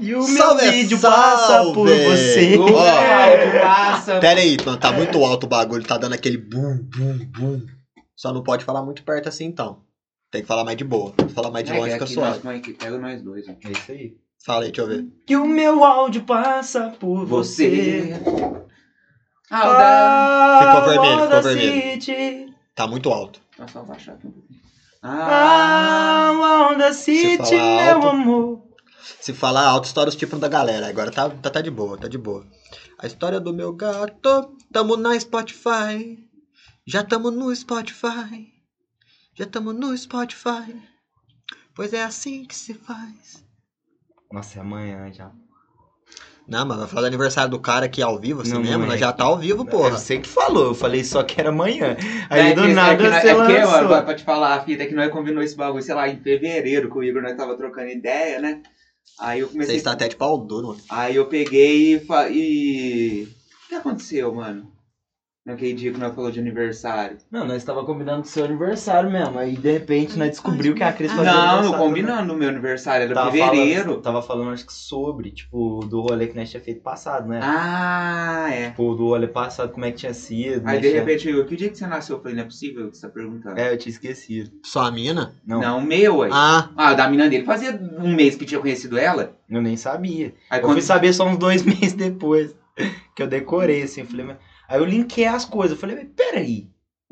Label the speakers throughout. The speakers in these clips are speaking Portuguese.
Speaker 1: E o meu
Speaker 2: Salve,
Speaker 1: vídeo
Speaker 2: salve!
Speaker 1: passa por você.
Speaker 2: Ó,
Speaker 3: O áudio passa.
Speaker 2: Pera aí, mano, tá muito alto o bagulho, tá dando aquele bum, bum, bum. Só não pode falar muito perto assim, então. Tem que falar mais de boa. Se falar mais de longe, fica
Speaker 3: aqui
Speaker 2: suave.
Speaker 3: nós, mãe, que pega nós dois. ó.
Speaker 1: É isso aí.
Speaker 2: Fala aí, deixa eu ver.
Speaker 1: Que o meu áudio passa por você.
Speaker 3: Ah, o da...
Speaker 2: Ficou vermelho, ficou vermelho.
Speaker 1: City.
Speaker 2: Tá muito alto.
Speaker 3: Nossa, só baixar aqui um pouquinho. Ah,
Speaker 1: Ah, Moda City, meu amor.
Speaker 2: Se falar alto, estoura os tipos da galera. Agora tá, tá, tá de boa, tá de boa. A história do meu gato, tamo na Spotify. Já tamo no Spotify. Já tamo no Spotify. Pois é assim que se faz.
Speaker 1: Nossa, é amanhã já.
Speaker 2: Não, mas vai falar do aniversário do cara aqui ao vivo, assim
Speaker 1: Não,
Speaker 2: mesmo?
Speaker 1: não é.
Speaker 2: Nós já tá ao vivo, porra.
Speaker 1: Você que falou, eu falei só que era amanhã. Aí
Speaker 3: é
Speaker 1: do
Speaker 3: que-
Speaker 1: nada
Speaker 3: é que,
Speaker 1: você
Speaker 3: é
Speaker 1: lançou.
Speaker 3: mano, pra te falar, a fita é que nós combinou esse bagulho, sei lá, em fevereiro, que o Igor nós tava trocando ideia, né? Aí eu
Speaker 2: Você
Speaker 3: comecei.
Speaker 2: está até de pau duro, mano.
Speaker 3: Aí eu peguei e, fa- e. O que aconteceu, mano? Naquele dia que nós falou de aniversário.
Speaker 1: Não, nós tava combinando do seu aniversário mesmo. Aí de repente nós descobriu que a Cris fazia
Speaker 3: Não, não combinando o meu aniversário, era
Speaker 1: Tava
Speaker 3: fevereiro.
Speaker 1: Falando, tava falando, acho que sobre, tipo, do rolê que nós tinha feito passado, né?
Speaker 3: Ah, é.
Speaker 1: Tipo, do rolê passado, como é que tinha sido.
Speaker 3: Aí
Speaker 1: né?
Speaker 3: de
Speaker 1: Tinha-
Speaker 3: repente, eu, que dia que você nasceu? Eu falei, não é possível que você tá perguntando.
Speaker 1: É, eu tinha esquecido.
Speaker 2: Sua mina?
Speaker 1: Não,
Speaker 3: Não, o meu, aí.
Speaker 2: Ah,
Speaker 3: Ah, o da mina dele fazia um mês que tinha conhecido ela.
Speaker 1: eu nem sabia.
Speaker 3: Aí
Speaker 1: Eu
Speaker 3: quando.
Speaker 1: fui saber só uns dois meses depois que eu decorei, assim. Eu falei, mas... Aí eu linkei as coisas. Eu falei, mas peraí.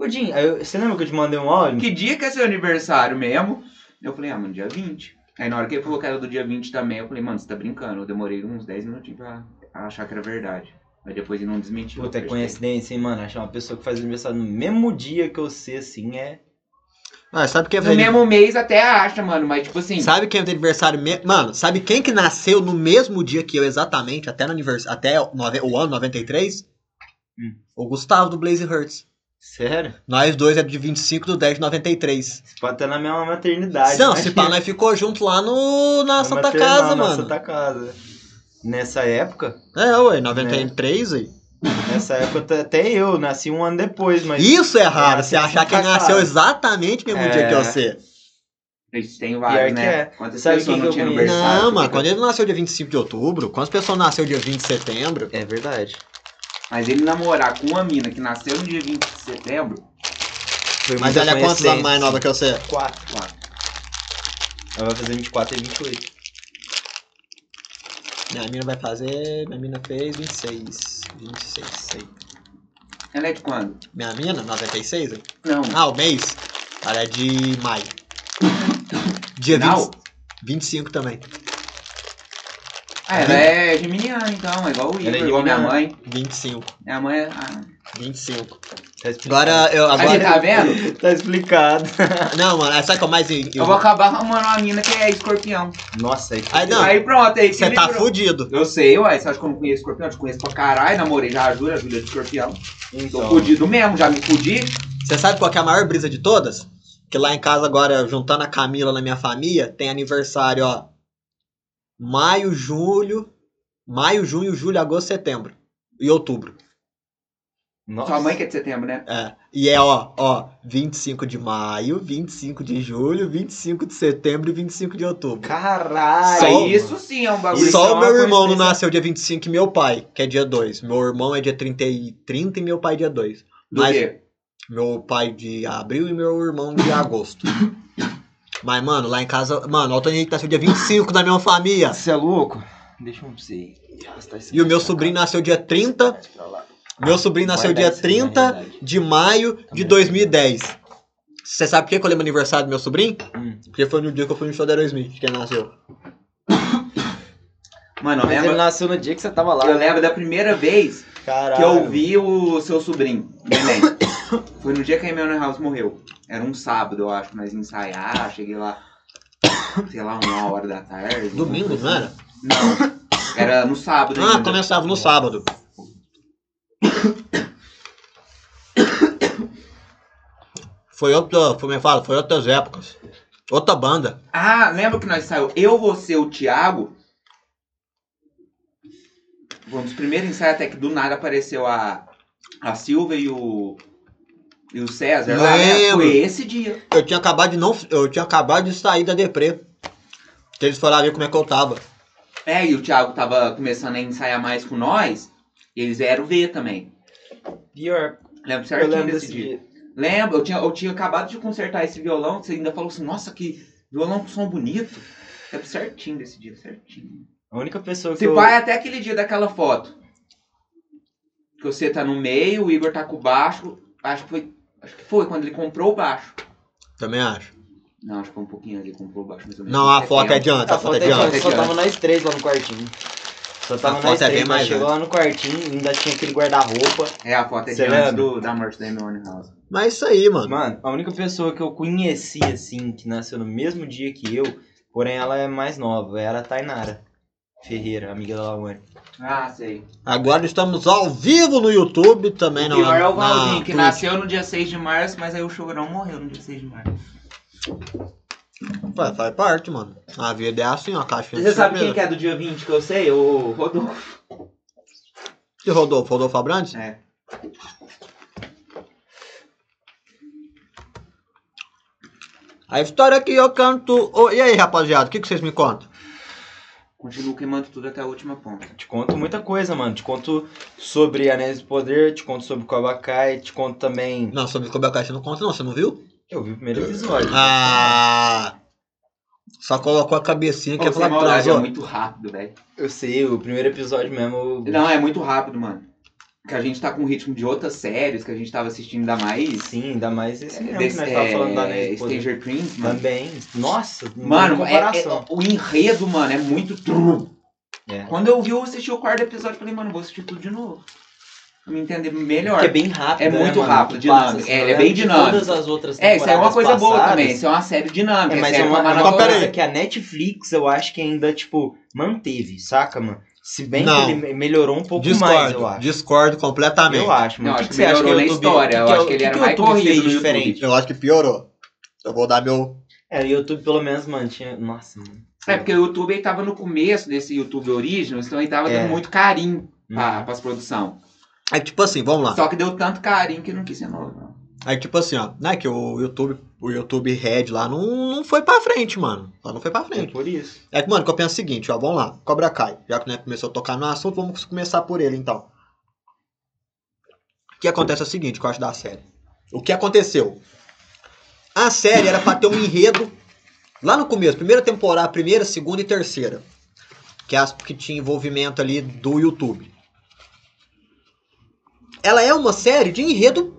Speaker 1: Jim, aí eu- você lembra que eu te mandei um áudio?
Speaker 3: Que dia que é seu aniversário mesmo? Eu falei, ah, mano, dia 20. Aí na hora que ele falou que era do dia 20 também, eu falei, mano, você tá brincando. Eu demorei uns 10 minutinhos pra achar que era verdade. Aí depois ele não desmentiu.
Speaker 1: Puta, é coincidência, hein, mano? Achar uma pessoa que faz aniversário no mesmo dia que eu sei, assim, é...
Speaker 2: ah sabe quem
Speaker 3: No
Speaker 2: fez
Speaker 3: mesmo mês até acha, mano, mas tipo assim.
Speaker 2: Sabe quem tem aniversário mesmo? Mano, sabe quem que nasceu no mesmo dia que eu exatamente, até no aniversário, até o, nove- o ano 93?
Speaker 1: Hum.
Speaker 2: O Gustavo do Blaze Hurts.
Speaker 1: Sério?
Speaker 2: Nós dois é de 25 de 10 de 93.
Speaker 1: Você pode estar na mesma maternidade.
Speaker 2: Não,
Speaker 1: né?
Speaker 2: se pá, nós ficou junto lá no, na
Speaker 1: Na
Speaker 2: Santa
Speaker 1: maternal,
Speaker 2: Casa,
Speaker 1: na
Speaker 2: mano.
Speaker 1: Santa Casa. Nessa época,
Speaker 2: É, ué, 93 aí.
Speaker 1: nessa época até- eu nasci um ano depois, mas...
Speaker 2: Isso é raro, você
Speaker 1: na
Speaker 2: achar que nasceu exatamente no mesmo dia
Speaker 1: É.
Speaker 2: que você.
Speaker 3: Eles têm
Speaker 1: Pior
Speaker 3: vários,
Speaker 1: que
Speaker 3: né?
Speaker 1: é.
Speaker 3: Quantas
Speaker 1: Sabe
Speaker 3: pessoas não
Speaker 1: que eu
Speaker 3: tinham
Speaker 1: conheço?
Speaker 3: aniversário?
Speaker 2: Não, mano, quando ele nasceu dia 25 de outubro, quantas pessoas nasceu dia 20 de setembro?
Speaker 1: É verdade.
Speaker 3: Mas ele namorar com uma mina que nasceu no dia 20 de setembro,
Speaker 1: Foi
Speaker 2: Mas ela é quantos anos mais nova que você?
Speaker 1: 4.
Speaker 3: claro.
Speaker 1: Ela vai fazer 24 e 28.
Speaker 2: Minha mina vai fazer. Minha mina fez 26. 26, sei.
Speaker 3: Ela é de quando?
Speaker 2: Minha mina, 96? hein?
Speaker 3: Não.
Speaker 2: Ah, o mês? Ela é de maio. Dia
Speaker 3: Final?
Speaker 2: 20, 25 também.
Speaker 3: Ah, ela é geminiana, então, é igual o Igor,
Speaker 1: Ela é
Speaker 3: igual minha mãe.
Speaker 2: 25.
Speaker 3: Minha mãe é. Ah.
Speaker 2: 25.
Speaker 1: Tá explicado.
Speaker 2: Agora, eu.
Speaker 3: Aí,
Speaker 2: Agora,
Speaker 3: tá vendo?
Speaker 1: Tá explicado.
Speaker 2: não, mano, sabe o que é o mais.
Speaker 3: Eu vou acabar arrumando uma mina que é escorpião.
Speaker 1: Nossa, aí...
Speaker 2: Aí não.
Speaker 3: Aí pronto, aí
Speaker 2: Você tá fudido.
Speaker 3: Eu sei, uai. Você acha que eu não conheço escorpião? Eu te conheço pra caralho. Namorei já a Júlia, a Júlia é de escorpião. Tô
Speaker 1: Então,
Speaker 3: fudido mesmo, já me fudi.
Speaker 2: Você sabe qual que é a maior brisa de todas? Que lá em casa agora, juntando a Camila na minha família, tem aniversário, ó. Maio, julho. Maio, junho, julho, agosto, setembro. E outubro.
Speaker 1: Nossa.
Speaker 3: Sua mãe que é de setembro, né?
Speaker 2: É. E é, ó, ó, 25 de maio, 25 de julho, 25 de setembro e 25 de outubro.
Speaker 1: Caralho.
Speaker 2: Só-
Speaker 3: isso sim é um bagulho.
Speaker 2: Só
Speaker 1: é
Speaker 2: o
Speaker 1: uma
Speaker 2: meu irmão não nasceu dia 25 e meu pai, que é dia 2. Meu irmão é dia 30 e, 30 e meu pai dia 2.
Speaker 3: Do
Speaker 2: Mas
Speaker 3: quê?
Speaker 2: meu pai de abril e meu irmão de agosto. Mas, mano, lá em casa. Mano, o Antônio Henrique nasceu dia 25 da minha família.
Speaker 1: Você é louco? Deixa eu ver. esse
Speaker 2: E o meu sobrinho nasceu dia 30.
Speaker 1: Pra lá.
Speaker 2: Meu sobrinho nasceu dia
Speaker 1: isso aqui, na
Speaker 2: 30
Speaker 1: realidade.
Speaker 2: de maio de
Speaker 1: Também.
Speaker 2: 2010. Você sabe por que que eu lembro o aniversário do meu sobrinho?
Speaker 1: Hum.
Speaker 2: Porque foi no dia que eu fui no show da Aerosmith, que ele nasceu.
Speaker 3: Mano, eu
Speaker 1: Mas ele
Speaker 3: lembro,
Speaker 1: nasceu no dia que você tava lá.
Speaker 3: eu lembro da primeira vez
Speaker 1: Caralho.
Speaker 3: que eu vi o seu sobrinho, Belém. Foi no dia que a Emanuel House morreu. Era um sábado, eu acho, mas ensaiar, cheguei lá, sei lá, uma hora da tarde.
Speaker 2: Domingo, não era?
Speaker 3: Não, era no sábado
Speaker 2: Ah,
Speaker 3: ainda.
Speaker 2: começava no sábado. Foi outra, como eu falo, foi outras épocas. Outra banda.
Speaker 3: Ah, lembra que nós saiu eu, você, o Thiago? Um dos primeiros ensaios até que do nada apareceu a, a Silva e o. E o César lá, né?
Speaker 2: Lembro.
Speaker 3: Foi esse dia.
Speaker 2: Eu tinha acabado de não, eu tinha acabado de sair da deprê. Que eles lá ver como é que eu tava.
Speaker 3: É, e o Thiago tava começando a ensaiar mais com nós, e eles vieram ver também.
Speaker 1: Pior.
Speaker 3: Lembro
Speaker 1: Eu
Speaker 3: certinho
Speaker 1: lembro
Speaker 3: desse
Speaker 1: desse
Speaker 3: dia.
Speaker 1: dia.
Speaker 3: Lembro, eu tinha, eu tinha acabado de consertar esse violão, você ainda falou assim, nossa, que violão com som bonito. Lembro certinho desse dia, certinho.
Speaker 1: A única pessoa que
Speaker 3: Se
Speaker 1: eu...
Speaker 3: vai até aquele dia daquela foto. Que você tá no meio, o Igor tá com o baixo. Acho que foi. Acho que foi quando ele comprou o baixo.
Speaker 2: Também acho.
Speaker 3: Não, acho que foi um pouquinho ele comprou o baixo. mais ou menos
Speaker 2: Não, a foto é de antes, a
Speaker 1: A
Speaker 2: foto é de
Speaker 1: é
Speaker 2: antes.
Speaker 1: de só tava nós três lá no quartinho. Só tava
Speaker 2: A
Speaker 1: nós
Speaker 2: foto é bem
Speaker 1: três,
Speaker 2: mais
Speaker 1: mas chegou lá no quartinho, ainda tinha aquele guarda-roupa.
Speaker 3: É, a foto é de antes do, da morte da Amy House.
Speaker 2: Mas é isso aí, mano.
Speaker 1: Mano, a única pessoa que eu conheci, assim, que nasceu no mesmo dia que eu, porém ela é mais nova, era a Tainara Ferreira, amiga da Lawane.
Speaker 3: Ah, sei.
Speaker 2: Agora estamos ao vivo no YouTube também,
Speaker 3: o pior é o
Speaker 2: na
Speaker 3: Valdinho, que nasceu no dia 6 de março, mas aí o chorão morreu no dia 6 de março.
Speaker 2: Ué, faz parte, mano. A vida é assim, ó, caixinha
Speaker 3: Você sabe quem é do dia 20 que eu sei? O Rodolfo.
Speaker 2: E Rodolfo? Rodolfo Abrantes?
Speaker 3: É.
Speaker 2: A história que eu canto... Ô, e aí, rapaziada, o que, que vocês me contam?
Speaker 3: Continuo queimando tudo até a última ponta.
Speaker 1: Te conto muita coisa, mano. Te conto sobre Anéis do Poder, te conto sobre Cobra Kai, te conto também...
Speaker 2: Não, sobre Cobra Kai você não conta não, você não viu?
Speaker 1: Eu vi o primeiro episódio.
Speaker 2: Ah... Só colocou a cabecinha que
Speaker 3: Pô, sem
Speaker 2: falar que
Speaker 3: maldade, é muito rápido, velho.
Speaker 1: Eu sei, o primeiro episódio mesmo... eu-
Speaker 3: Não, é muito rápido, mano. Que a gente tá com o ritmo de outras séries que a gente tava assistindo ainda mais.
Speaker 1: Sim, ainda mais esse mesmo
Speaker 3: Desse,
Speaker 1: que nós
Speaker 3: é,
Speaker 1: falando da Poder.
Speaker 3: Stranger Things, mano.
Speaker 1: Também. Nossa,
Speaker 3: Mano, é- é- o enredo, mano, é muito. tru.
Speaker 1: É.
Speaker 3: Quando eu vi, eu assisti o quarto episódio, falei, mano, vou assistir tudo de novo. Pra me entender melhor.
Speaker 1: Porque é bem rápido,
Speaker 3: É
Speaker 1: né,
Speaker 3: muito
Speaker 1: mano?
Speaker 3: rápido,
Speaker 1: passa,
Speaker 3: dinâmico.
Speaker 1: assim,
Speaker 3: É, é
Speaker 1: lembro
Speaker 3: bem dinâmico.
Speaker 1: Todas as outras
Speaker 3: É, isso é uma coisa boa
Speaker 1: passadas.
Speaker 3: também. Isso é uma série dinâmica.
Speaker 1: É, mas
Speaker 3: série
Speaker 1: é uma, uma
Speaker 2: Então, pera
Speaker 1: coisa que a Netflix, eu acho que ainda, tipo, manteve, saca, mano? Se bem
Speaker 2: Não.
Speaker 1: que ele me- melhorou um pouco mais,
Speaker 2: Discordo,
Speaker 1: eu acho.
Speaker 2: discordo completamente.
Speaker 1: Eu acho, mano.
Speaker 3: Não,
Speaker 1: O
Speaker 3: acho
Speaker 1: que,
Speaker 3: que
Speaker 1: você acha que
Speaker 3: na
Speaker 1: YouTube...
Speaker 3: história.
Speaker 1: que
Speaker 3: Eu acho que ele
Speaker 1: que
Speaker 3: era mais corrido
Speaker 1: diferente?
Speaker 2: Eu acho que piorou. Eu vou dar meu...
Speaker 1: É, o YouTube pelo menos mantinha... Nossa, mano.
Speaker 3: É, porque o YouTube ele tava no começo desse YouTube Originals, então ele tava
Speaker 1: É.
Speaker 3: dando muito carinho pra,
Speaker 1: Hum.
Speaker 3: pras produções.
Speaker 2: É tipo assim, vamos lá.
Speaker 3: Só que deu tanto carinho que não quis ser novo, não.
Speaker 2: Aí, tipo assim, ó, né, que o YouTube, o YouTube Red lá não, não foi pra frente, mano. Só não foi pra
Speaker 1: É
Speaker 2: frente.
Speaker 1: por isso.
Speaker 2: É que, mano, que eu penso o seguinte, ó, vamos lá, Cobra Kai. Já que né, começou a tocar no assunto, vamos começar por ele, então. O que acontece é o seguinte, que eu acho da série. O que aconteceu? A série era pra ter um enredo lá no começo, primeira temporada, primeira, segunda e terceira. Que é as que tinha envolvimento ali do YouTube. Ela é uma série de enredo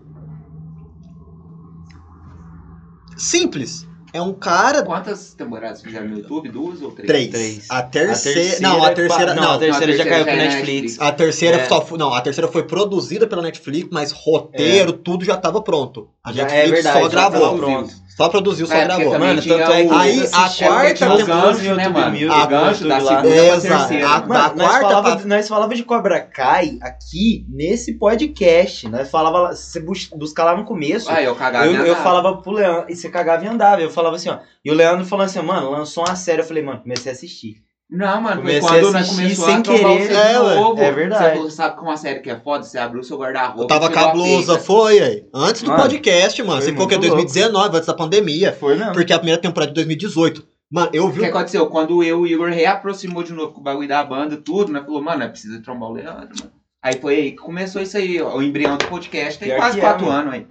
Speaker 2: simples. É um cara
Speaker 3: Quantas temporadas fizeram no YouTube? Duas ou três?
Speaker 2: Três.
Speaker 1: Três.
Speaker 2: A terceira.
Speaker 1: A terceira
Speaker 2: não, a
Speaker 1: é
Speaker 2: terceira. Não,
Speaker 1: não, a terceira já caiu pro
Speaker 3: é
Speaker 1: Netflix.
Speaker 2: a terceira
Speaker 1: É.
Speaker 2: só foi. Não, a terceira foi produzida pela Netflix, mas roteiro, tudo já tava pronto. A
Speaker 1: Já
Speaker 2: Netflix
Speaker 1: é verdade,
Speaker 2: só gravou.
Speaker 1: pronto.
Speaker 2: Só produziu, só
Speaker 3: É,
Speaker 2: gravou.
Speaker 1: Mano, tanto é que
Speaker 2: Aí, a
Speaker 1: é
Speaker 2: quarta
Speaker 1: o
Speaker 3: temporada-
Speaker 1: gancho no
Speaker 3: né,
Speaker 1: YouTube
Speaker 3: mano?
Speaker 1: Music, no
Speaker 3: gancho da segunda pra
Speaker 2: Exato.
Speaker 3: terceira.
Speaker 2: A-
Speaker 3: mano.
Speaker 2: Da
Speaker 1: nós
Speaker 2: quarta
Speaker 1: falava,
Speaker 2: pra-
Speaker 1: nós falava de Cobra Kai aqui nesse podcast. Nós falava, você bus- buscar lá no começo,
Speaker 3: Ah, eu cagava
Speaker 1: eu, eu
Speaker 3: nada.
Speaker 1: falava pro Leandro, e você cagava e andava. Eu falava assim, ó. E o Leandro falando assim, mano, lançou uma série. Eu falei, mano, comecei a assistir.
Speaker 3: Não, mano, foi
Speaker 1: Comecei
Speaker 3: quando
Speaker 1: a assistir
Speaker 3: começou
Speaker 1: sem
Speaker 3: a
Speaker 1: querer.
Speaker 3: você
Speaker 2: É,
Speaker 3: novo.
Speaker 1: é verdade.
Speaker 3: Você sabe que uma série que é foda? Você abriu o seu guarda-roupa.
Speaker 2: Eu tava
Speaker 3: tirou a
Speaker 2: cabulosa,
Speaker 3: peita.
Speaker 2: foi aí. Antes do
Speaker 1: Mano,
Speaker 2: podcast, mano. Você ficou que é
Speaker 1: muito louco.
Speaker 2: 2019, antes da pandemia.
Speaker 1: Foi mesmo.
Speaker 2: Porque a primeira temporada é de 2018. Mano, eu
Speaker 3: O que
Speaker 2: vi.
Speaker 3: aconteceu? Quando eu e o Igor reaproximou de novo com o bagulho da banda, tudo, né? Falou, mano, é preciso trombar o Leandro, mano. Aí foi aí que começou isso aí, ó, o embrião do podcast tem
Speaker 1: Pior
Speaker 3: quase
Speaker 1: é,
Speaker 3: quatro
Speaker 1: mano.
Speaker 3: anos aí.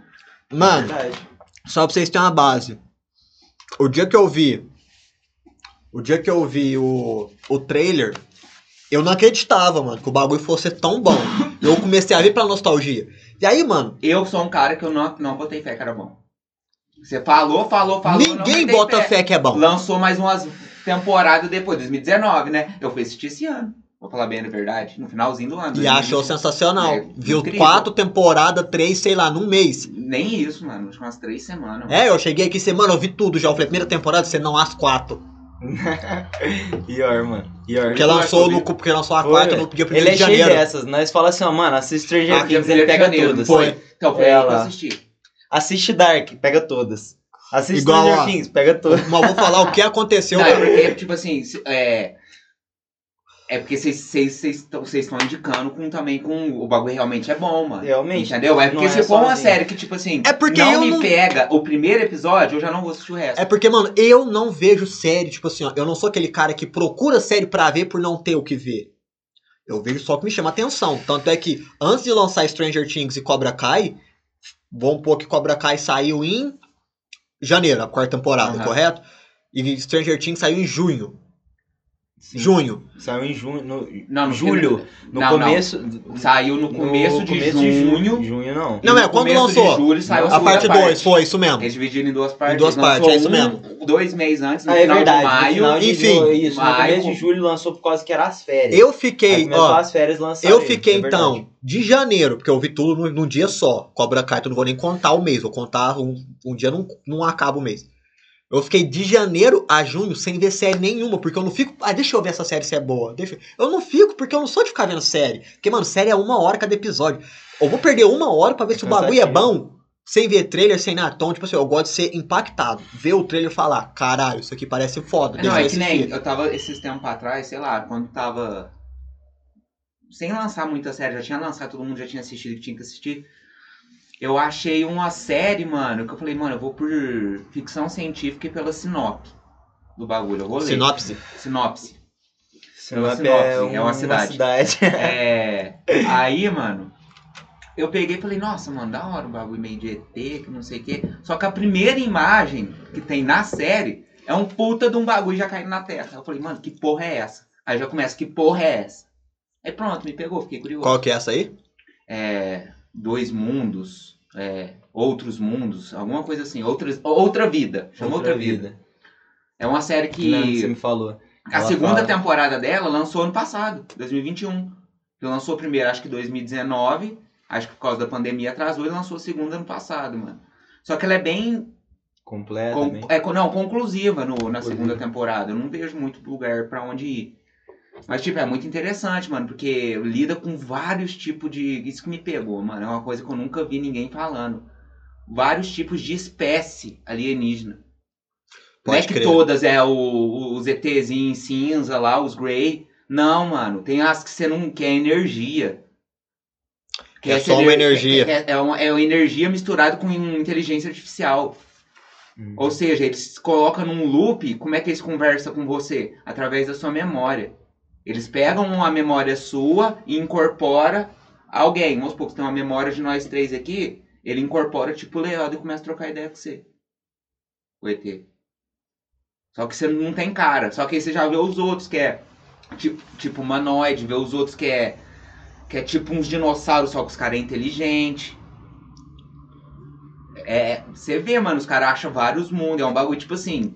Speaker 2: Mano,
Speaker 1: Verdade.
Speaker 2: Só pra vocês terem uma base. O dia que eu vi. O dia que eu vi o, o trailer, eu não acreditava, mano, que o bagulho fosse tão bom. Eu comecei a ver pela nostalgia. E aí, mano,
Speaker 3: Eu sou um cara que eu não, não botei fé que era bom. Você falou, falou, falou.
Speaker 2: ninguém bota fé que é bom.
Speaker 3: Lançou mais umas temporadas depois, 2019, né? Eu fui assistir esse ano. Vou falar bem a verdade. No finalzinho do ano.
Speaker 2: E
Speaker 3: 2020.
Speaker 2: achou sensacional.
Speaker 3: É,
Speaker 2: Viu
Speaker 3: incrível.
Speaker 2: quatro temporadas, três, sei lá, num mês.
Speaker 3: Nem isso, mano. Acho umas três semanas. mano.
Speaker 2: É, eu cheguei aqui semana, eu vi tudo já. Eu falei, primeira temporada, você não as quatro.
Speaker 1: Pior, mano. Pior.
Speaker 2: Porque lançou, no, porque lançou a
Speaker 1: Foi,
Speaker 2: quarta
Speaker 1: velho.
Speaker 2: no dia 1
Speaker 1: Ele é
Speaker 2: de
Speaker 1: cheio
Speaker 2: janeiro.
Speaker 1: dessas. Nós falamos assim, ó, mano, assiste Stranger
Speaker 3: Ah,
Speaker 1: Things, ele
Speaker 3: 1 de
Speaker 1: pega
Speaker 3: janeiro,
Speaker 1: todas.
Speaker 2: foi.
Speaker 3: Então foi
Speaker 1: lá.
Speaker 3: assisti.
Speaker 1: Assiste Dark, pega todas. Assiste
Speaker 2: Igual
Speaker 1: Stranger
Speaker 2: a-
Speaker 1: Things, pega todas.
Speaker 2: Mas vou falar o que aconteceu.
Speaker 3: Não, é porque, tipo assim, é, É porque vocês- estão indicando com, também com. O bagulho realmente é bom, mano.
Speaker 1: Realmente.
Speaker 3: Entendeu? É porque
Speaker 1: Não
Speaker 3: se
Speaker 1: é
Speaker 3: for uma série que, tipo assim,
Speaker 2: É porque
Speaker 3: não
Speaker 2: eu
Speaker 3: me
Speaker 2: não-
Speaker 3: pega o primeiro episódio, eu já não vou assistir o resto.
Speaker 2: É porque, mano, eu não vejo série, tipo assim, ó, eu não sou aquele cara que procura série pra ver por não ter o que ver. Eu vejo só o que me chama atenção. Tanto é que antes de lançar Stranger Things e Cobra Kai, vamos pôr que Cobra Kai saiu em janeiro, a quarta temporada,
Speaker 3: Aham.
Speaker 2: correto? E Stranger Things saiu em junho.
Speaker 1: Sim.
Speaker 2: Junho.
Speaker 1: Saiu em junho. No,
Speaker 3: Não, no
Speaker 1: julho. No
Speaker 3: Não, não.
Speaker 1: começo.
Speaker 3: Saiu no começo, de, junho.
Speaker 1: junho, não.
Speaker 2: Não,
Speaker 3: e
Speaker 2: é,
Speaker 3: no
Speaker 2: quando
Speaker 3: começo
Speaker 2: lançou?
Speaker 3: De julho saiu a,
Speaker 2: parte 2, foi isso mesmo.
Speaker 3: Eles dividiram em duas partes.
Speaker 2: duas
Speaker 3: Lançou
Speaker 2: partes, é isso
Speaker 3: um,
Speaker 2: mesmo.
Speaker 3: Dois meses antes, no
Speaker 1: Ah, é
Speaker 3: final
Speaker 1: verdade.
Speaker 3: de
Speaker 1: no
Speaker 3: maio.
Speaker 1: final de
Speaker 2: enfim,
Speaker 1: julho, isso, no
Speaker 3: maio,
Speaker 1: começo de julho lançou por causa que era as férias.
Speaker 2: Eu fiquei, ó,
Speaker 1: as férias lançaram.
Speaker 2: eu fiquei
Speaker 1: é verdade.
Speaker 2: então de janeiro, porque eu vi tudo num, num dia só. Cobra Kai, então eu não vou nem contar o mês, vou contar um, um dia, não, não acaba o mês. Eu fiquei de janeiro a junho sem ver série nenhuma, porque eu não fico. Ah, deixa eu ver essa série se é boa. Deixa... Eu não fico, porque eu não sou de ficar vendo série. Porque, mano, série é uma hora cada episódio. Eu vou perder uma hora pra ver
Speaker 1: É
Speaker 2: se o bagulho é bom, sem ver trailer, sem nada. Então, tipo assim, eu gosto de ser impactado. Ver o trailer e falar, caralho, isso aqui parece foda.
Speaker 3: Não,
Speaker 2: eu
Speaker 3: é que nem.
Speaker 2: assistir."
Speaker 3: Eu tava esses tempos atrás, sei lá, quando tava. Sem lançar muita série, já tinha lançado, todo mundo já tinha assistido que tinha que assistir. Eu achei uma série, mano, que eu falei, mano, eu vou por ficção científica e pela sinop do bagulho. Eu vou ler.
Speaker 2: Sinopse.
Speaker 3: Sinopse.
Speaker 1: Sinop
Speaker 3: Sinop,
Speaker 1: é,
Speaker 3: é uma cidade.
Speaker 1: cidade.
Speaker 3: É. Aí, mano, eu peguei e falei, nossa, mano, da hora o bagulho meio de ET, que não sei o quê. Só que a primeira imagem que tem na série é um puta de um bagulho já caindo na terra. Eu falei, mano, que porra é essa? Aí já começa, que porra é essa? Aí pronto, me pegou, fiquei curioso.
Speaker 2: Qual que é essa aí?
Speaker 3: É. Dois mundos, é, outros mundos, alguma coisa assim, outras, outra vida. Chama outra, vida. É uma série que.
Speaker 1: Que você me falou.
Speaker 3: A
Speaker 1: Ela
Speaker 3: segunda
Speaker 1: fala.
Speaker 3: temporada dela lançou ano passado, 2021. Que lançou primeiro, acho que 2019. Acho que por causa da pandemia atrasou e lançou a segunda ano passado, mano. Só que ela é bem.
Speaker 1: Completa,
Speaker 3: con-
Speaker 1: bem.
Speaker 3: é, não, conclusiva no, na segunda temporada. Eu não vejo muito lugar pra onde ir. Mas, tipo, é muito interessante, mano, porque lida com vários tipos de. Isso que me pegou, mano. É uma coisa que eu nunca vi ninguém falando. Vários tipos de espécie alienígena. Não é
Speaker 2: Pode
Speaker 3: que
Speaker 2: crer.
Speaker 3: todas é o, os ETzinhos cinza lá, os Grey. Não, mano. Tem as que você não quer energia. Que
Speaker 2: É só uma
Speaker 3: ener-
Speaker 2: energia.
Speaker 3: É, é uma, é uma energia misturada com inteligência artificial.
Speaker 1: Hum.
Speaker 3: Ou seja, eles colocam num loop, como é que eles conversam com você? Através da sua memória. Eles pegam uma memória sua e incorpora alguém. Vamos supor que tem uma memória de nós três aqui, ele incorpora tipo o Leandro e começa a trocar ideia com você. O ET. Só que você não tem cara. Só que aí você já vê os outros, que é tipo, tipo humanoide, vê os outros que é. Que é tipo uns dinossauros, só que os caras é inteligente. É, você vê, mano, os caras acham vários mundos. É um bagulho, tipo assim.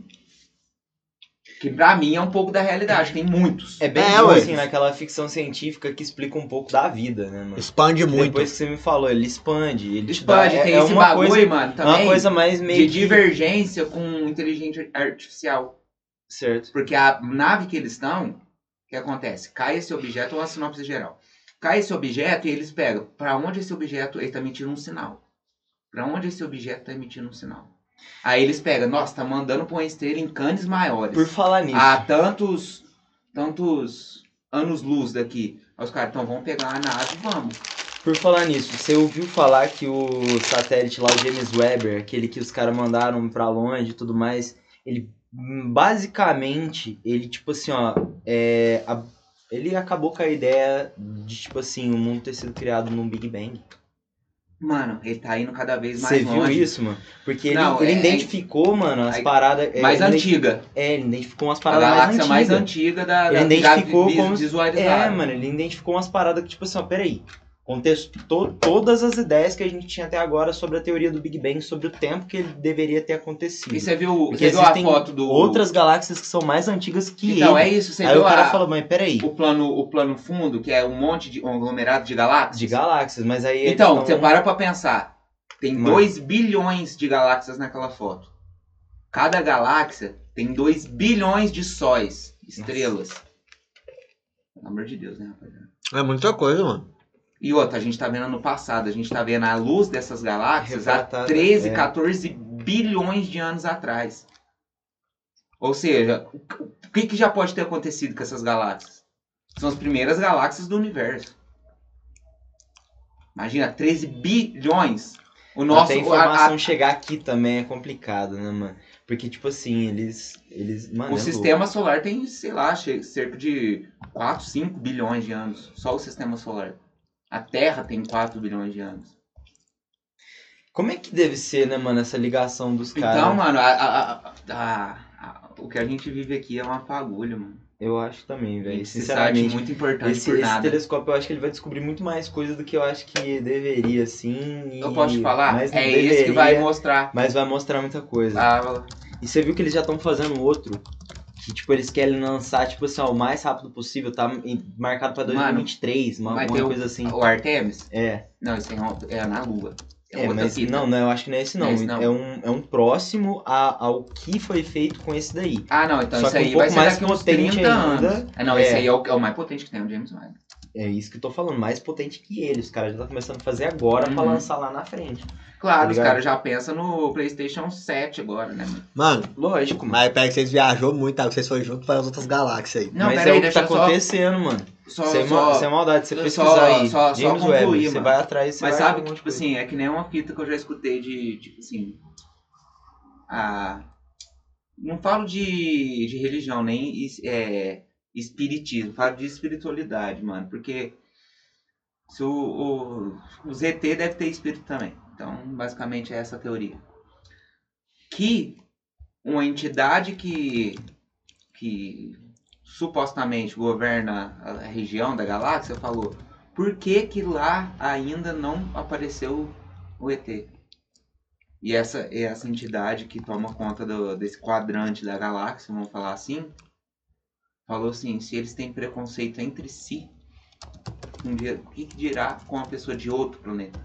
Speaker 3: Que pra mim é um pouco da realidade. Tem muitos.
Speaker 1: É bem
Speaker 2: É,
Speaker 1: bom, assim, naquela ficção científica que explica um pouco da vida, né, mano?
Speaker 2: Expande muito.
Speaker 1: Depois que você me falou, ele expande. Ele te
Speaker 3: Expande,
Speaker 1: dá,
Speaker 3: tem
Speaker 1: é, é
Speaker 3: esse
Speaker 1: uma
Speaker 3: bagulho,
Speaker 1: coisa,
Speaker 3: mano,
Speaker 1: é
Speaker 3: também.
Speaker 1: uma coisa mais meio
Speaker 3: de
Speaker 1: que-
Speaker 3: divergência com inteligência artificial.
Speaker 1: Certo.
Speaker 3: Porque a nave que eles estão, o que acontece? Cai esse objeto, ou a sinopse geral. Cai esse objeto e eles pegam. Pra onde esse objeto ele tá emitindo um sinal? Pra onde esse objeto tá emitindo um sinal? Aí eles pegam, nossa, tá mandando pra uma esteira em canes maiores.
Speaker 1: Por falar nisso,
Speaker 3: Há tantos, tantos anos-luz daqui. Aí os caras, então vamos pegar a nave e vamos.
Speaker 1: por falar nisso, você ouviu falar que o satélite lá, o James Webber, aquele que os caras mandaram pra longe e tudo mais, ele basicamente, ele tipo assim, ó, é, a- ele acabou com a ideia de tipo assim, o mundo ter sido criado num Big Bang.
Speaker 3: Mano, ele tá indo cada vez mais
Speaker 1: Você viu
Speaker 3: longe.
Speaker 1: isso, mano? Porque ele,
Speaker 3: Não,
Speaker 1: ele
Speaker 3: é-
Speaker 1: identificou, mano, as
Speaker 3: é-
Speaker 1: paradas. é,
Speaker 3: Mais antiga.
Speaker 1: É, ele identificou umas
Speaker 3: A
Speaker 1: paradas mais
Speaker 3: galáxia
Speaker 1: antigas.
Speaker 3: mais antiga da,
Speaker 1: Ele
Speaker 3: da
Speaker 1: identificou
Speaker 3: vi-
Speaker 1: como-. É, mano, ele identificou umas paradas que, tipo assim, ó, peraí. Contestou todas as ideias que a gente tinha até agora sobre a teoria do Big Bang, sobre o tempo que ele deveria ter acontecido.
Speaker 3: E você viu,
Speaker 1: Porque
Speaker 3: você viu a
Speaker 1: existem
Speaker 3: foto do.
Speaker 1: Outras galáxias que são mais antigas que
Speaker 3: Então,
Speaker 1: ele.
Speaker 3: é isso. Você
Speaker 1: Aí
Speaker 3: viu
Speaker 1: o cara
Speaker 3: a-
Speaker 1: fala, mas peraí,
Speaker 3: o, plano, o plano fundo, que é um monte de. um aglomerado de galáxias?
Speaker 1: de galáxias, mas aí
Speaker 3: Então,
Speaker 1: tão-
Speaker 3: você para pra pensar. Tem
Speaker 1: Mano.
Speaker 3: 2 bilhões de galáxias naquela foto. Cada galáxia tem 2 bilhões de sóis, estrelas. Pelo amor de Deus, né, rapaziada?
Speaker 2: É muita coisa, mano.
Speaker 3: E outra, a gente tá vendo no passado, a gente tá vendo a luz dessas galáxias há
Speaker 1: Retratada,
Speaker 3: 13,
Speaker 1: é.
Speaker 3: 14 bilhões de anos atrás. Ou seja, o que, que já pode ter acontecido com essas galáxias? São as primeiras galáxias do universo. Imagina, 13 bilhões. O nosso.
Speaker 1: Até a
Speaker 3: a-
Speaker 1: informação
Speaker 3: a-
Speaker 1: chegar aqui também é complicado, né, mano? Porque, tipo assim, eles. eles mano,
Speaker 3: o
Speaker 1: é
Speaker 3: sistema solar tem, sei lá, cerca de 4, 5 bilhões de anos. Só o sistema solar. A Terra tem 4 bilhões de anos.
Speaker 1: Como é que deve ser, né, mano, essa ligação dos caras?
Speaker 3: Então, mano, a- a- a- o que a gente vive aqui é uma fagulha, mano.
Speaker 1: Eu acho também, velho.
Speaker 3: sabe
Speaker 1: Sinceramente,
Speaker 3: muito importante
Speaker 1: esse, esse telescópio eu acho que ele vai descobrir muito mais coisa do que eu acho que deveria, e-
Speaker 3: Eu posso te falar?
Speaker 1: mas
Speaker 3: É esse que vai
Speaker 1: deveria,
Speaker 3: mostrar.
Speaker 1: Mas vai mostrar muita coisa.
Speaker 3: Ah,
Speaker 1: E você viu que eles já estão fazendo outro. Que, tipo, eles querem lançar, tipo assim, ó, o mais rápido possível. Tá marcado pra
Speaker 3: Mano,
Speaker 1: 2023, uma,
Speaker 3: vai
Speaker 1: uma
Speaker 3: ter o-
Speaker 1: coisa assim.
Speaker 3: o Artemis?
Speaker 1: É.
Speaker 3: Não, isso é um- é na Lua.
Speaker 1: É,
Speaker 3: outra
Speaker 1: mas
Speaker 3: fita.
Speaker 1: não, não, eu acho que não é esse não.
Speaker 3: Não é esse não.
Speaker 1: É, um, é um próximo a- ao que foi feito com esse daí.
Speaker 3: Ah, não, então
Speaker 1: Só
Speaker 3: isso
Speaker 1: um
Speaker 3: aí
Speaker 1: pouco
Speaker 3: vai ser
Speaker 1: mais
Speaker 3: daqui uns
Speaker 1: potente
Speaker 3: 30
Speaker 1: ainda.
Speaker 3: anos. Ah, não,
Speaker 1: É.
Speaker 3: esse aí é o, é o mais potente que tem, o James Webb.
Speaker 1: É isso que eu tô falando, mais potente que ele. Os caras já estão começando a fazer agora pra
Speaker 3: Uhum.
Speaker 1: lançar lá na frente.
Speaker 3: Claro,
Speaker 1: Tá
Speaker 3: os caras já pensam no PlayStation 7 agora, né? mano?
Speaker 2: Mano,
Speaker 1: Lógico, mano.
Speaker 2: mas pega que vocês viajou muito, tá? Vocês foram junto para as outras galáxias aí.
Speaker 3: Não,
Speaker 1: mas
Speaker 3: peraí,
Speaker 1: é o que tá
Speaker 3: eu só-
Speaker 1: acontecendo, mano.
Speaker 3: Só,
Speaker 1: Sem,
Speaker 3: só-
Speaker 1: ma- sem maldade, você pesquisar
Speaker 3: só-
Speaker 1: aí.
Speaker 3: só- só
Speaker 1: James
Speaker 3: concluir,
Speaker 1: Webb, você
Speaker 3: mano.
Speaker 1: vai atrás você
Speaker 3: Mas
Speaker 1: vai
Speaker 3: sabe que, tipo
Speaker 1: de
Speaker 3: assim, é que nem uma fita que eu já escutei de, tipo assim. A... Não falo de, de religião, nem é, espiritismo, falo de espiritualidade, mano. Porque se o, o, o ZT deve ter espírito também. Então, basicamente é essa teoria. Que uma entidade que, que supostamente governa a região da galáxia falou por que que lá ainda não apareceu o ET? E essa essa entidade que toma conta do- desse quadrante da galáxia, vamos falar assim, falou assim, se eles têm preconceito entre si, um dia, o que, que dirá com a pessoa de outro planeta?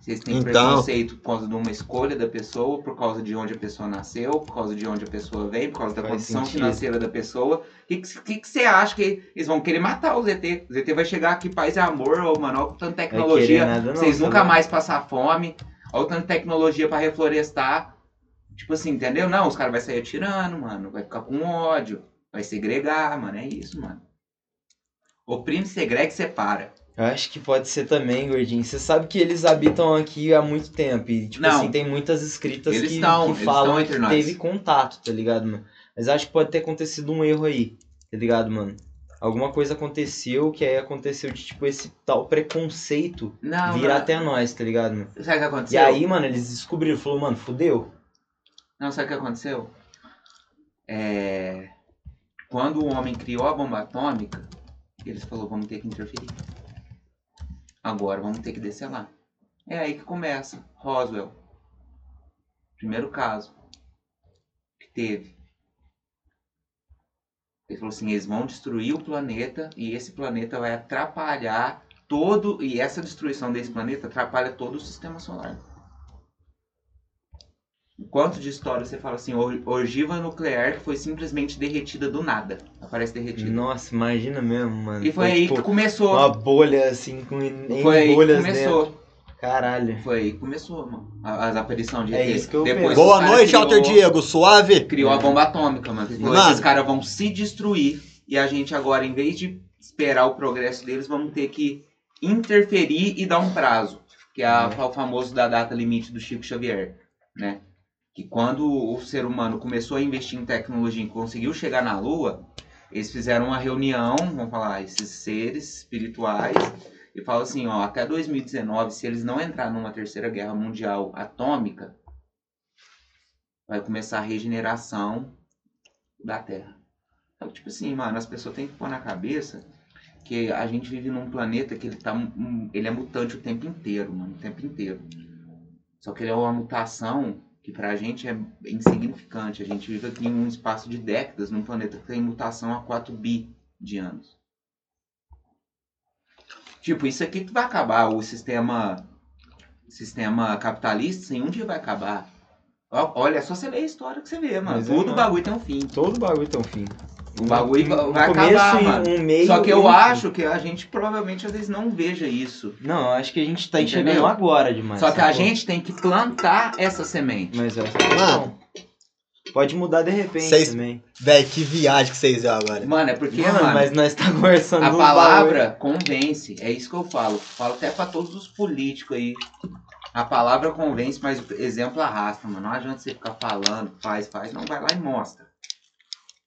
Speaker 3: Se eles têm
Speaker 2: Então-
Speaker 3: preconceito por causa de uma escolha da pessoa, por causa de onde a pessoa nasceu, por causa de onde a pessoa vem, por causa da
Speaker 1: Faz
Speaker 3: condição
Speaker 1: sentido.
Speaker 3: financeira da pessoa, o que, que, que você acha que eles vão querer matar o ZT? O ZT vai chegar aqui, paz e amor, ô, mano, olha tanta tecnologia,
Speaker 1: nada, não,
Speaker 3: vocês nunca
Speaker 1: bom?
Speaker 3: mais passar fome, olha tanta tecnologia pra reflorestar. Tipo assim, entendeu? Não, os caras vão sair atirando, mano, vai ficar com ódio, vai segregar, mano, é isso, mano. Oprime, segrega e separa.
Speaker 1: Eu acho que pode ser também, gordinho. Você sabe que eles habitam aqui há muito tempo. E, tipo
Speaker 3: Não.
Speaker 1: assim, tem muitas escritas que,
Speaker 3: estão,
Speaker 1: que falam que
Speaker 3: nós.
Speaker 1: teve contato, tá ligado, mano? Mas acho que pode ter acontecido um erro aí, tá ligado, mano? Alguma coisa aconteceu que aí aconteceu de, tipo, esse tal preconceito
Speaker 3: Não,
Speaker 1: virar
Speaker 3: não.
Speaker 1: até nós, tá ligado, mano?
Speaker 3: Sabe o que
Speaker 1: E
Speaker 3: aconteceu?
Speaker 1: aí, mano, eles descobriram, falou, mano, fudeu.
Speaker 3: Não, sabe o que aconteceu? É... Quando o homem criou a bomba atômica, eles falaram, vamos ter que interferir. Agora vamos ter que descer lá. É aí que começa. Roswell. Primeiro caso que teve. Ele falou assim, eles vão destruir o planeta e esse planeta vai atrapalhar todo... E essa destruição desse planeta atrapalha todo o sistema solar. Quanto de história você fala assim, ogiva nuclear que foi simplesmente derretida do nada. Aparece derretida.
Speaker 1: Nossa, imagina mesmo, mano.
Speaker 3: E foi aí
Speaker 1: tipo,
Speaker 3: que começou.
Speaker 1: Uma bolha, assim, com em
Speaker 3: Foi aí que
Speaker 1: bolhas
Speaker 3: começou.
Speaker 1: dentro. Caralho.
Speaker 3: Foi aí que começou, mano. a- As aparições de
Speaker 1: É isso que eu
Speaker 3: Depois
Speaker 1: penso.
Speaker 2: Boa noite,
Speaker 3: criou-
Speaker 2: Alter Diego. Suave?
Speaker 3: Criou a bomba atômica, mano.
Speaker 2: Mano.
Speaker 3: Esses caras vão se destruir. E a gente agora, em vez de esperar o progresso deles, vamos ter que interferir e dar um prazo. Que é,
Speaker 1: É.
Speaker 3: o famoso da data limite do Chico Xavier, né? Que quando o ser humano começou a investir em tecnologia e conseguiu chegar na Lua, eles fizeram uma reunião, vamos falar, esses seres espirituais, e falam assim, ó, até 2019, se eles não entrar numa terceira guerra mundial atômica, vai começar a regeneração da Terra. Então, tipo assim, mano, as pessoas têm que pôr na cabeça que a gente vive num planeta que ele tá ele é mutante o tempo inteiro, mano, o tempo inteiro. Só que ele é uma mutação que pra gente é insignificante. A gente vive aqui em um espaço de décadas num planeta que tem mutação há 4 bi de anos. Tipo, isso aqui que vai acabar. O sistema, sistema capitalista, sim, um dia vai acabar. Olha, é só você ler a história que você vê, mano.
Speaker 1: Mas é,
Speaker 3: Tudo
Speaker 1: mano.
Speaker 3: bagulho tem um fim.
Speaker 1: Todo bagulho tem um fim.
Speaker 3: O bagulho
Speaker 1: Um- um
Speaker 3: vai
Speaker 1: começo
Speaker 3: acabar,
Speaker 1: e
Speaker 3: mano.
Speaker 1: um meio.
Speaker 3: Só que eu acho que a gente provavelmente às vezes não veja isso.
Speaker 1: Não, eu acho que a gente tá
Speaker 3: Entendeu?
Speaker 1: enxergando agora demais.
Speaker 3: Só que a gente tem que plantar essa semente.
Speaker 1: Mas essa
Speaker 2: Mano,
Speaker 1: Pode mudar de repente
Speaker 2: Vocês-
Speaker 1: também.
Speaker 2: Véi, que viagem que vocês viram agora.
Speaker 3: Mano, é porque,
Speaker 1: Mano,
Speaker 3: mano,
Speaker 1: mas nós tá conversando
Speaker 3: a palavra convence. É isso que eu falo. Falo até pra todos os políticos aí. A palavra convence, mas o exemplo arrasta, mano. Não adianta você ficar falando, faz, faz. Não, vai lá e mostra.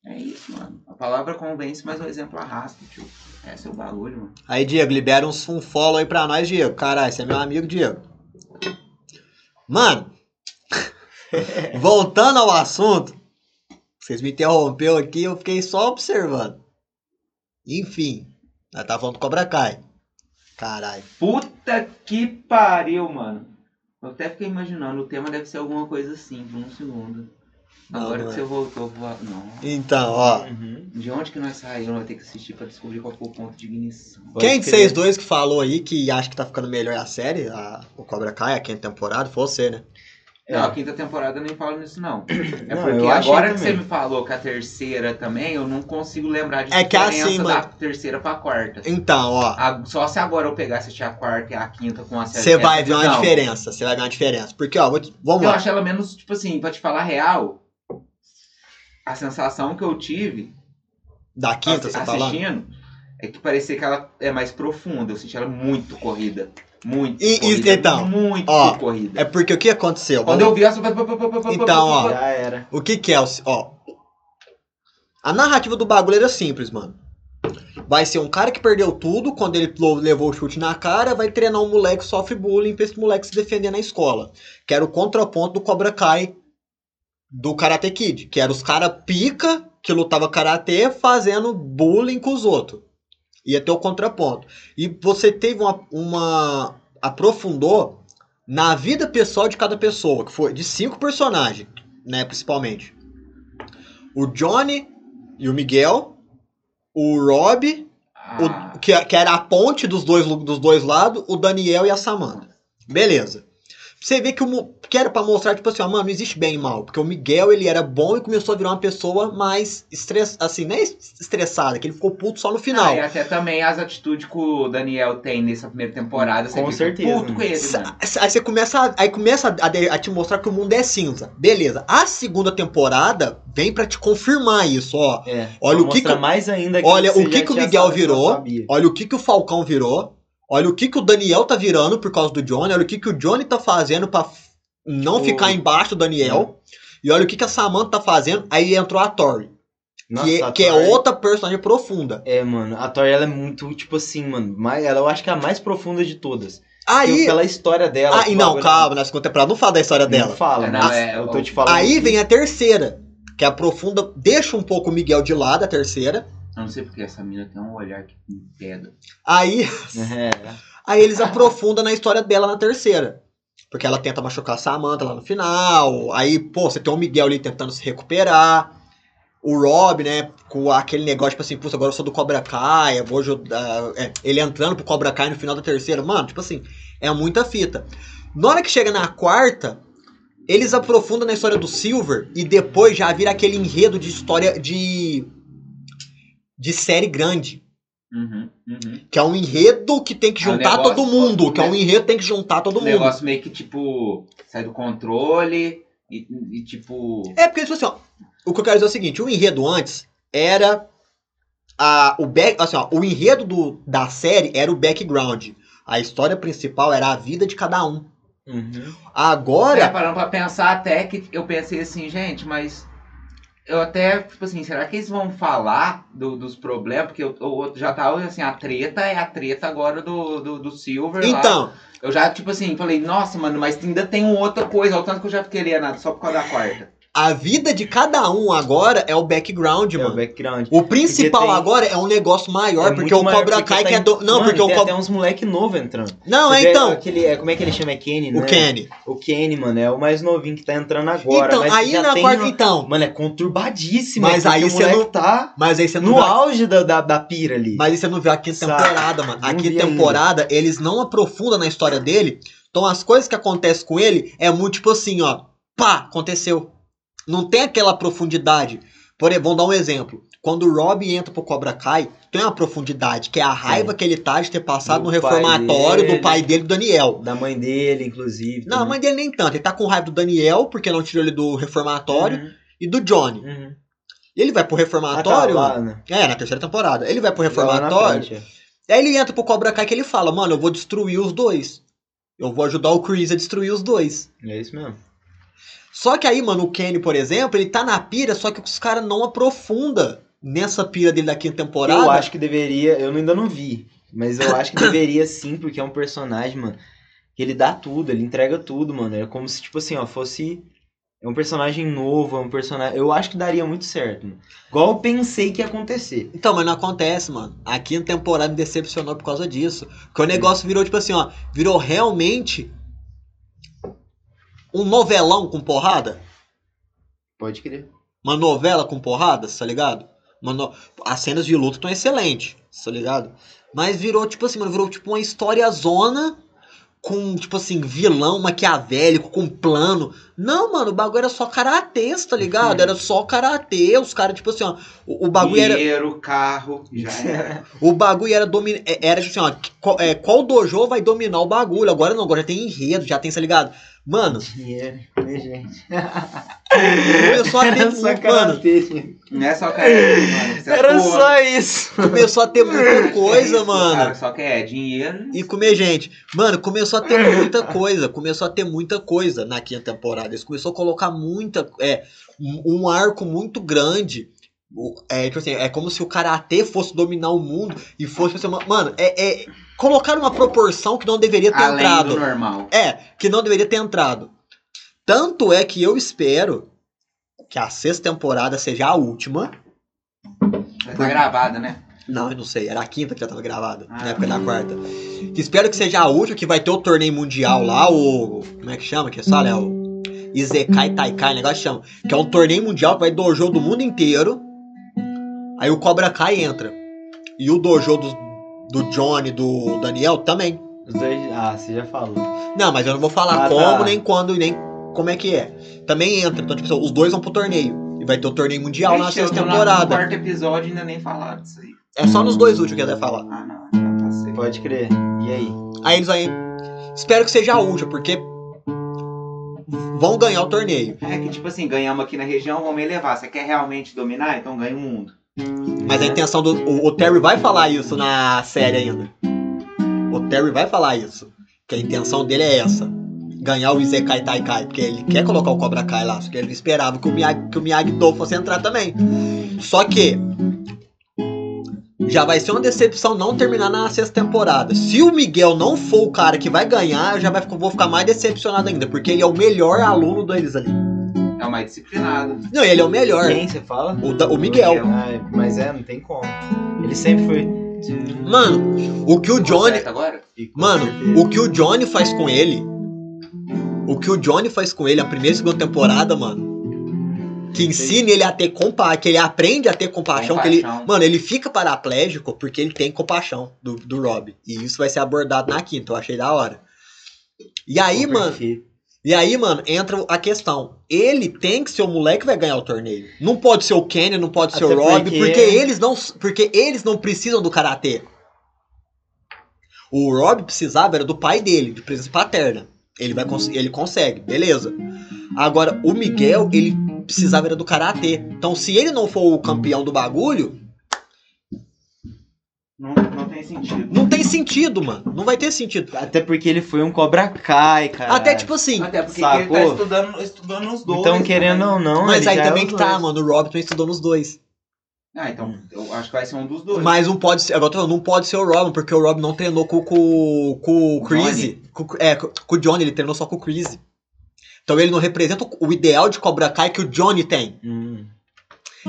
Speaker 3: É isso, mano. A palavra convence, mas o exemplo arrasta, tio. Esse é o bagulho, mano.
Speaker 2: Aí, Diego, libera uns, um follow aí pra nós, Diego. Caralho, você é meu amigo, Diego. Mano, voltando ao assunto, vocês me interrompeu aqui, eu fiquei só observando. Enfim, nós tá falando do Cobra Kai. Caralho.
Speaker 3: Puta que pariu, mano. Eu até fiquei imaginando, o tema deve ser alguma coisa assim, por um segundo. Agora que
Speaker 2: é.
Speaker 3: você voltou, eu vou... Não.
Speaker 2: Então, ó.
Speaker 1: Uhum.
Speaker 3: De onde que nós saímos? Vai ter que assistir pra descobrir qual foi o ponto de ignição.
Speaker 2: Quem de vocês dois que falou aí que acha que tá ficando melhor a série, a, o Cobra Kai, a quinta temporada, foi você, né?
Speaker 3: Não, a quinta temporada eu nem falo nisso, não. É
Speaker 1: Não,
Speaker 3: porque
Speaker 1: eu
Speaker 3: agora que
Speaker 1: também.
Speaker 3: você me falou que a terceira também, eu não consigo lembrar de
Speaker 2: É que
Speaker 3: diferença
Speaker 2: assim,
Speaker 3: da
Speaker 2: mano.
Speaker 3: terceira pra quarta.
Speaker 2: Então, ó.
Speaker 3: A- só se agora eu pegar assistir a quarta e a quinta com a série.
Speaker 2: Você
Speaker 3: é
Speaker 2: vai ver uma
Speaker 3: não.
Speaker 2: diferença. Você vai ver uma diferença. Porque, ó, vou vamos
Speaker 3: Eu
Speaker 2: lá.
Speaker 3: acho ela menos, tipo assim, pra te falar a real, a sensação que eu tive
Speaker 2: Da quinta,
Speaker 3: assi-
Speaker 2: você tá falando?
Speaker 3: assistindo é que parecia que ela é mais profunda. Eu senti ela muito corrida. Muito
Speaker 2: E-
Speaker 3: corrida.
Speaker 2: então,
Speaker 3: muito
Speaker 2: ó,
Speaker 3: corrida.
Speaker 2: É porque o que aconteceu?
Speaker 3: Quando eu vi essa.
Speaker 2: Então, ó.
Speaker 1: Já era.
Speaker 2: O que que é? o- Ó. A narrativa do bagulho era simples, mano. Vai ser um cara que perdeu tudo quando ele levou o chute na cara, vai treinar um moleque que sofre bullying pra esse moleque se defender na escola. Que era o contraponto do Cobra Kai do Karate Kid. Que era os cara pica que lutava karatê fazendo bullying com os outros. Ia ter o contraponto. E você teve uma, uma. aprofundou na vida pessoal de cada pessoa, que foi de cinco personagens, né, principalmente. O Johnny e o Miguel, o Rob,
Speaker 3: Ah,
Speaker 2: o, que, que era a ponte dos dois, dos dois lados, o Daniel e a Samantha. Beleza. Você vê que, o, que era pra mostrar, tipo assim, ó, mano, não existe bem e mal. Porque o Miguel, ele era bom e começou a virar uma pessoa mais estress, assim, não é es- estressada, que ele ficou puto só no final.
Speaker 3: Ah, e até também as atitudes que o Daniel tem nessa primeira temporada. Você
Speaker 1: Com
Speaker 3: fica
Speaker 1: certeza,
Speaker 3: puto com ele, mano.
Speaker 2: Aí você começa, a, aí começa a, a te mostrar que o mundo é cinza. Beleza. A segunda temporada vem pra te confirmar isso, ó.
Speaker 1: É.
Speaker 2: Olha o que que-
Speaker 1: mais ainda
Speaker 2: olha
Speaker 1: você
Speaker 2: o que que o Miguel virou. Olha o que, que o Falcão virou. Olha o que, que o Daniel tá virando por causa do Johnny. Olha o que, que o Johnny tá fazendo pra f- não
Speaker 1: O-
Speaker 2: ficar embaixo do Daniel. E olha o que, que a Samantha tá fazendo. Aí entrou a Tori.
Speaker 1: Nossa,
Speaker 2: que,
Speaker 1: a
Speaker 2: que é
Speaker 1: Tori-
Speaker 2: outra personagem profunda.
Speaker 1: É, mano, a Tori ela é muito, tipo assim, mano, mais, ela eu acho que é a mais profunda de todas.
Speaker 2: Aí.
Speaker 1: Pela história dela.
Speaker 2: Ah, e
Speaker 1: o
Speaker 2: não, calma, na segunda temporada não fala da história
Speaker 1: Não
Speaker 2: dela.
Speaker 1: fala,
Speaker 3: É, não,
Speaker 1: mas
Speaker 3: é,
Speaker 1: eu tô te falando.
Speaker 2: Aí
Speaker 1: que-
Speaker 2: vem a terceira. Que aprofunda, deixa um pouco o Miguel de lado, a terceira.
Speaker 3: Eu não sei porque essa mina tem um olhar que me pega.
Speaker 2: Aí,
Speaker 1: É,
Speaker 2: aí eles aprofundam na história dela na terceira. Porque ela tenta machucar a Samantha lá no final. Aí, pô, você tem o Miguel ali tentando se recuperar. O Rob, né, com aquele negócio, tipo assim, putz, agora eu sou do Cobra Kai, eu vou ajudar. é, ele entrando pro Cobra Kai no final da terceira. Mano, tipo assim, é muita fita. Na hora que chega na quarta, eles aprofundam na história do Silver e depois já vira aquele enredo de história de. De série grande.
Speaker 3: Uhum, uhum.
Speaker 2: Que é um enredo que tem que
Speaker 3: É um
Speaker 2: juntar
Speaker 3: negócio-
Speaker 2: todo mundo. Que é um enredo que tem que juntar todo
Speaker 3: O
Speaker 2: mundo.
Speaker 3: negócio meio que, tipo, sai do controle e, e, tipo...
Speaker 2: É porque, tipo assim, ó, o que eu quero dizer é o seguinte: o enredo antes era. A, o, back, assim, ó, o enredo do, da série era o background. A história principal era a vida de cada um.
Speaker 1: uhum.
Speaker 2: Agora.
Speaker 3: parando pra pensar até que eu pensei assim, gente, mas eu até, tipo assim, será que eles vão falar do- dos problemas? Porque eu, eu já tava assim, a treta é a treta agora do, do, do Silver lá.
Speaker 2: Então,
Speaker 3: Eu já, tipo assim, falei, nossa, mano, mas ainda tem outra coisa, olha o tanto que eu já queria nada, só por causa da quarta.
Speaker 2: A vida de cada um agora é o background,
Speaker 1: É o
Speaker 2: mano.
Speaker 1: background.
Speaker 2: O principal
Speaker 1: tem-
Speaker 2: agora é um negócio maior,
Speaker 1: É
Speaker 2: porque o
Speaker 1: maior,
Speaker 2: Cobra
Speaker 1: porque
Speaker 2: Kai
Speaker 1: tá
Speaker 2: que é do. Não,
Speaker 1: Mano,
Speaker 2: porque o
Speaker 1: tem
Speaker 2: Cobra.
Speaker 1: até uns moleque novo entrando.
Speaker 2: Não, é então.
Speaker 1: Aquele, é, como é que ele chama? É Kenny, né?
Speaker 2: O Kenny.
Speaker 1: O Kenny, mano, é o mais novinho que tá entrando agora.
Speaker 2: Então, aí na
Speaker 1: tem
Speaker 2: quarta,
Speaker 1: uma-
Speaker 2: então.
Speaker 1: Mano, é conturbadíssimo.
Speaker 2: Mas aí
Speaker 1: o
Speaker 2: você não-
Speaker 1: tá
Speaker 2: Mas aí você não
Speaker 1: no auge da, da, da pira ali.
Speaker 2: Mas aí você não viu a quinta temporada, mano. A quinta
Speaker 1: vi ainda.
Speaker 2: temporada, eles não aprofundam na história dele. Então as coisas que acontecem com ele é muito tipo assim, ó. Pá, aconteceu. Não tem aquela profundidade. Por exemplo, vamos dar um exemplo. Quando o Rob entra pro Cobra Kai, tem uma profundidade, que é a raiva que ele tá de ter passado
Speaker 1: Do
Speaker 2: no
Speaker 1: pai
Speaker 2: reformatório
Speaker 1: dele.
Speaker 2: do pai dele, do Daniel.
Speaker 1: Da mãe dele, inclusive.
Speaker 2: Não, a
Speaker 1: também.
Speaker 2: mãe dele nem tanto. Ele tá com raiva do Daniel, porque não tirou ele do reformatório.
Speaker 1: Uhum.
Speaker 2: e do Johnny.
Speaker 1: Uhum.
Speaker 2: Ele vai pro reformatório.
Speaker 1: Ah, tá, lá, né?
Speaker 2: É, na terceira temporada. Ele vai pro reformatório.
Speaker 1: frente,
Speaker 2: Aí ele entra pro Cobra Kai que ele fala, mano, eu vou destruir os dois. Eu vou ajudar o Chris a destruir os dois.
Speaker 1: é. É isso mesmo.
Speaker 2: Só que aí, mano, o Kenny, por exemplo, ele tá na pira, só que os caras não aprofunda nessa pira dele da quinta temporada.
Speaker 1: Eu acho que deveria. Eu ainda não vi. Mas eu acho que deveria sim, porque é um personagem, mano. Que ele dá tudo, ele entrega tudo, mano. É como se, tipo assim, ó, fosse. É um personagem novo, é um personagem. Eu acho que daria muito certo, mano. Igual eu pensei que ia acontecer.
Speaker 2: Então, mas não acontece, mano. A quinta temporada me decepcionou por causa disso. Porque o negócio virou, tipo assim, ó. Virou realmente um novelão com porrada.
Speaker 1: Pode crer.
Speaker 2: Uma novela com porradas, tá ligado? No- As cenas de luta estão excelentes, tá ligado? Mas virou, tipo assim, mano, virou tipo uma história zona com, tipo assim, vilão maquiavélico, com plano. Não, mano, o bagulho era só karatê, tá ligado? Era só karatê, os caras, tipo assim, ó. O, o bagulho era.
Speaker 3: Dinheiro, carro, já era.
Speaker 2: O bagulho era dominar. Era tipo assim, ó. Qual, é, qual dojo vai dominar o bagulho? Agora não, agora já tem enredo, já tem, tá ligado? Mano,
Speaker 1: Dinheiro, né, gente?
Speaker 2: começou a ter.
Speaker 1: Era só
Speaker 2: mano.
Speaker 3: Não é só carreira, mano. Isso é
Speaker 1: Era
Speaker 3: porra.
Speaker 1: só isso.
Speaker 2: começou a ter muita
Speaker 3: É
Speaker 2: coisa,
Speaker 3: isso,
Speaker 2: mano.
Speaker 3: cara, só quer dinheiro.
Speaker 2: E comer gente. Mano, começou a ter muita coisa. Começou a ter muita coisa na quinta temporada. Eles começou a colocar muita. É, um arco muito grande. É, tipo assim, é como se o karatê fosse dominar o mundo e fosse. assim, Mano, é, é. Colocaram uma proporção que não deveria ter
Speaker 3: Além
Speaker 2: entrado.
Speaker 3: do normal.
Speaker 2: É, que não deveria ter entrado. Tanto é que eu espero que a sexta temporada seja a última.
Speaker 3: Já tá gravada, né?
Speaker 2: Não, eu não sei, era a quinta que já tava gravada,
Speaker 3: Ah.
Speaker 2: na época da quarta. Que espero que seja a última, que vai ter o torneio mundial lá, o. Como é que chama? Que? É o. Izekai Taikai, negócio que chama. Que é um torneio mundial que vai dojo do mundo inteiro. Aí o Cobra Kai entra. E o dojo do, do Johnny, do Daniel também.
Speaker 1: Os dois. Ah, você já falou.
Speaker 2: Não, mas eu não vou falar
Speaker 1: Ah,
Speaker 2: como,
Speaker 1: tá.
Speaker 2: nem quando, nem como é que é. Também entra. Então, tipo, os dois vão pro torneio. E vai ter o torneio mundial na sexta temporada.
Speaker 3: No quarto episódio ainda nem falaram disso aí.
Speaker 2: É só nos dois últimos que ele vai falar.
Speaker 3: Ah, não. Já passei.
Speaker 1: Pode crer. E aí?
Speaker 2: Aí eles aí. Espero que seja a última, porque vão ganhar o torneio.
Speaker 3: É que, tipo assim, ganhamos aqui na região, vamos elevar. Você quer realmente dominar? Então ganha o mundo.
Speaker 2: Mas a intenção do. O, o Terry vai falar isso na série ainda. O Terry vai falar isso. Que a intenção dele é essa. Ganhar o Izekai Taikai. Porque ele quer colocar o Cobra Kai lá. Só que ele esperava que o Miyagi, que o Miyagi-Do fosse entrar também. Só que. Já vai ser uma decepção não terminar na sexta temporada. Se o Miguel não for o cara que vai ganhar, eu já vai, vou ficar mais decepcionado ainda. Porque ele é o melhor aluno deles ali.
Speaker 3: É o mais disciplinado.
Speaker 2: Não, ele é o melhor.
Speaker 1: Quem você fala?
Speaker 2: O, da- o Miguel.
Speaker 1: Ah, mas é, não tem como. Ele sempre foi.
Speaker 2: Mano, o que o Johnny.
Speaker 3: Certo agora?
Speaker 2: Mano, o que o Johnny faz com ele. O que o Johnny faz com ele a primeira e segunda temporada, mano. Que ensina ele a ter compaixão, que ele aprende a ter compaixão, que ele.
Speaker 3: Compaixão.
Speaker 2: Mano, ele fica paraplégico porque ele tem compaixão do, do Rob. E isso vai ser abordado na quinta, eu achei da hora. E aí, mano, e aí, mano, entra a questão. Ele tem que ser o moleque que vai ganhar o torneio. Não pode ser o Kenny, não pode ser
Speaker 1: Até
Speaker 2: o Rob,
Speaker 1: porque-
Speaker 2: porque eles não, porque eles não precisam do karatê. O Rob precisava era do pai dele, de presença paterna. Ele vai cons- ele consegue, beleza. Agora o Miguel, ele precisava era do karatê. Então, se ele não for o campeão do bagulho,
Speaker 3: tem sentido.
Speaker 2: não tem sentido, mano. Não vai ter sentido.
Speaker 1: Até porque ele foi um Cobra Kai, cara.
Speaker 2: Até tipo assim,
Speaker 3: Até porque
Speaker 1: Sacou?
Speaker 3: ele tá estudando, estudando os dois.
Speaker 1: Então, querendo
Speaker 3: né?
Speaker 1: ou não.
Speaker 2: mas
Speaker 1: ele
Speaker 2: aí
Speaker 1: já é
Speaker 2: também
Speaker 1: os
Speaker 2: que tá,
Speaker 1: dois.
Speaker 2: mano. O Rob também estudou nos dois.
Speaker 3: Ah, então eu acho que vai ser um dos dois.
Speaker 2: Mas não pode ser, agora eu tô falando, não pode ser o Robin, porque o Robin não treinou com, com, com o Chris. Com, é, com, o Johnny, ele treinou só com o Chris. Então ele não representa o- o ideal de Cobra Kai que o Johnny tem.
Speaker 1: Hum.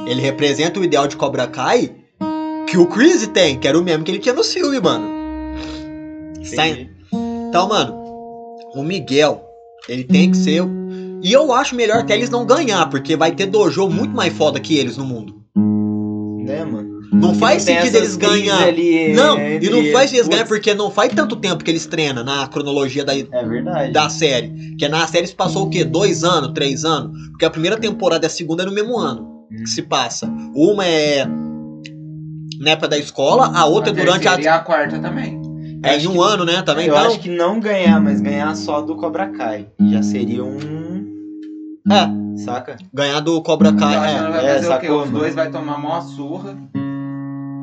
Speaker 2: Ele representa o ideal de Cobra Kai que o Chris tem, que era o mesmo que ele tinha no filme, mano. Sai- Então, mano, o Miguel, ele tem que ser. E eu acho melhor até eles não ganhar, porque vai ter dojo muito mais foda que eles no mundo.
Speaker 1: Né, mano?
Speaker 2: Não faz sentido eles ganhar.
Speaker 1: ali
Speaker 2: Não, e não faz eles ganhar porque não faz tanto tempo que eles treinam na cronologia da,
Speaker 1: É
Speaker 2: da série. Que na série se passou o quê? Dois anos, três anos? Porque a primeira temporada e a segunda é no mesmo ano que se passa. Uma é na época da escola, a outra é durante
Speaker 3: terceira E
Speaker 2: a.
Speaker 3: a quarta também.
Speaker 2: É em um
Speaker 1: que-
Speaker 2: ano, né? Também
Speaker 1: eu
Speaker 2: então.
Speaker 1: acho que não ganhar, mas ganhar só do Cobra Kai. Já seria um.
Speaker 2: É,
Speaker 1: Saca?
Speaker 2: ganhar do Cobra Kai. É.
Speaker 1: é, sacou,
Speaker 3: Os dois vai tomar mó surra.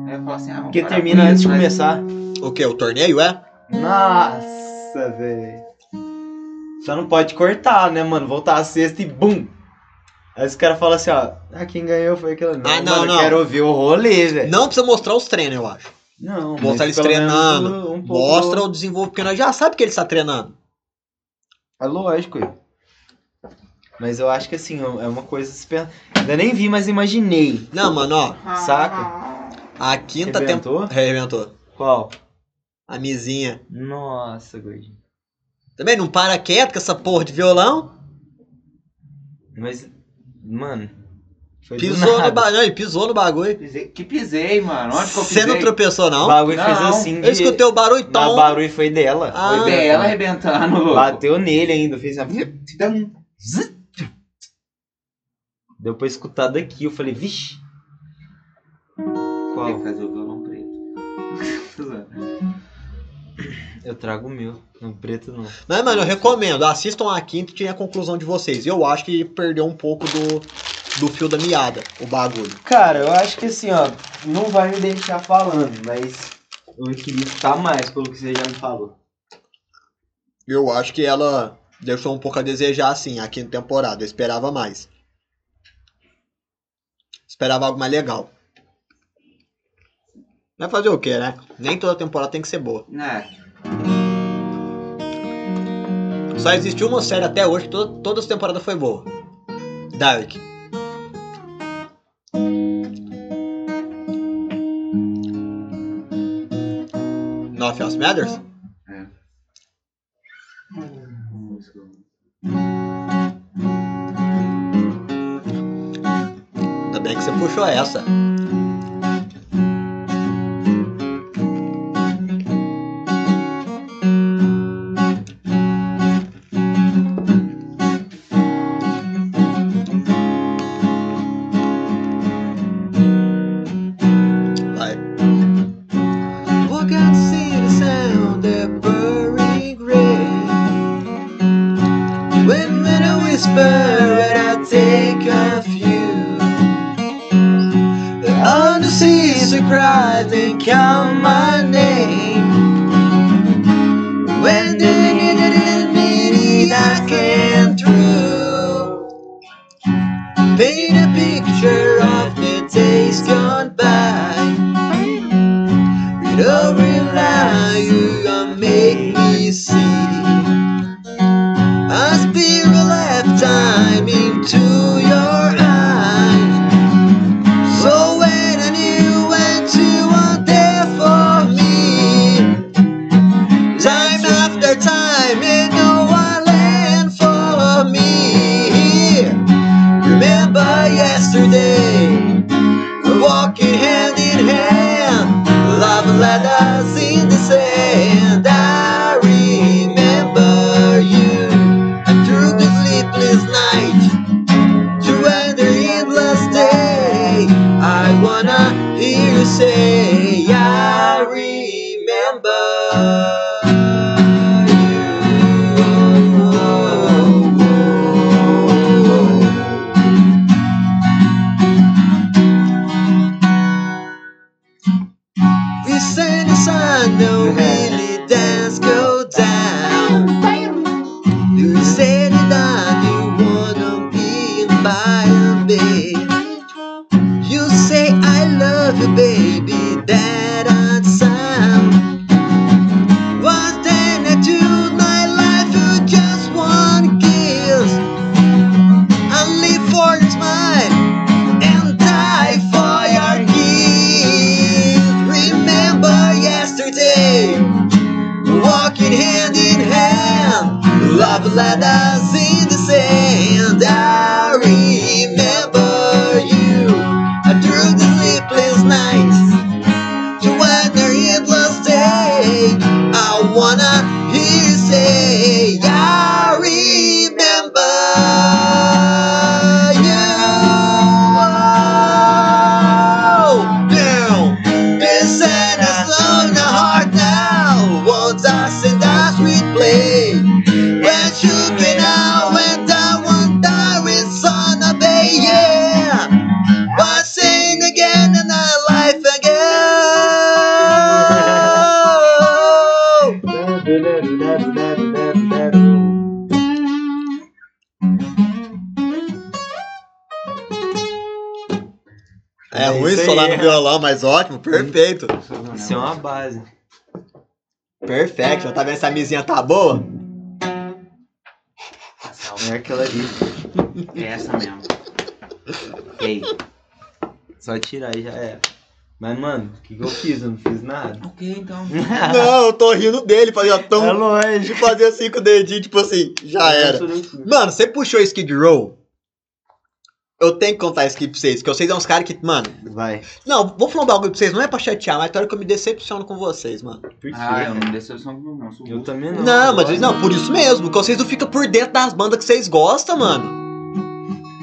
Speaker 3: Aí eu falo assim, ah,
Speaker 1: Porque termina antes de começar.
Speaker 2: O que? O torneio é?
Speaker 1: Nossa, velho. Só não pode cortar, né, mano? Voltar a sexta e bum! Aí os caras falam assim, ó. Ah, quem ganhou foi aquele. Não,
Speaker 2: Ah, não,
Speaker 1: mano, eu
Speaker 2: não.
Speaker 1: quero ouvir o rolê, velho.
Speaker 2: Não precisa mostrar os treinos, eu acho.
Speaker 1: Não,
Speaker 2: Mostrar
Speaker 1: mas
Speaker 2: eles treinando.
Speaker 1: um pouco-
Speaker 2: Mostra o desenvolvimento, porque nós já sabe que ele está treinando.
Speaker 1: É lógico. Mas eu acho que assim, é uma coisa. super- Ainda nem vi, mas imaginei.
Speaker 2: Não, mano, ó.
Speaker 1: Saca?
Speaker 2: A quinta temporada. Reventou.
Speaker 1: Qual?
Speaker 2: A mizinha.
Speaker 1: Nossa, gordinho.
Speaker 2: Também não para quieto com essa porra de violão.
Speaker 1: Mas, mano.
Speaker 2: Pisou no bagulho. Pisou no bagulho.
Speaker 3: Pisei- Que pisei, mano. Onde que eu
Speaker 2: Você
Speaker 3: pisei?
Speaker 2: não tropeçou,
Speaker 1: O
Speaker 2: não?
Speaker 1: bagulho fez
Speaker 3: Não,
Speaker 1: assim.
Speaker 2: Eu escutei o barulho tom.
Speaker 1: barulho foi dela.
Speaker 2: Ah.
Speaker 3: Foi dela arrebentando.
Speaker 1: Bateu nele ainda, fez assim. Deu pra escutar daqui, eu falei, vixe.
Speaker 3: Tem que
Speaker 1: Qual? Eu trago o meu. No preto não.
Speaker 2: Mas, mano, eu recomendo. Assistam a quinta e tirem a conclusão de vocês. Eu acho que perdeu um pouco do, do fio da meada, o bagulho.
Speaker 1: Cara, eu acho que assim, ó, não vai me deixar falando, mas eu queria escutar mais pelo que você já me falou.
Speaker 2: Eu acho que ela deixou um pouco a desejar, assim, a quinta temporada. Eu esperava mais. Esperava algo mais legal. Vai fazer o quê, né? Nem toda temporada tem que ser boa.
Speaker 3: Né?
Speaker 2: Só existiu uma série até hoje que toda, todas as temporadas foi boa. Dark. Nothing Else Matters? Ainda bem que você puxou essa.
Speaker 1: Aí.
Speaker 2: violão, mas ótimo, perfeito.
Speaker 1: Isso é uma base.
Speaker 2: Perfeito. Tá vendo se a misinha tá boa?
Speaker 1: É aquela ali.
Speaker 3: É essa mesmo. Ei.
Speaker 1: Só tirar e já era. Mas, mano, o que, que eu fiz? Eu não fiz nada.
Speaker 3: Ok, então.
Speaker 2: Não, eu tô rindo dele, fazia
Speaker 1: É
Speaker 2: tão.
Speaker 1: longe.
Speaker 2: De fazer assim com o dedinho, tipo assim, já era. Mano, você puxou Skid Row? Eu tenho que contar isso aqui pra vocês, que vocês são uns caras que, mano.
Speaker 1: Vai.
Speaker 2: Não, vou falar um bagulho pra vocês, não é pra chatear, mas é hora que eu me decepciono com vocês, mano.
Speaker 1: Por quê?
Speaker 3: Ah, eu não decepção com não. Sou
Speaker 1: Eu também não.
Speaker 2: Não, mas
Speaker 1: gosto.
Speaker 2: não, por isso mesmo, porque vocês não ficam por dentro das bandas que vocês gostam, mano.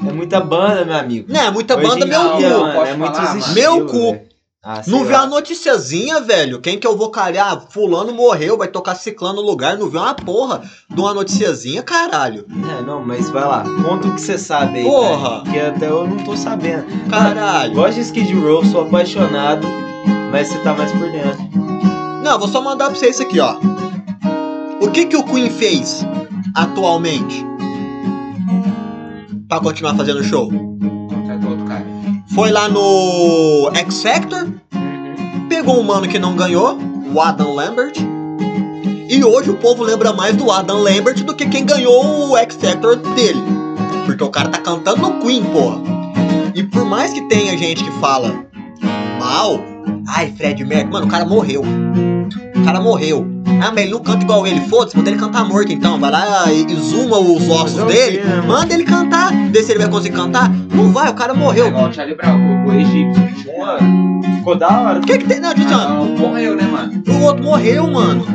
Speaker 1: É muita banda, meu amigo.
Speaker 2: Não, é muita
Speaker 1: Hoje
Speaker 2: banda, meu
Speaker 1: dia,
Speaker 2: cu.
Speaker 1: mano, é
Speaker 3: falar, mano.
Speaker 2: Meu cu.
Speaker 1: Ah,
Speaker 2: Não viu
Speaker 1: lá.
Speaker 2: a noticiazinha, velho? Quem que eu vou calhar? Fulano morreu, vai tocar ciclano no lugar. Não viu uma porra de uma noticiazinha, caralho.
Speaker 1: É, não, mas vai lá. Conta o que você sabe aí.
Speaker 2: Porra.
Speaker 1: cara, que até eu não tô sabendo.
Speaker 2: Caralho.
Speaker 1: Gosto de Skid Row, sou apaixonado, mas você tá mais por dentro.
Speaker 2: Não, vou só mandar pra você isso aqui, ó. O que que o Queen fez atualmente? Pra continuar fazendo show? Foi lá no X Factor, pegou um mano que não ganhou, o Adam Lambert. E hoje o povo lembra mais do Adam Lambert do que quem ganhou o X Factor dele. Porque o cara tá cantando no Queen, porra. E por mais que tenha gente que fala mal, ai, Fred Mercury, mano, o cara morreu. O cara morreu. Ah, mas ele não canta igual ele, foda-se, manda ele cantar morto então. Vai lá e exuma os ossos
Speaker 1: é o
Speaker 2: dele,
Speaker 1: né,
Speaker 2: manda ele cantar. Vê se ele vai conseguir cantar. Não vai, o cara
Speaker 3: É
Speaker 2: morreu.
Speaker 3: igual o Charlie Brown, o egípcio.
Speaker 1: Porra, ficou da hora.
Speaker 2: O que que tem? Não, gente,
Speaker 3: Ah, morreu, né, mano?
Speaker 2: o outro morreu, mano.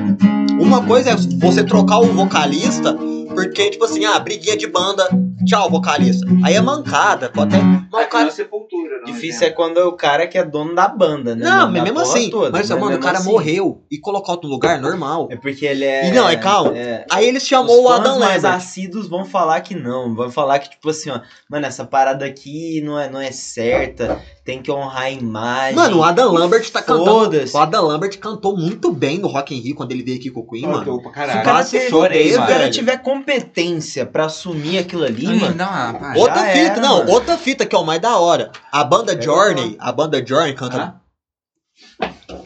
Speaker 2: Uma coisa é você trocar o vocalista, porque, tipo assim, ah, briguinha de banda, tchau, vocalista. Aí é mancada, pode até. Mas o
Speaker 3: Aqui
Speaker 2: cara.
Speaker 3: sepultura, não
Speaker 1: Difícil é quando é o cara que é dono da banda, né?
Speaker 2: Não, mas mesmo assim.
Speaker 1: toda,
Speaker 2: mas,
Speaker 1: né?
Speaker 2: mano, o cara
Speaker 1: assim.
Speaker 2: morreu e colocar outro lugar, normal.
Speaker 1: É porque ele é.
Speaker 2: E não, é calma.
Speaker 1: é-
Speaker 2: Aí ele
Speaker 1: Os
Speaker 2: chamou o Adam
Speaker 1: mais
Speaker 2: Lambert.
Speaker 1: assíduos vão falar que não. Vão falar que, tipo assim, ó, mano, essa parada aqui não é, não é certa. Tem que honrar a imagem.
Speaker 2: Mano, o Adam Lambert tá cantando. O Adam Lambert cantou muito bem no Rock in Rio quando ele veio aqui com o Queen, mano.
Speaker 3: Pra
Speaker 1: Se
Speaker 3: caralho.
Speaker 1: o cara,
Speaker 2: chorei,
Speaker 1: se o cara tiver competência pra assumir aquilo ali,
Speaker 3: Ih,
Speaker 1: mano.
Speaker 3: Não, ah, para.
Speaker 2: Outra fita,
Speaker 1: era,
Speaker 2: não,
Speaker 1: mano.
Speaker 2: outra fita que é o mais da hora. A banda
Speaker 1: É
Speaker 2: Journey, a banda Journey canta.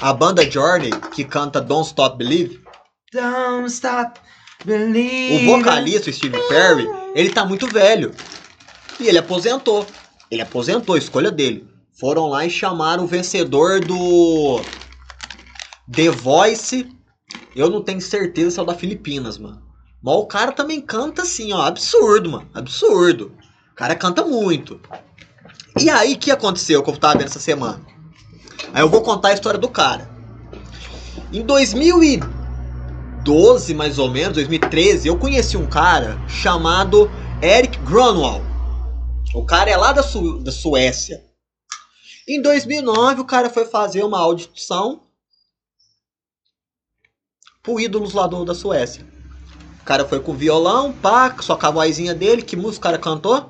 Speaker 2: A banda Journey, que canta Don't Stop Believe,
Speaker 1: Don't stop
Speaker 2: o
Speaker 1: believing.
Speaker 2: vocalista, o Steve Perry, ele tá muito velho. E ele aposentou. Ele aposentou, escolha dele. Foram lá e chamaram o vencedor do The Voice. Eu não tenho certeza se é o da Filipinas, mano. Mas o cara também canta assim, ó, absurdo, mano. Absurdo. O cara canta muito. E aí, o que aconteceu que eu tava vendo essa semana? Aí eu vou contar a história do cara. Em 2012, mais ou menos, 2013, eu conheci um cara chamado Eric Gronwall. O cara é lá da, Su- da Suécia. Em 2009, o cara foi fazer uma audição pro ídolos lá do, da Suécia. O cara foi com violão, pá, só com a vozinha dele. Que música o cara cantou?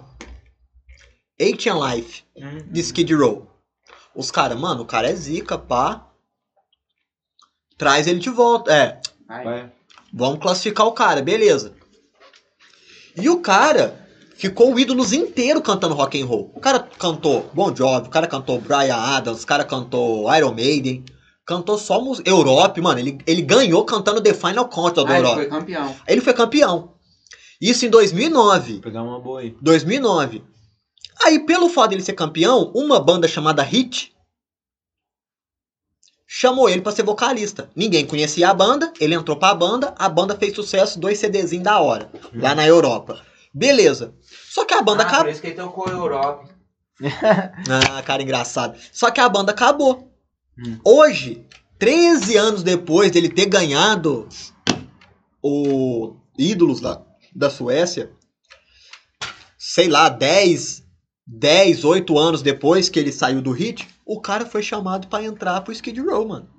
Speaker 2: Ancient Life,
Speaker 1: Hum.
Speaker 2: de Skid Row. Os caras, mano, o cara é zica, pá. Traz ele de volta. É.
Speaker 3: Vai.
Speaker 2: Vamos classificar o cara, beleza. E o cara ficou o ídolos inteiro cantando rock and roll. O cara cantou Bon Jovi, o cara cantou Brian Adams, o cara cantou Iron Maiden, cantou só música Europe, mano, ele, ele ganhou cantando The Final Countdown da
Speaker 3: Ah, ele
Speaker 2: Europe.
Speaker 3: foi campeão.
Speaker 2: Ele foi campeão. Isso em 2009.
Speaker 1: Vou pegar uma boa aí.
Speaker 2: 2009. Aí, pelo fato dele ser campeão, uma banda chamada Hit chamou ele pra ser vocalista. Ninguém conhecia a banda, ele entrou pra banda, a banda fez sucesso, dois CDzinhos da hora, lá na Europa. Beleza. Só que a banda
Speaker 3: ah,
Speaker 2: acabou.
Speaker 3: por isso que ele tocou Europe.
Speaker 2: Ah, cara engraçado. Só que a banda acabou.
Speaker 1: Hum.
Speaker 2: Hoje, 13 anos depois dele ter ganhado o Ídolos da, da Suécia, sei lá, 10, 10, 8 anos depois que ele saiu do hit, o cara foi chamado pra entrar pro Skid Row, mano.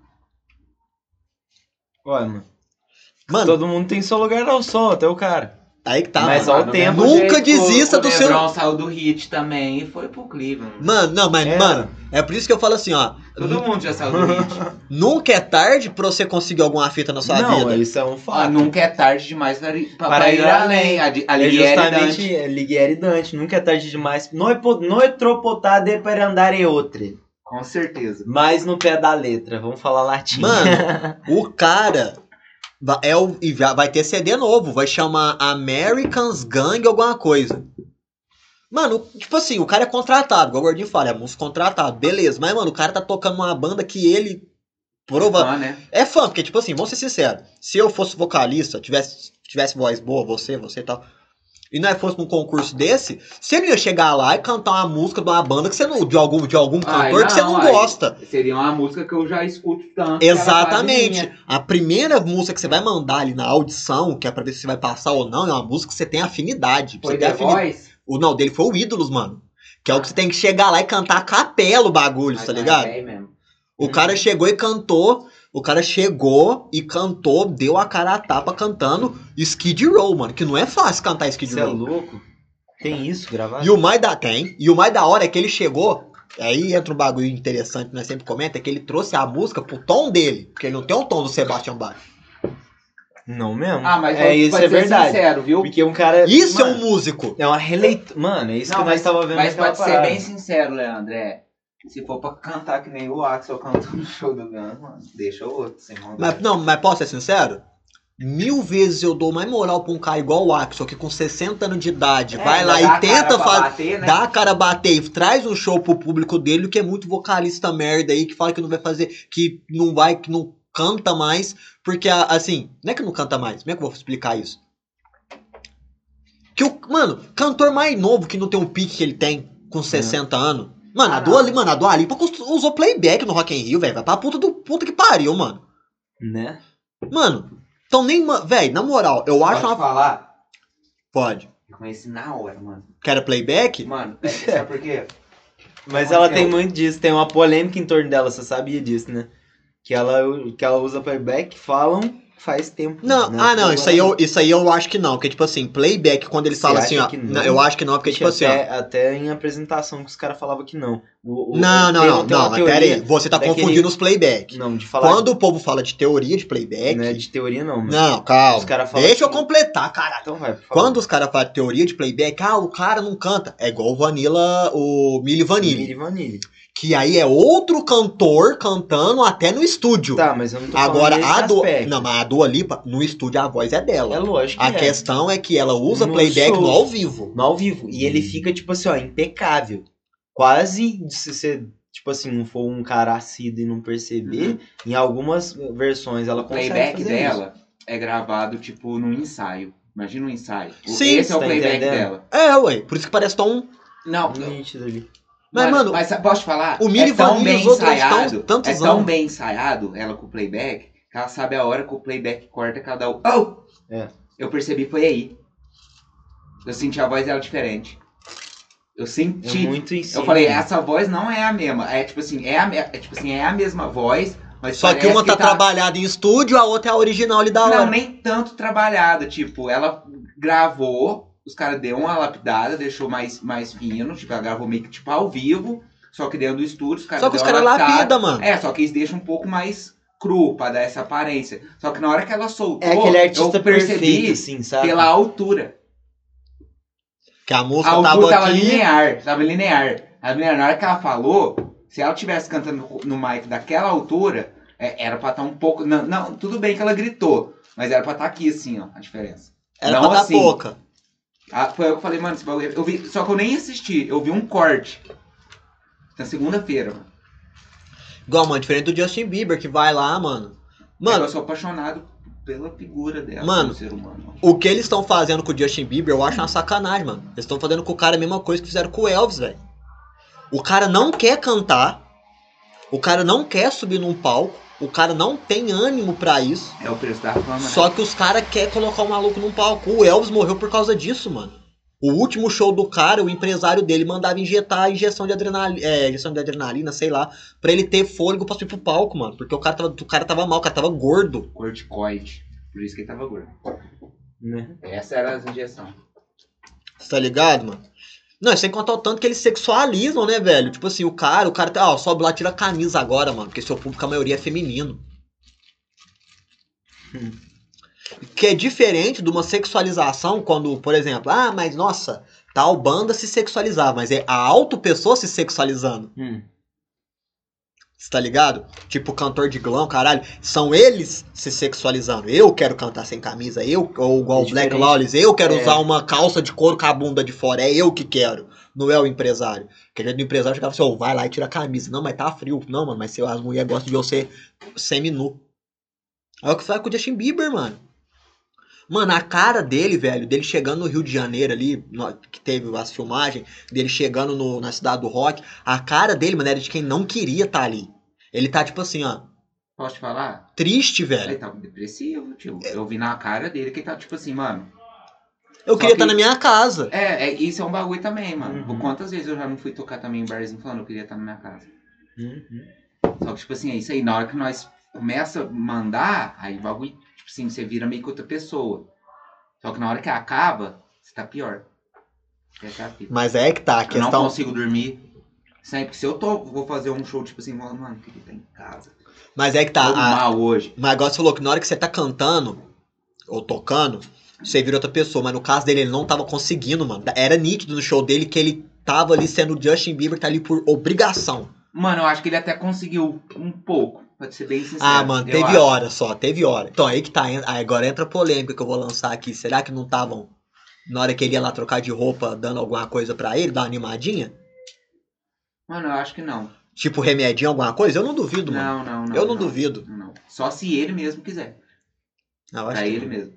Speaker 1: Olha, mano.
Speaker 2: Mano,
Speaker 1: Todo mundo tem seu lugar ao sol, até o cara.
Speaker 2: Aí que tá.
Speaker 1: Mas
Speaker 2: mano.
Speaker 1: tempo,
Speaker 2: nunca
Speaker 3: o-
Speaker 2: desista
Speaker 3: o
Speaker 2: do seu-
Speaker 3: LeBron saiu do hit também e foi pro Cleveland.
Speaker 2: Mano, não, mas,
Speaker 1: É.
Speaker 2: mano, é por isso que eu falo assim, ó.
Speaker 3: Todo mundo já saiu do hit.
Speaker 2: Nunca é tarde pra você conseguir alguma fita na sua
Speaker 1: não,
Speaker 2: vida.
Speaker 1: isso é um
Speaker 3: Ah,
Speaker 1: fato.
Speaker 3: nunca é tarde demais para, ir- pra,
Speaker 1: Para
Speaker 3: pra
Speaker 1: ir
Speaker 3: ir além.
Speaker 1: além.
Speaker 3: A, a
Speaker 1: É
Speaker 3: Ligieri
Speaker 1: justamente
Speaker 3: Dante.
Speaker 1: é, Ligieri Dante. Nunca é tarde demais. Não é, não é tropotade para andar e outra.
Speaker 3: Com certeza.
Speaker 1: Mais no pé da letra, vamos falar latim.
Speaker 2: Mano, o cara é o, e vai ter CD novo, vai chamar Americans Gang alguma coisa. Mano, tipo assim, o cara é contratado, igual o Gordinho fala, é músico contratado, beleza. Mas, mano, o cara tá tocando uma banda que ele prova...
Speaker 3: Fã, né?
Speaker 2: É fã, porque, tipo assim, vamos ser sinceros. Se eu fosse vocalista, tivesse, tivesse voz boa, você, você e tal, e nós fosse num concurso desse, você não ia chegar lá e cantar uma música de uma banda que você não. de algum, de algum
Speaker 3: Ai,
Speaker 2: cantor que você não gosta.
Speaker 3: Seria uma música que eu já escuto tanto.
Speaker 2: Exatamente. A primeira música que você vai mandar ali na audição, que é pra ver se você vai passar ou não, é uma música que você tem afinidade.
Speaker 3: Foi
Speaker 2: você
Speaker 3: The
Speaker 2: afini-
Speaker 3: Voice?
Speaker 2: O não dele foi o Ídolos, mano. Que é o que você tem que chegar lá e cantar a capela o bagulho,
Speaker 3: Mas
Speaker 2: tá
Speaker 3: não é
Speaker 2: ligado?
Speaker 3: velho mesmo.
Speaker 2: O cara chegou e cantou. O cara chegou e cantou, deu a cara a tapa cantando Skid Row, mano. Que não é fácil cantar Skid
Speaker 1: Você é
Speaker 2: Row.
Speaker 1: louco? Tem isso gravado?
Speaker 2: E o mais da tem. E o mais da hora é que ele chegou. Aí entra um bagulho interessante, nós sempre comenta, é que ele trouxe a música pro tom dele. Porque ele não tem o tom do Sebastian Bach.
Speaker 1: Não mesmo?
Speaker 3: Ah, mas
Speaker 1: é, isso é
Speaker 3: ser
Speaker 1: verdade.
Speaker 3: sincero, viu?
Speaker 1: Porque um cara.
Speaker 2: Isso é
Speaker 1: mano,
Speaker 2: um músico.
Speaker 1: É uma releitura. Mano, é isso
Speaker 3: Não,
Speaker 1: que nós
Speaker 3: mas-
Speaker 1: tava vendo
Speaker 3: Mas pode ser
Speaker 1: parada.
Speaker 3: bem sincero, Leandro. É, se for pra cantar que nem o Axel cantou no show do Guns, mano, deixa o outro, sem maldade.
Speaker 2: Mas, não, mas posso ser sincero? Mil vezes eu dou mais moral pra um cara igual o Axel, que com 60 anos de idade
Speaker 3: É,
Speaker 2: vai lá e tenta fazer.
Speaker 3: né?
Speaker 2: Dá a cara bater e traz um show pro público dele, que é muito vocalista merda aí, que fala que não vai fazer, que não vai, que não canta mais, porque, assim, não é que não canta mais, como é que eu vou explicar isso? Que o, mano, cantor mais novo que não tem um pique que ele tem com 60 anos. Mano, a
Speaker 3: Ah,
Speaker 2: Dua, mano, a Dua Lipa usou playback no Rock in Rio, velho. Vai pra puta do puta que pariu, mano.
Speaker 1: Né?
Speaker 2: Mano, então nem, velho, na moral, eu acho
Speaker 3: Pode
Speaker 2: uma
Speaker 3: falar?
Speaker 2: pode.
Speaker 3: Eu conheci na hora, mano.
Speaker 2: Quer playback?
Speaker 3: Mano, é, sabe por quê?
Speaker 1: Mas ela tem muito disso, tem uma polêmica em torno dela, você sabia disso, né? Que ela, que ela usa playback, falam faz tempo.
Speaker 2: Não,
Speaker 1: né?
Speaker 2: ah, não, isso aí, eu, isso aí eu acho que não. Porque, tipo assim, playback, quando eles
Speaker 1: Você
Speaker 2: falam assim, ó.
Speaker 1: não?
Speaker 2: eu acho que não, porque, tipo assim, ó.
Speaker 1: até, até em apresentação que os caras falavam que não. O- o-
Speaker 2: Não, não,
Speaker 1: tem-
Speaker 2: não,
Speaker 1: tem
Speaker 2: não, mas pera aí. Você tá
Speaker 1: daquele-
Speaker 2: confundindo os playback.
Speaker 1: Não, de falar
Speaker 2: Quando o povo fala de teoria de playback.
Speaker 1: não é de teoria não, mano.
Speaker 2: Não, calma.
Speaker 1: Os cara falam
Speaker 2: Deixa eu
Speaker 1: que-
Speaker 2: completar, caralho.
Speaker 1: Então vai, por favor.
Speaker 2: Quando os caras falam de teoria de playback, ah, o cara não canta. É igual o Vanilla, o Milli Vanilli.
Speaker 1: Milli Vanilli.
Speaker 2: Que aí é outro cantor cantando até no estúdio.
Speaker 1: Tá, mas eu não tô
Speaker 2: Agora, a
Speaker 1: aspecto.
Speaker 2: Não, mas a Dua Lipa, no estúdio a voz é dela.
Speaker 1: É lógico
Speaker 2: A
Speaker 1: é.
Speaker 2: questão é que ela usa
Speaker 1: No
Speaker 2: playback
Speaker 1: show.
Speaker 2: no ao vivo.
Speaker 1: no ao vivo. E ele fica, tipo assim, ó, impecável. Quase, se você, tipo assim, não for um cara assíduo e não perceber,
Speaker 3: Uhum.
Speaker 1: em algumas versões ela
Speaker 3: O
Speaker 1: consegue
Speaker 3: playback
Speaker 1: fazer
Speaker 3: dela é gravado, tipo, num ensaio. Imagina um ensaio.
Speaker 2: Sim,
Speaker 3: Esse é o
Speaker 1: tá
Speaker 3: playback
Speaker 1: entendendo?
Speaker 3: dela.
Speaker 2: É, ué. Por isso que parece tão.
Speaker 3: Não,
Speaker 1: isso. Ali.
Speaker 2: Mas, mano,
Speaker 3: mas posso te falar?
Speaker 2: o Milli
Speaker 3: é tão bem ensaiado,
Speaker 2: tão- tantos
Speaker 3: é tão
Speaker 2: anos.
Speaker 3: bem ensaiado, ela com o playback, que ela sabe a hora que o playback corta cada um. Oh!
Speaker 1: É.
Speaker 3: Eu percebi, foi aí. Eu senti a voz dela diferente. Eu
Speaker 1: É
Speaker 3: senti.
Speaker 1: muito em cima.
Speaker 3: eu falei, essa voz não é a mesma. É tipo assim, é a, me- é, tipo assim, é a mesma voz, mas
Speaker 2: Só que uma tá, trabalhada em estúdio, a outra é a original ali da hora.
Speaker 3: Não, nem tanto trabalhada. Tipo, ela gravou, os caras deu uma lapidada, deixou mais, mais fino. Tipo, ela gravou meio que tipo ao vivo. Só que dentro do estúdio, os caras
Speaker 2: Só que os caras lapida, mano.
Speaker 3: É, só que eles deixam um pouco mais cru pra dar essa aparência. Só que na hora que ela soltou,
Speaker 1: É aquele artista
Speaker 3: eu percebi
Speaker 1: perfeito, assim, sabe?
Speaker 3: pela altura.
Speaker 2: Que a
Speaker 3: A
Speaker 2: música
Speaker 3: altura
Speaker 2: tava
Speaker 3: tava
Speaker 2: aqui.
Speaker 3: linear, tava linear. A linear, na hora que ela falou, se ela tivesse cantando no- mic daquela altura, é, era pra estar um pouco. Não, não, tudo bem que ela gritou, mas era pra estar aqui assim, ó, a diferença.
Speaker 2: Era
Speaker 3: Não
Speaker 2: pra dar
Speaker 3: assim.
Speaker 2: pouca.
Speaker 3: Ah, foi eu que falei, mano, esse bagulho. Eu vi, só que eu nem assisti, eu vi um corte. Na segunda-feira, mano.
Speaker 2: Igual, mano, diferente do Justin Bieber, que vai lá, mano. Mano,
Speaker 3: eu sou apaixonado pela figura dela,
Speaker 2: Mano.
Speaker 3: ser humano.
Speaker 2: o que eles estão fazendo com o Justin Bieber, eu acho uma sacanagem, mano. Eles estão fazendo com o cara a mesma coisa que fizeram com o Elvis, velho. O cara não quer cantar, o cara não quer subir num palco, o cara não tem ânimo pra isso.
Speaker 3: É o preço da fama, né?
Speaker 2: Só que os caras querem colocar o maluco num palco. O Elvis morreu por causa disso, mano. O último show do cara, o empresário dele mandava injetar a injeção de adrenalina, é, injeção de adrenalina, sei lá, pra ele ter fôlego pra subir pro palco, mano. Porque o cara tava, o cara tava mal, o cara tava gordo.
Speaker 3: Corticoide. Por isso que ele tava gordo.
Speaker 1: Né?
Speaker 3: Essa era as injeções.
Speaker 2: Você tá ligado, mano? Não, sem contar o tanto que eles sexualizam, né, velho? Tipo assim, o cara, o cara tá, ó, sobe lá, tira a camisa agora, mano, porque seu público, a maioria é feminino.
Speaker 1: Hum.
Speaker 2: Que é diferente de uma sexualização quando, por exemplo, ah, mas nossa, tal banda se sexualizava, mas é a auto pessoa se sexualizando.
Speaker 1: Hum.
Speaker 2: Você tá ligado? Tipo, cantor de glam, caralho. São eles se sexualizando. Eu quero cantar sem camisa, eu, ou igual o
Speaker 1: É
Speaker 2: Black. Lawless, eu quero
Speaker 1: É.
Speaker 2: usar uma calça de couro com a bunda de fora. É eu que quero. Não é o empresário. Porque do empresário chegava assim, ô, vai lá e tira a camisa. Não, mas tá frio. Não, mano, mas se as mulheres gostam de você semi-nu. É o que faz com o Justin Bieber, mano. Mano, a cara dele, velho, dele chegando no Rio de Janeiro ali, no- que teve as filmagens, dele chegando no- na cidade do rock, a cara dele, mano, era de quem não queria estar ali. Ele tá, tipo assim, ó,
Speaker 3: Posso te falar?
Speaker 2: triste,
Speaker 3: Ele
Speaker 2: velho.
Speaker 3: tava depressivo, tio. Eu vi na cara dele que ele tá tipo assim, mano.
Speaker 2: Eu
Speaker 3: Só
Speaker 2: queria
Speaker 3: que-
Speaker 2: estar na minha casa.
Speaker 3: É, é, isso é um bagulho também, mano.
Speaker 1: Uhum.
Speaker 3: Quantas vezes eu já não fui tocar também em barzinho falando eu queria estar na minha casa?
Speaker 1: Uhum.
Speaker 3: Só que, tipo assim, é isso aí. Na hora que nós começa a mandar, aí o bagulho, tipo assim, você vira meio que outra pessoa. Só que na hora que acaba, você tá pior. Essa é a fita.
Speaker 2: Mas é que tá, a
Speaker 3: Eu não
Speaker 2: questão.
Speaker 3: consigo dormir. Sempre. Se eu tô, vou fazer um show, tipo assim, mano, queria estar em casa.
Speaker 2: Mas é que tá.
Speaker 3: Tô
Speaker 2: a-
Speaker 3: mal hoje.
Speaker 2: Mas agora você falou que na hora que você tá cantando, ou tocando, você vira outra pessoa. Mas no caso dele, ele não tava conseguindo, mano. Era nítido no show dele que ele tava ali sendo o Justin Bieber, tá ali por obrigação.
Speaker 3: Mano, eu acho que ele até conseguiu um pouco, pra ser bem sincero.
Speaker 2: Ah, mano, teve
Speaker 3: acho.
Speaker 2: hora só, teve hora. Então aí que tá, agora entra a polêmica que eu vou lançar aqui. Será que não estavam, na hora que ele ia lá trocar de roupa, dando alguma coisa pra ele, dar uma animadinha?
Speaker 3: Mano, eu acho que não.
Speaker 2: Tipo remedinho, alguma coisa? Eu não duvido, mano.
Speaker 3: Não, não, não.
Speaker 2: eu não, duvido.
Speaker 3: Não. Só se ele mesmo quiser.
Speaker 2: Não, eu acho
Speaker 3: Pra
Speaker 2: que
Speaker 3: ele
Speaker 2: não.
Speaker 3: mesmo.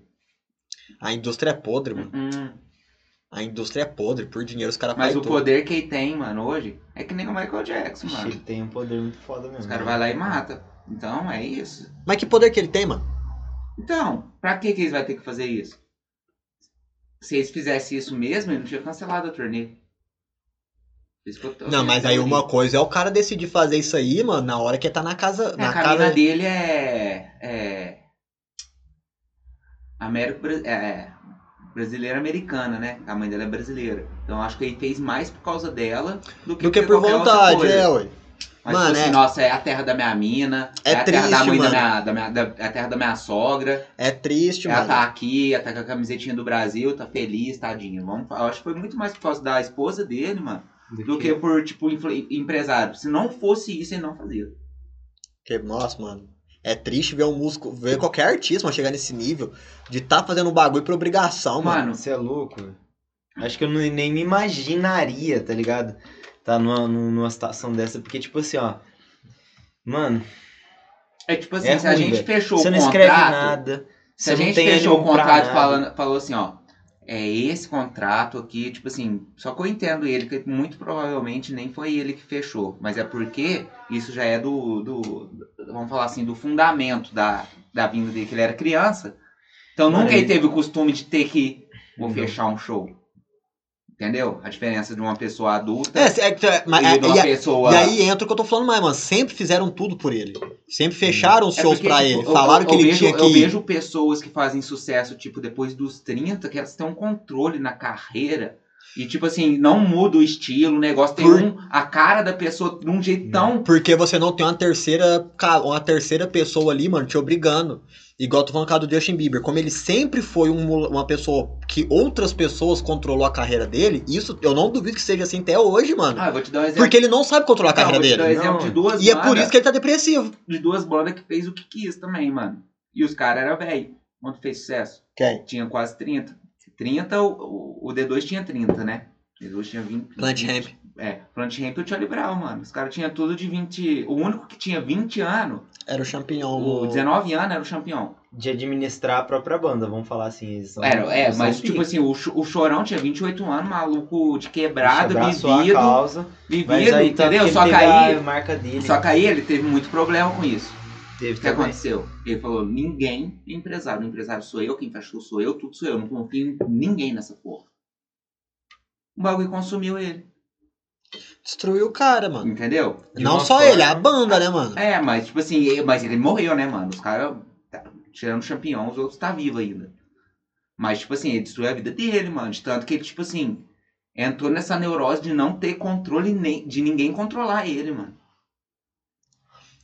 Speaker 2: A indústria é podre, mano.
Speaker 3: Hum,
Speaker 2: A indústria é podre. Por dinheiro os caras
Speaker 3: Mas o
Speaker 2: tudo.
Speaker 3: poder que ele tem, mano, hoje, é que nem o Michael Jackson, mano.
Speaker 1: Ele tem um poder muito foda mesmo.
Speaker 3: Os caras vão lá e mata. Então, é isso.
Speaker 2: Mas que poder que ele tem, mano?
Speaker 3: Então, pra que, que eles vão ter que fazer isso? Se eles fizessem isso mesmo, ele não tinha cancelado a turnê.
Speaker 2: Não, mas aí uma coisa é o cara decidir fazer isso aí, mano, na hora que ele tá na casa.
Speaker 3: É,
Speaker 2: na
Speaker 3: a
Speaker 2: casa.
Speaker 3: dele é. É. Américo, Bra- é, brasileira americana, né? A mãe dela é brasileira. Então acho que ele fez mais por causa dela do que,
Speaker 2: Do que por vontade, é, ué.
Speaker 3: Mas,
Speaker 2: Mano,
Speaker 3: assim,
Speaker 2: é-
Speaker 3: nossa, é a terra da minha mina,
Speaker 2: É
Speaker 3: é, a terra da
Speaker 2: triste,
Speaker 3: mãe da
Speaker 2: mano.
Speaker 3: minha, da minha. da- é a terra da minha sogra.
Speaker 2: É triste,
Speaker 3: Ela
Speaker 2: mano.
Speaker 3: tá aqui, ela tá com a camisetinha do Brasil, tá feliz, tadinha. Vamos, eu acho que foi muito mais por causa da esposa dele, mano, do que por, tipo, empresário. Se não fosse isso, ele não fazia.
Speaker 2: Que, nossa, mano. É triste ver um músico, ver qualquer artista mano, chegar nesse nível de tá fazendo um bagulho por obrigação, mano.
Speaker 3: Mano,
Speaker 1: Você é louco. Acho que eu não- nem me imaginaria, tá ligado? Tá numa, numa situação dessa. Porque, tipo assim, ó. Mano,
Speaker 3: é tipo assim,
Speaker 1: É
Speaker 3: se a
Speaker 1: ruim,
Speaker 3: gente
Speaker 1: velho.
Speaker 3: fechou
Speaker 1: você
Speaker 3: o
Speaker 1: não
Speaker 3: contrato...
Speaker 1: escreve nada.
Speaker 3: Se a
Speaker 1: você não
Speaker 3: gente fechou o contrato
Speaker 1: nada.
Speaker 3: falando, falou assim, ó. É esse contrato aqui, tipo assim, só que eu entendo ele, que muito provavelmente nem foi ele que fechou. Mas é porque isso já é do. do vamos falar assim, do fundamento da, da vinda dele, que ele era criança. Então nunca ele
Speaker 1: ele-
Speaker 3: teve o costume de ter que. Vou
Speaker 1: Não.
Speaker 3: fechar um show. Entendeu? A diferença de uma pessoa adulta
Speaker 2: É, é, é, mas,
Speaker 3: e
Speaker 2: é,
Speaker 3: de uma
Speaker 2: e,
Speaker 3: pessoa.
Speaker 2: e aí entra o que eu tô falando mais, mano. Sempre fizeram tudo por ele. Sempre fecharam os
Speaker 3: É
Speaker 2: shows
Speaker 3: porque,
Speaker 2: pra
Speaker 3: tipo,
Speaker 2: ele.
Speaker 3: eu-
Speaker 2: Falaram
Speaker 3: eu,
Speaker 2: que
Speaker 3: eu
Speaker 2: ele
Speaker 3: vejo,
Speaker 2: tinha que.
Speaker 3: Eu vejo pessoas que fazem sucesso, tipo, depois dos 30, que elas têm um controle na carreira. E, tipo assim, não muda o estilo, o negócio tem
Speaker 2: Por-
Speaker 3: um, a cara da pessoa de um jeito tão.
Speaker 2: Porque você não tem uma terceira, uma terceira pessoa ali, mano, te obrigando. Igual tô falando do Justin Bieber. Como ele sempre foi um uma pessoa que outras pessoas controlou a carreira dele, isso eu não duvido que seja assim até hoje, mano.
Speaker 3: Ah, eu vou te dar um exemplo.
Speaker 2: Porque ele não sabe controlar a
Speaker 3: Não,
Speaker 2: carreira
Speaker 3: vou te dar um
Speaker 2: dele.
Speaker 3: exemplo
Speaker 1: Não.
Speaker 3: de duas
Speaker 2: E é por
Speaker 3: bandas-
Speaker 2: isso que ele tá depressivo.
Speaker 3: de duas bandas que fez o que quis também, mano. E os caras eram velho quando fez sucesso.
Speaker 2: Quem?
Speaker 3: Tinha quase 30. 30, o, o, o D2 tinha 30, né? O D2 tinha 20.
Speaker 2: Plant
Speaker 3: 20.
Speaker 2: Ramp.
Speaker 3: É, Plant Ramp e o Charlie Brown, mano. Os caras tinham tudo de 20. O único que tinha 20 anos,
Speaker 2: Era o campeão.
Speaker 3: o 19 anos era o campeão.
Speaker 1: De administrar a própria banda, vamos falar assim. Eles são,
Speaker 3: Era, é, mas
Speaker 1: pica.
Speaker 3: tipo assim, o, o Chorão tinha 28 anos, maluco de quebrado, vivido,
Speaker 1: causa, mas
Speaker 3: vivido,
Speaker 1: aí
Speaker 3: entendeu?
Speaker 1: que
Speaker 3: Só
Speaker 1: ele
Speaker 3: que
Speaker 1: teve
Speaker 3: aí,
Speaker 1: a marca dele.
Speaker 3: só que aí ele teve muito problema com isso.
Speaker 1: Teve
Speaker 3: O que
Speaker 1: também.
Speaker 3: aconteceu? Ele falou, ninguém é empresário. O empresário sou eu, quem faz show sou eu, tudo sou eu. Não confio em ninguém nessa porra. O bagulho consumiu ele,
Speaker 2: Destruiu o cara, mano.
Speaker 3: entendeu?
Speaker 1: De
Speaker 2: Não só
Speaker 1: forma-
Speaker 2: ele, a banda, né, mano?
Speaker 3: É, mas tipo assim, ele- mas ele morreu, né, mano? Os caras, tá, tirando o campeão, os outros tá vivo ainda. Mas, tipo assim, ele destruiu a vida dele, mano. De tanto que ele, tipo assim, entrou nessa neurose de não ter controle nem, de ninguém controlar ele, mano.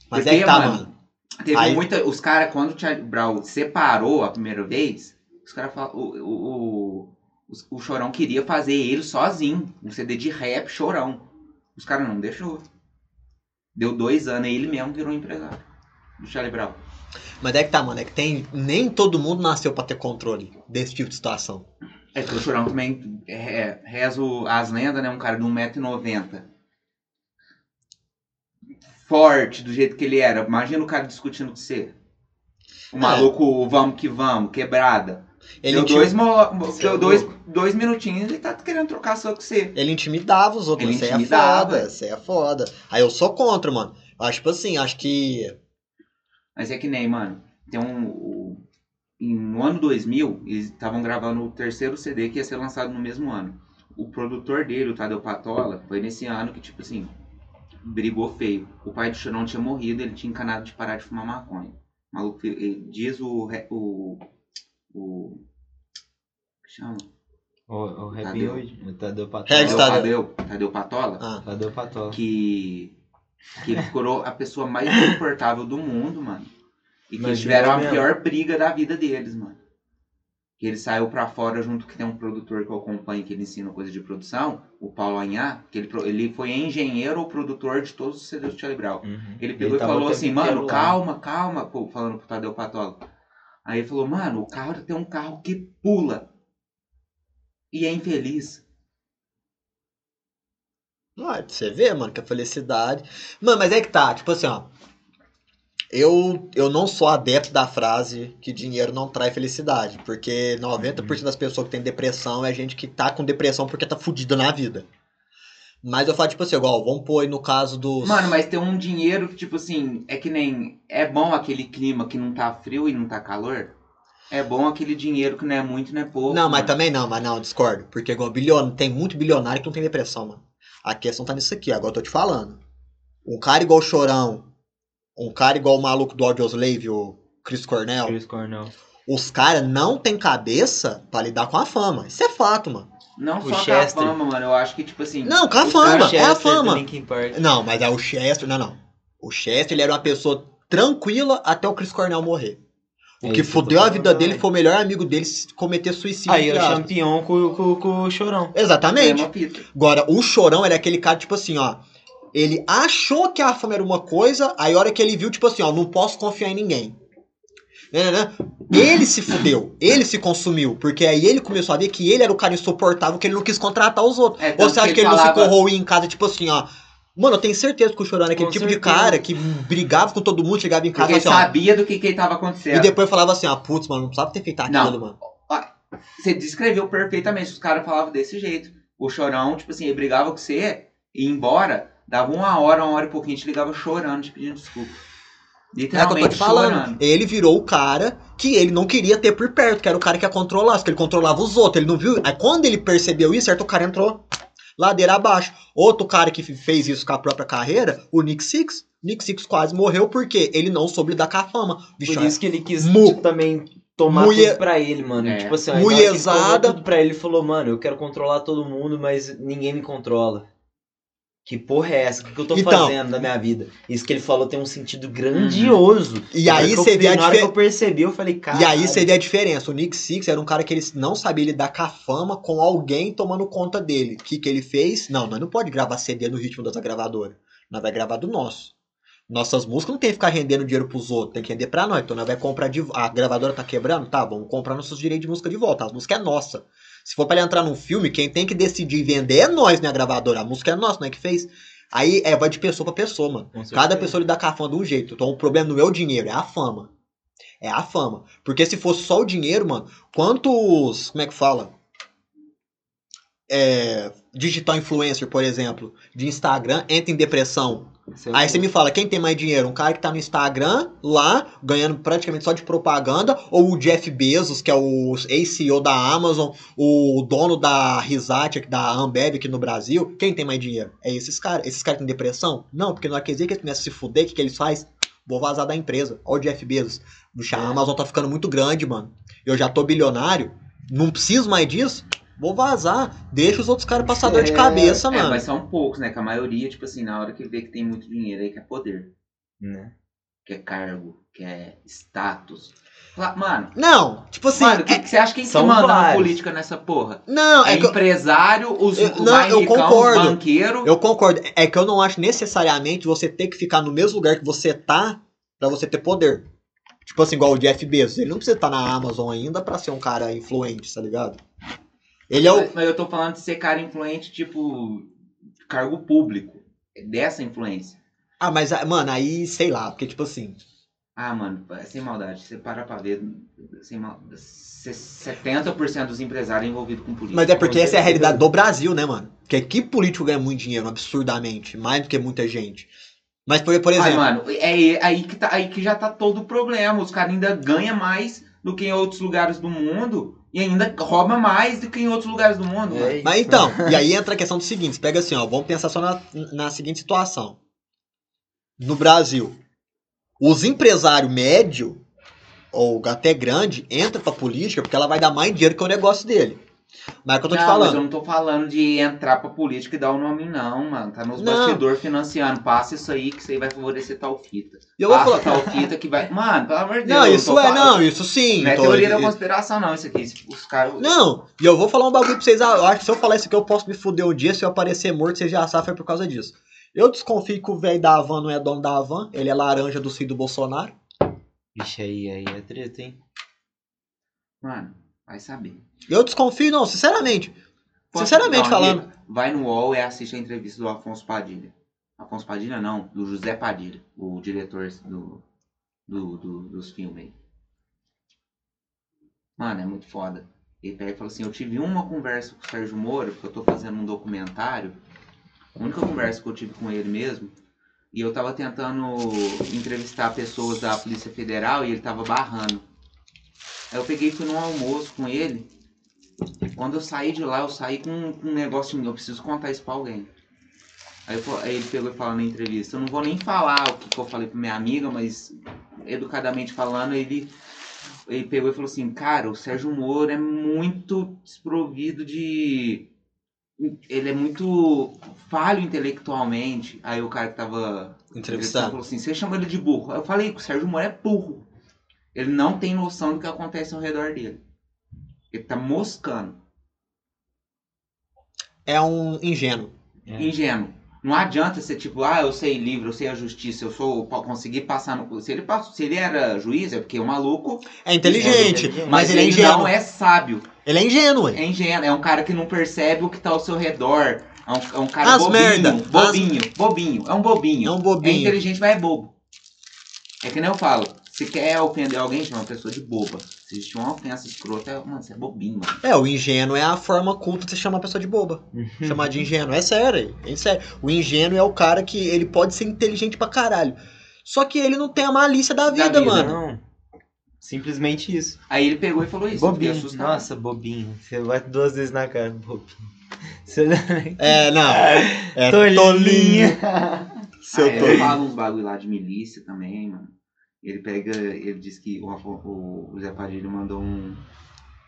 Speaker 2: Mas
Speaker 3: Porque,
Speaker 2: é que tá,
Speaker 3: mano,
Speaker 2: mano.
Speaker 3: Teve
Speaker 2: Aí-
Speaker 3: muita. Os caras, quando o Charlie Brown separou a primeira vez, os caras falaram. O, o, o, o Chorão queria fazer ele sozinho. Um CD de rap chorão. Os caras não deixou. Deu dois anos e ele mesmo virou empresário do Charlie Brown.
Speaker 2: Mas é que tá, mano. É que tem. Nem todo mundo nasceu pra ter controle desse tipo de situação.
Speaker 3: É que o Chorão também é, reza o- as lendas, né? Um cara de 1,90m. Forte, do jeito que ele era. Imagina o cara discutindo com você. O
Speaker 2: É.
Speaker 3: maluco, vamos que vamos, quebrada.
Speaker 2: Ele,
Speaker 3: deu dois, deu
Speaker 1: é
Speaker 3: dois, dois minutinhos e ele tá querendo trocar só com você.
Speaker 2: ele intimidava os outros.
Speaker 3: Ele
Speaker 2: Você é
Speaker 3: intimidava.
Speaker 2: foda, você é foda. Aí eu sou contra, mano. Acho tipo assim, acho que.
Speaker 3: Mas é que nem, mano. Tem um. no ano 2000, eles estavam gravando o terceiro CD que ia ser lançado no mesmo ano. O produtor dele, o Tadeu Patola, foi nesse ano que, tipo assim, brigou feio. O pai do Chorão tinha morrido, ele tinha encanado de parar de fumar maconha. O maluco, ele- diz o. o, o que chama?
Speaker 1: O, o Rap
Speaker 3: Tadeu.
Speaker 1: hoje, o Tadeu Patola.
Speaker 2: Regis
Speaker 3: Tadeu,
Speaker 2: Tadeu.
Speaker 3: Tadeu, Tadeu Patola.
Speaker 2: Ah,
Speaker 1: Tadeu Patola.
Speaker 3: que que ele ficou a pessoa mais insuportável do mundo, mano. E que eles tiveram a
Speaker 1: mesmo.
Speaker 3: pior briga da vida deles, mano. Ele saiu pra fora junto que tem um produtor que eu acompanho que ele ensina coisa de produção, o Paulo Anhá, que ele, ele foi engenheiro ou produtor de todos os CDs do Charlie Brown.
Speaker 1: Uhum.
Speaker 3: Ele pegou e
Speaker 1: tava
Speaker 3: falou assim, mano, calma, calma, pô, falando pro Tadeu Patola. Aí ele falou, mano, o carro tem um carro que pula. E é infeliz.
Speaker 2: Ah, você vê, mano, que a felicidade. Mano, mas é que tá, tipo assim, ó. Eu, eu não sou adepto da frase que dinheiro não traz felicidade. Porque 90% das pessoas que têm depressão é gente que tá com depressão porque tá fudida na vida. Mas eu falo, tipo assim, igual, vamos pôr aí no caso dos.
Speaker 3: Mano, mas tem um dinheiro que, tipo assim, é que nem. É bom aquele clima que não tá frio e não tá calor? É bom aquele dinheiro que não é muito, não é pouco.
Speaker 2: Não, mas
Speaker 3: mano.
Speaker 2: também não, mas não, discordo. Porque igual bilionário, tem muito bilionário que não tem depressão, mano. A questão tá nisso aqui, agora eu tô te falando. Um cara igual Chorão, um cara igual o maluco do Audioslave, o Chris Cornell,
Speaker 1: Chris Cornell.
Speaker 2: os caras não tem cabeça pra lidar com a fama. Isso é fato, mano.
Speaker 3: Não
Speaker 1: O
Speaker 3: só com a
Speaker 1: Chester.
Speaker 3: fama, mano. Eu acho que, tipo assim.
Speaker 2: Não, com a fama, é a
Speaker 1: Chester do
Speaker 2: fama. Não, mas é o Chester, não, não. O Chester, ele era uma pessoa tranquila até o Chris Cornell morrer. O
Speaker 1: É
Speaker 2: que
Speaker 1: isso
Speaker 2: fudeu a vida dele
Speaker 1: também.
Speaker 2: foi o melhor amigo dele se cometer suicídio.
Speaker 1: Aí,
Speaker 2: aspas.
Speaker 1: campeão com, com, com o Chorão.
Speaker 2: Exatamente. Agora, o Chorão, ele é aquele cara, tipo assim, ó. Ele achou que a fama era uma coisa, aí a hora que ele viu, tipo assim, ó, não posso confiar em ninguém. Né, né, né? Ele se fudeu, ele se consumiu, porque aí ele começou a ver que ele era o cara insuportável, que ele não quis contratar os outros.
Speaker 3: É,
Speaker 2: Ou você acha que, ele
Speaker 3: falava-
Speaker 2: não ficou ruim em casa, tipo assim, ó. Mano, eu tenho certeza que o Chorão era aquele
Speaker 1: Com
Speaker 2: tipo de
Speaker 1: certeza.
Speaker 2: cara que brigava com todo mundo, chegava em casa
Speaker 3: Porque
Speaker 2: assim, ó.
Speaker 3: sabia do que, que tava acontecendo.
Speaker 2: E depois falava assim, ah, putz, mano, não precisava ter feito aquilo,
Speaker 3: Não.
Speaker 2: mano.
Speaker 3: Você descreveu perfeitamente. Os caras falavam desse jeito. O chorão, tipo assim, ele brigava com você, ia embora, dava uma hora, uma hora e pouquinho, te ligava chorando, te pedindo desculpa.
Speaker 2: É o que eu tô
Speaker 3: Literalmente
Speaker 2: te falando.
Speaker 3: chorando.
Speaker 2: Ele virou o cara que ele não queria ter por perto, que era o cara que ia controlar, porque ele controlava os outros. Ele não viu. Aí quando ele percebeu isso, certo, o cara entrou ladeira abaixo. Outro cara que fez isso com a própria carreira, o Nick Six. Nick Six quase morreu porque ele não soube lidar com a fama. Bicho,
Speaker 1: Por isso que ele quis
Speaker 2: Mu-
Speaker 1: tipo, também tomar
Speaker 2: Mulher-
Speaker 1: tudo pra ele, mano.
Speaker 3: É.
Speaker 1: Tipo assim, ele tudo pra ele, ele falou, mano, eu quero controlar todo mundo, mas ninguém me controla. Que porra é essa? O que, eu tô
Speaker 2: Então-
Speaker 1: fazendo da minha vida? Isso que ele falou tem um sentido grandioso.
Speaker 2: E
Speaker 1: Na hora
Speaker 2: aí
Speaker 1: eu
Speaker 2: você vê a
Speaker 1: Na hora que eu percebi, eu falei, cara.
Speaker 2: E aí você vê a diferença. O Nick Six era um cara que ele não sabia lidar com a fama com alguém tomando conta dele. O que, que ele fez? Não, nós não pode gravar CD no ritmo dessa gravadora. Nós vai gravar do nosso. Nossas músicas não tem que ficar rendendo dinheiro pros outros, tem que render pra nós. Então nós vai comprar de A gravadora tá quebrando? Tá, vamos comprar nossos direitos de música de volta. A música é nossa. Se for pra ele entrar num filme, quem tem que decidir vender é nós, né, a gravadora. A música é nossa, não é que fez. Aí é, vai de pessoa pra pessoa, mano. Cada pessoa lida com a fama de um jeito. Então o problema não é o dinheiro, é a fama. É a fama. Porque se fosse só o dinheiro, mano, quantos. Como é que fala? É, digital influencer, por exemplo, de Instagram, entra em depressão.
Speaker 1: É
Speaker 2: Aí você me fala, quem tem mais dinheiro? Um cara que tá no Instagram, lá, ganhando praticamente só de propaganda, ou o Jeff Bezos, que é o ex-CEO da Amazon, o dono da Risate, da Ambev aqui no Brasil, quem tem mais dinheiro? É esses caras. Esses caras têm depressão? Não, porque não quer dizer que eles começam a se fuder, o que, que eles fazem? Vou vazar da empresa. Olha o Jeff Bezos. Bicho, a
Speaker 1: É.
Speaker 2: Amazon tá ficando muito grande, mano. Eu já tô bilionário, não preciso mais disso. Vou vazar. Deixa os outros caras passar dor de
Speaker 3: É,
Speaker 2: cabeça,
Speaker 3: é,
Speaker 2: mano.
Speaker 3: mas são poucos, né? Que a maioria, tipo assim, na hora que vê que tem muito dinheiro aí, quer poder,
Speaker 1: Né?
Speaker 3: quer cargo, quer status. Mano,
Speaker 2: Não, tipo assim.
Speaker 3: mano, o que,
Speaker 2: é-
Speaker 3: que você acha que
Speaker 1: são
Speaker 3: manda na política nessa porra?
Speaker 2: Não,
Speaker 3: É,
Speaker 2: é que eu,
Speaker 3: empresário, os,
Speaker 2: Eu- não,
Speaker 3: mais
Speaker 2: eu
Speaker 3: ricão,
Speaker 2: concordo.
Speaker 3: os banqueiros.
Speaker 2: eu concordo. É que eu não acho necessariamente você ter que ficar no mesmo lugar que você tá pra você ter poder. Tipo assim, igual o Jeff Bezos. Ele não precisa estar na Amazon ainda pra ser um cara influente, tá ligado? Ele é o.
Speaker 3: Mas, mas eu tô falando de ser cara influente, tipo, cargo público. É Dessa influência.
Speaker 2: Ah, mas, ah, mano, aí, sei lá, porque, tipo assim.
Speaker 3: Ah, mano, é sem maldade. Você para pra ver. Sem mal... se- 70% dos empresários envolvidos com política.
Speaker 2: Mas é porque essa é a realidade do Brasil, né, mano? Porque aqui político ganha muito dinheiro, absurdamente. Mais do que muita gente. Mas, por, por
Speaker 3: Ai,
Speaker 2: exemplo.
Speaker 3: mano, é aí que, tá, aí que já tá todo o problema. Os caras ainda ganham mais do que em outros lugares do mundo. E ainda rouba mais do que em outros lugares do mundo.
Speaker 1: É
Speaker 2: Mas então, e aí entra a questão do seguinte: pega assim, ó, vamos pensar só na, na seguinte situação. No Brasil, os empresários médio ou até grande entra pra política porque ela vai dar mais dinheiro que o negócio dele. Mas é o que eu tô te
Speaker 3: não, mas
Speaker 2: falando.
Speaker 3: eu não tô falando de entrar pra política e dar o nome, não, mano. Tá nos bastidores financiando. Passa isso aí que isso aí vai favorecer tal fita.
Speaker 2: E eu vou
Speaker 3: Passa
Speaker 2: falar.
Speaker 3: tal fita que vai. Mano, pelo amor de Deus.
Speaker 2: Não, isso é,
Speaker 3: falando-
Speaker 2: não, isso sim.
Speaker 3: Não é
Speaker 2: tô-
Speaker 3: teoria da conspiração, não, isso aqui. Isso- Os caras.
Speaker 2: Não, e eu vou falar um bagulho pra vocês. ah, Eu acho que se eu falar isso aqui, eu posso me fuder um dia. Se eu aparecer morto, vocês já sabem foi por causa disso. Eu desconfio que o velho da Havan não é dono da Havan. Ele é laranja do filho do Bolsonaro.
Speaker 1: Vixe, aí, aí é treta, hein?
Speaker 3: Mano, vai saber.
Speaker 2: Eu desconfio, não, sinceramente.
Speaker 3: Posso-
Speaker 2: Sinceramente falando.
Speaker 3: Vai no UOL e assiste a entrevista do Afonso Padilha. Afonso Padilha não, do José Padilha, o diretor do, do, do- dos filmes aí. Mano, é muito foda. Ele pega e fala assim, eu tive uma conversa com o Sérgio Moro, porque eu tô fazendo um documentário. A única conversa que eu tive com ele mesmo. E eu tava tentando entrevistar pessoas da Polícia Federal e ele tava barrando. Aí eu peguei e fui num almoço com ele. Quando eu saí de lá, eu saí com, com um negócio, eu preciso contar isso pra alguém. Aí, eu aí ele pegou e falou na entrevista, eu não vou nem falar o que, que eu falei pra minha amiga, mas educadamente falando, ele, ele pegou e falou assim, cara, o Sérgio Moro é muito desprovido de. Ele é muito falho intelectualmente. Aí o cara que tava
Speaker 2: Entrevistado.
Speaker 3: falou assim, você chama ele de burro. Eu falei que o Sérgio Moro é burro. Ele não tem noção do que acontece ao redor dele. Ele tá moscando.
Speaker 2: É um ingênuo.
Speaker 1: É.
Speaker 3: Ingênuo. Não adianta ser tipo, ah, eu sei livro, eu sei a justiça, eu sou pra conseguir passar no. Se ele, passou, se ele era juiz, é porque é um maluco.
Speaker 2: É inteligente,
Speaker 1: inteligente.
Speaker 2: mas, ele é ingênuo.
Speaker 3: não é sábio.
Speaker 2: Ele é ingênuo.
Speaker 3: É ingênuo. É um cara que não percebe o que tá ao seu redor. É um, é um cara
Speaker 2: As
Speaker 3: bobinho.
Speaker 2: merda.
Speaker 3: Bobinho. Bobinho. É um bobinho.
Speaker 2: É um
Speaker 3: É
Speaker 2: bobinho.
Speaker 3: inteligente, mas é bobo. É que nem eu falo. Se quer ofender alguém, chama uma pessoa de boba. Se existe uma ofensa escrota, é, mano, você é bobinho, mano.
Speaker 2: É, o ingênuo é a forma culta de você chamar a pessoa de boba. Chamar de ingênuo. É sério, é sério. O ingênuo é o cara que ele pode ser inteligente pra caralho. Só que ele não tem a malícia da vida,
Speaker 3: vida,
Speaker 2: mano.
Speaker 1: Não. Simplesmente isso.
Speaker 3: Aí ele pegou e falou isso. eu
Speaker 1: Bobinho.
Speaker 3: assustado.
Speaker 1: Nossa, bobinho. Você bate duas vezes na cara, bobinho. Você...
Speaker 2: É, não. É
Speaker 1: Tolinho.
Speaker 2: tolinho. Seu
Speaker 3: ah, ele
Speaker 2: tolinho.
Speaker 3: fala uns bagulho lá de milícia também, mano. Ele pega, ele diz que o, o, o Zé Padilha mandou um,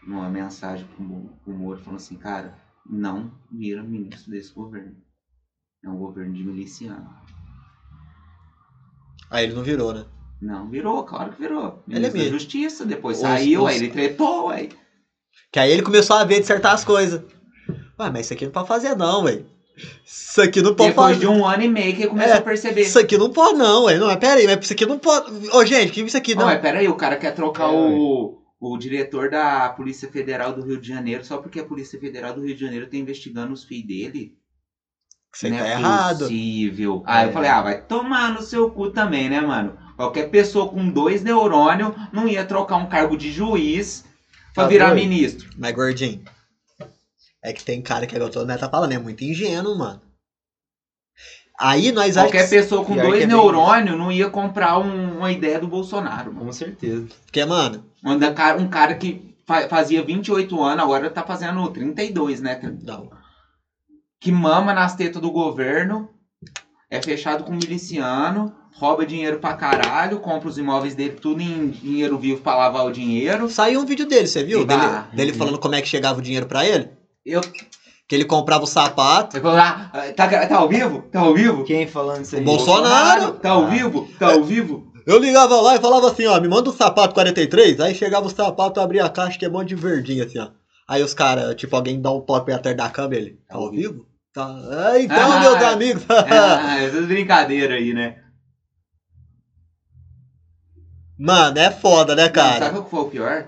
Speaker 3: uma mensagem pro, pro Moro falando assim, cara, não vira ministro desse governo. É um governo de miliciano.
Speaker 2: Aí ele não virou, né?
Speaker 3: Não, virou, claro que virou.
Speaker 2: Ele é
Speaker 3: Ministro da. Justiça, depois
Speaker 2: Os-
Speaker 3: saiu,
Speaker 2: os-
Speaker 3: aí ele tretou, aí.
Speaker 2: Que aí ele começou a ver de certas coisas. Ué, mas isso aqui não pode fazer não, velho. Isso aqui não pode
Speaker 3: Depois
Speaker 2: fazer.
Speaker 3: de um ano e meio que ele começou
Speaker 2: É,
Speaker 3: a perceber.
Speaker 2: Isso aqui não pode não, velho. Não, mas pera aí, mas isso aqui não pode. Ô, gente, que isso aqui
Speaker 3: Não,
Speaker 2: não.
Speaker 3: mas peraí, o cara quer trocar
Speaker 1: É,
Speaker 3: o, o diretor da Polícia Federal do Rio de Janeiro só porque a Polícia Federal do Rio de Janeiro tá investigando os filhos dele.
Speaker 2: Isso aí
Speaker 3: não
Speaker 2: tá
Speaker 3: é
Speaker 2: errado.
Speaker 3: possível. Aí
Speaker 1: É.
Speaker 3: eu falei, ah, vai tomar no seu cu também, né, mano? Qualquer pessoa com dois neurônios não ia trocar um cargo de juiz pra
Speaker 1: Tá
Speaker 3: virar
Speaker 1: doido.
Speaker 3: ministro.
Speaker 2: Mas, gordinho, é que tem cara que é igual todo mundo tá falando, é muito ingênuo, mano. Aí nós
Speaker 3: Qualquer
Speaker 2: achamos que...
Speaker 3: pessoa com dois
Speaker 1: é bem
Speaker 3: neurônios não ia comprar um- uma ideia do Bolsonaro, mano.
Speaker 1: Com certeza.
Speaker 2: Porque, mano,
Speaker 3: Um cara- um cara que fa- fazia 28 anos, agora tá fazendo 32, né?
Speaker 2: não.
Speaker 3: que mama nas tetas do governo, é fechado com miliciano, rouba dinheiro pra caralho, compra os imóveis dele tudo em dinheiro vivo pra lavar o dinheiro.
Speaker 2: Saiu um vídeo dele, você viu? Dele, dele
Speaker 1: uhum.
Speaker 2: falando como é que chegava o dinheiro pra ele.
Speaker 3: Eu,
Speaker 2: Que ele comprava o sapato.
Speaker 3: eu falo, ah, tá, tá ao vivo? Tá ao vivo?
Speaker 1: Quem falando isso aí?
Speaker 2: O Bolsonaro.
Speaker 3: Tá ao
Speaker 1: Ah.
Speaker 3: vivo? Tá ao vivo?
Speaker 2: Eu ligava lá e falava assim, ó, me manda um sapato 43. Aí chegava o sapato, eu abria a caixa que é um monte de verdinho, assim, ó. Aí os caras, tipo, alguém dá um toque atrás da câmera, ele, tá ao vivo? Tá. Ah, então,
Speaker 3: Ah,
Speaker 2: meus amigos.
Speaker 3: Ah, essas brincadeiras aí, né?
Speaker 2: Mano, é foda, né,
Speaker 3: Não,
Speaker 2: cara?
Speaker 3: sabe o que foi o pior?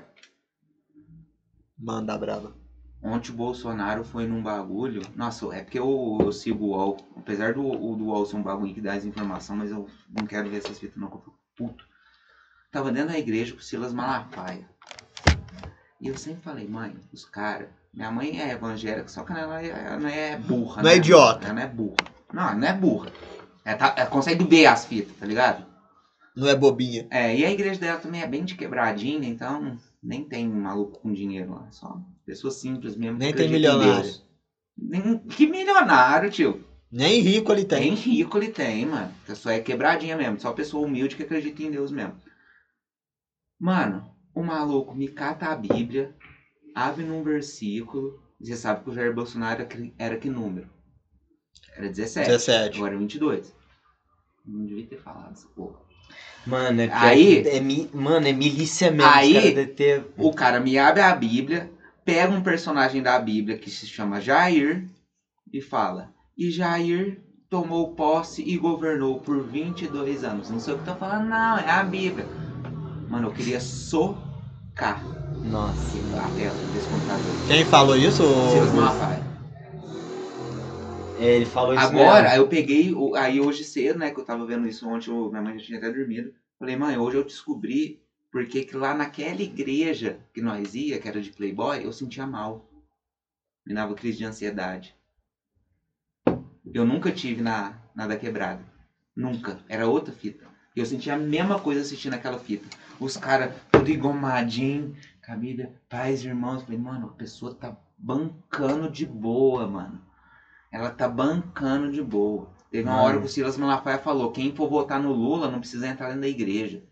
Speaker 2: Manda brava.
Speaker 3: Ontem o Bolsonaro foi num bagulho. Nossa, é porque eu, eu sigo o UOL. Apesar do, do UOL ser um bagulho que dá as informações, mas eu não quero ver essas fitas, não, que eu fico puto. Tava dentro da igreja com o Silas Malafaia. E eu sempre falei, mãe, os caras. Minha mãe é evangélica, só que ela, ela não é burra.
Speaker 2: Não é
Speaker 3: né?
Speaker 2: idiota.
Speaker 3: Ela não é burra. Não, ela não é burra. Ela, tá- ela consegue ver as fitas, tá ligado?
Speaker 2: Não é bobinha.
Speaker 3: É, e a igreja dela também é bem de quebradinha, então nem tem maluco com dinheiro lá. Só pessoas simples mesmo.
Speaker 2: Nem tem milionário.
Speaker 3: Nem- Que milionário, tio?
Speaker 2: Nem rico ele tem.
Speaker 3: Tem rico ele tem, mano. Só é quebradinha mesmo. Só pessoa humilde que acredita em Deus mesmo. Mano, o maluco me cata a Bíblia, abre num versículo. Você sabe que o Jair Bolsonaro era que- número? Era 17.
Speaker 2: 17.
Speaker 3: Agora é 22. Não devia ter falado essa porra.
Speaker 1: Mano, é
Speaker 3: Aí-
Speaker 1: é, mi- mano, é milícia mesmo.
Speaker 3: Aí-
Speaker 1: devem ter...
Speaker 3: O cara me abre a Bíblia, pega um personagem da Bíblia que se chama Jair e fala: E Jair tomou posse e governou por 22 anos. Não sei o que tá falando, não, é a Bíblia. Mano, eu queria socar
Speaker 1: Nossa,
Speaker 3: a tela desse computador.
Speaker 2: Quem falou isso?
Speaker 3: Silas Malafaia.
Speaker 1: é, ele falou isso
Speaker 3: Agora,
Speaker 1: mesmo.
Speaker 3: eu peguei, aí hoje cedo, né, que eu tava vendo isso ontem, minha mãe já tinha até dormido. Falei, mãe, hoje eu descobri porque que lá naquela igreja que nós ia, que era de Playboy, eu sentia mal. Me dava crise de ansiedade. Eu nunca tive na, na da quebrada. Nunca. Era outra fita. Eu sentia a mesma coisa assistindo aquela fita. Os caras tudo engomadinho, com a Bíblia, pais, irmãos. Eu Falei, mano, a pessoa tá bancando de boa, mano. Ela tá bancando de boa. Teve uma hora que o Silas Malafaia falou: quem for votar no Lula não precisa entrar dentro da igreja.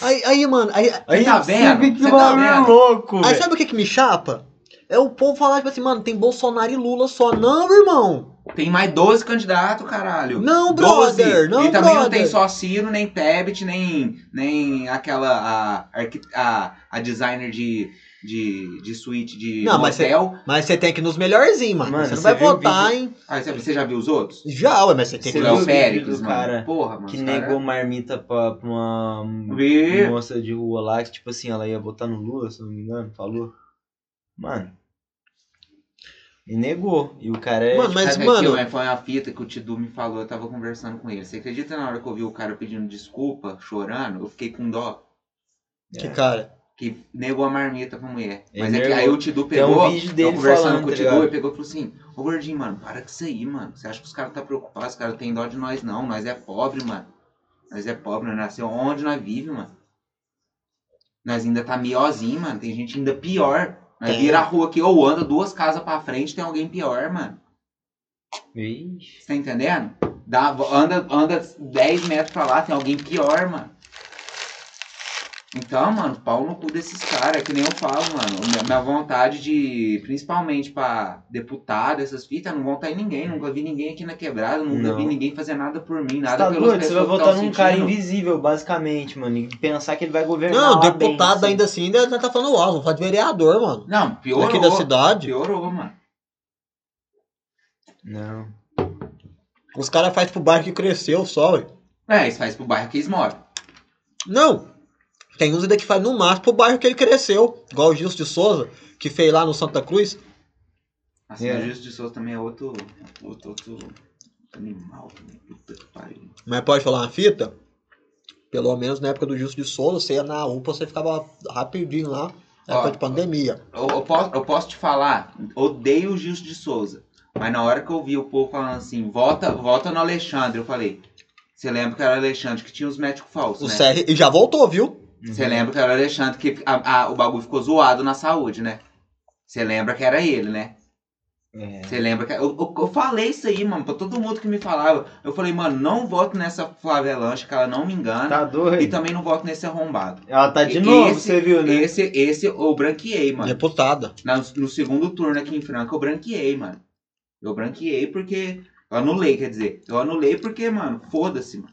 Speaker 2: Aí, aí, mano, aí,
Speaker 1: Aí
Speaker 3: tá vendo?
Speaker 1: que
Speaker 3: Você tá
Speaker 1: bagulho
Speaker 3: vendo?
Speaker 1: louco,
Speaker 2: aí sabe o que que me chapa? É o povo falar, tipo assim, mano, tem Bolsonaro e Lula só. Não, irmão.
Speaker 3: Tem mais 12 candidatos, caralho.
Speaker 2: Não,
Speaker 3: 12.
Speaker 2: brother. Não,
Speaker 3: e também não
Speaker 2: brother.
Speaker 3: tem só Ciro, nem Tebet, nem, nem aquela a, a, a designer de, de, de suíte de
Speaker 2: Não, mas
Speaker 3: motel.
Speaker 2: Mas você tem que ir nos melhorzinhos, mano.
Speaker 1: Mano,
Speaker 2: você não vai
Speaker 1: viu o
Speaker 2: votar, hein?
Speaker 3: Ah, você, você já viu os outros?
Speaker 2: Já, ué, mas você tem
Speaker 1: Você
Speaker 2: que
Speaker 1: viu o vídeo
Speaker 3: Félix,
Speaker 1: do
Speaker 3: mano.
Speaker 1: cara
Speaker 3: Porra, mano.
Speaker 1: Que
Speaker 3: os
Speaker 1: negou
Speaker 3: cara-
Speaker 1: marmita pra, pra uma
Speaker 3: Vi.
Speaker 1: moça de rua lá, que tipo assim, ela ia votar no Lula, se eu não me engano, falou. Mano. E negou. E o cara é.
Speaker 2: Mano, mas,
Speaker 3: Sabe
Speaker 2: mano-
Speaker 3: aquilo, foi uma fita que o Tidu me falou, eu tava conversando com ele. Você acredita na hora que eu vi o cara pedindo desculpa, chorando? Eu fiquei com dó.
Speaker 2: Que cara.
Speaker 3: Que negou a marmita pra mulher.
Speaker 1: Ele
Speaker 3: Mas é que aí o Tidu
Speaker 1: Tem um
Speaker 3: pegou,
Speaker 1: vídeo dele
Speaker 3: conversando
Speaker 1: falando,
Speaker 3: com o
Speaker 1: tá
Speaker 3: Tidu,
Speaker 1: ligado?
Speaker 3: e pegou e falou assim, ô gordinho, mano, para com isso aí, mano. Você acha que os caras tá preocupados, os caras têm dó de nós não. Nós é pobre, mano. Nós é pobre, nós nasceu onde nós vive, mano. Nós ainda tá miozinho, mano. Tem gente ainda pior. Nós
Speaker 2: Tem.
Speaker 3: vira a rua aqui ou anda duas casas pra frente, tem alguém pior, mano.
Speaker 1: Ixi.
Speaker 3: Você tá entendendo? Dá, anda, anda 10 metros pra lá, tem alguém pior, mano. Então, mano, pau no cu desses caras, é que nem eu falo, mano. Minha, vontade de, principalmente pra deputado, essas fitas, não votar em ninguém. Nunca vi ninguém aqui na quebrada, nunca
Speaker 1: Não.
Speaker 3: vi ninguém fazer nada por mim, nada
Speaker 1: tá doido? Você vai votar num cara invisível, basicamente, mano. E pensar que ele vai governar.
Speaker 2: Não,
Speaker 1: lá
Speaker 2: deputado
Speaker 1: bem,
Speaker 2: ainda assim, ainda ainda tá falando, ó, vamos falar de vereador, mano.
Speaker 3: Não, piorou.
Speaker 2: Aqui da cidade.
Speaker 3: Piorou, mano.
Speaker 1: Não.
Speaker 2: Os caras fazem pro bairro que cresceu só, ué.
Speaker 3: É, isso faz pro bairro que eles moram.
Speaker 2: Não. Tem uns ainda que faz no máximo pro bairro que ele cresceu. Igual o Gilson de Souza, que fez lá no Santa Cruz.
Speaker 3: Assim,
Speaker 1: É.
Speaker 3: o Justo de Souza também é outro, outro, outro animal. também. Puta que pariu.
Speaker 2: Mas pode falar uma fita? Pelo menos na época do Gilson de Souza, você ia na UPA, você ficava rapidinho lá. Na
Speaker 3: Ó,
Speaker 2: época de pandemia.
Speaker 3: Eu, eu posso, eu posso te falar, odeio o Gilson de Souza. Mas na hora que eu vi o povo falando assim, vota, vota no Alexandre, eu falei. Você lembra que era o Alexandre que tinha os médicos falsos,
Speaker 2: O
Speaker 3: né?
Speaker 2: CR. E já voltou, viu?
Speaker 3: Você lembra que era o Alexandre que a- a- o bagulho ficou zoado na saúde, né? Você lembra que era ele, né?
Speaker 1: É.
Speaker 3: Você lembra que. Eu, eu, eu falei isso aí, mano, pra todo mundo que me falava. Eu falei, mano, não voto nessa Flávia Lanche, que ela não me engana.
Speaker 1: Tá doido?
Speaker 3: E também não voto nesse arrombado.
Speaker 1: Ela tá de
Speaker 3: E-
Speaker 1: novo,
Speaker 3: esse-
Speaker 1: você viu, né?
Speaker 3: Esse, esse eu branqueei, mano.
Speaker 2: Deputada.
Speaker 3: Na- no segundo turno aqui em Franca, eu branqueei, mano. Eu branqueei porque. Eu anulei, quer dizer. Eu anulei porque, mano, foda-se, mano.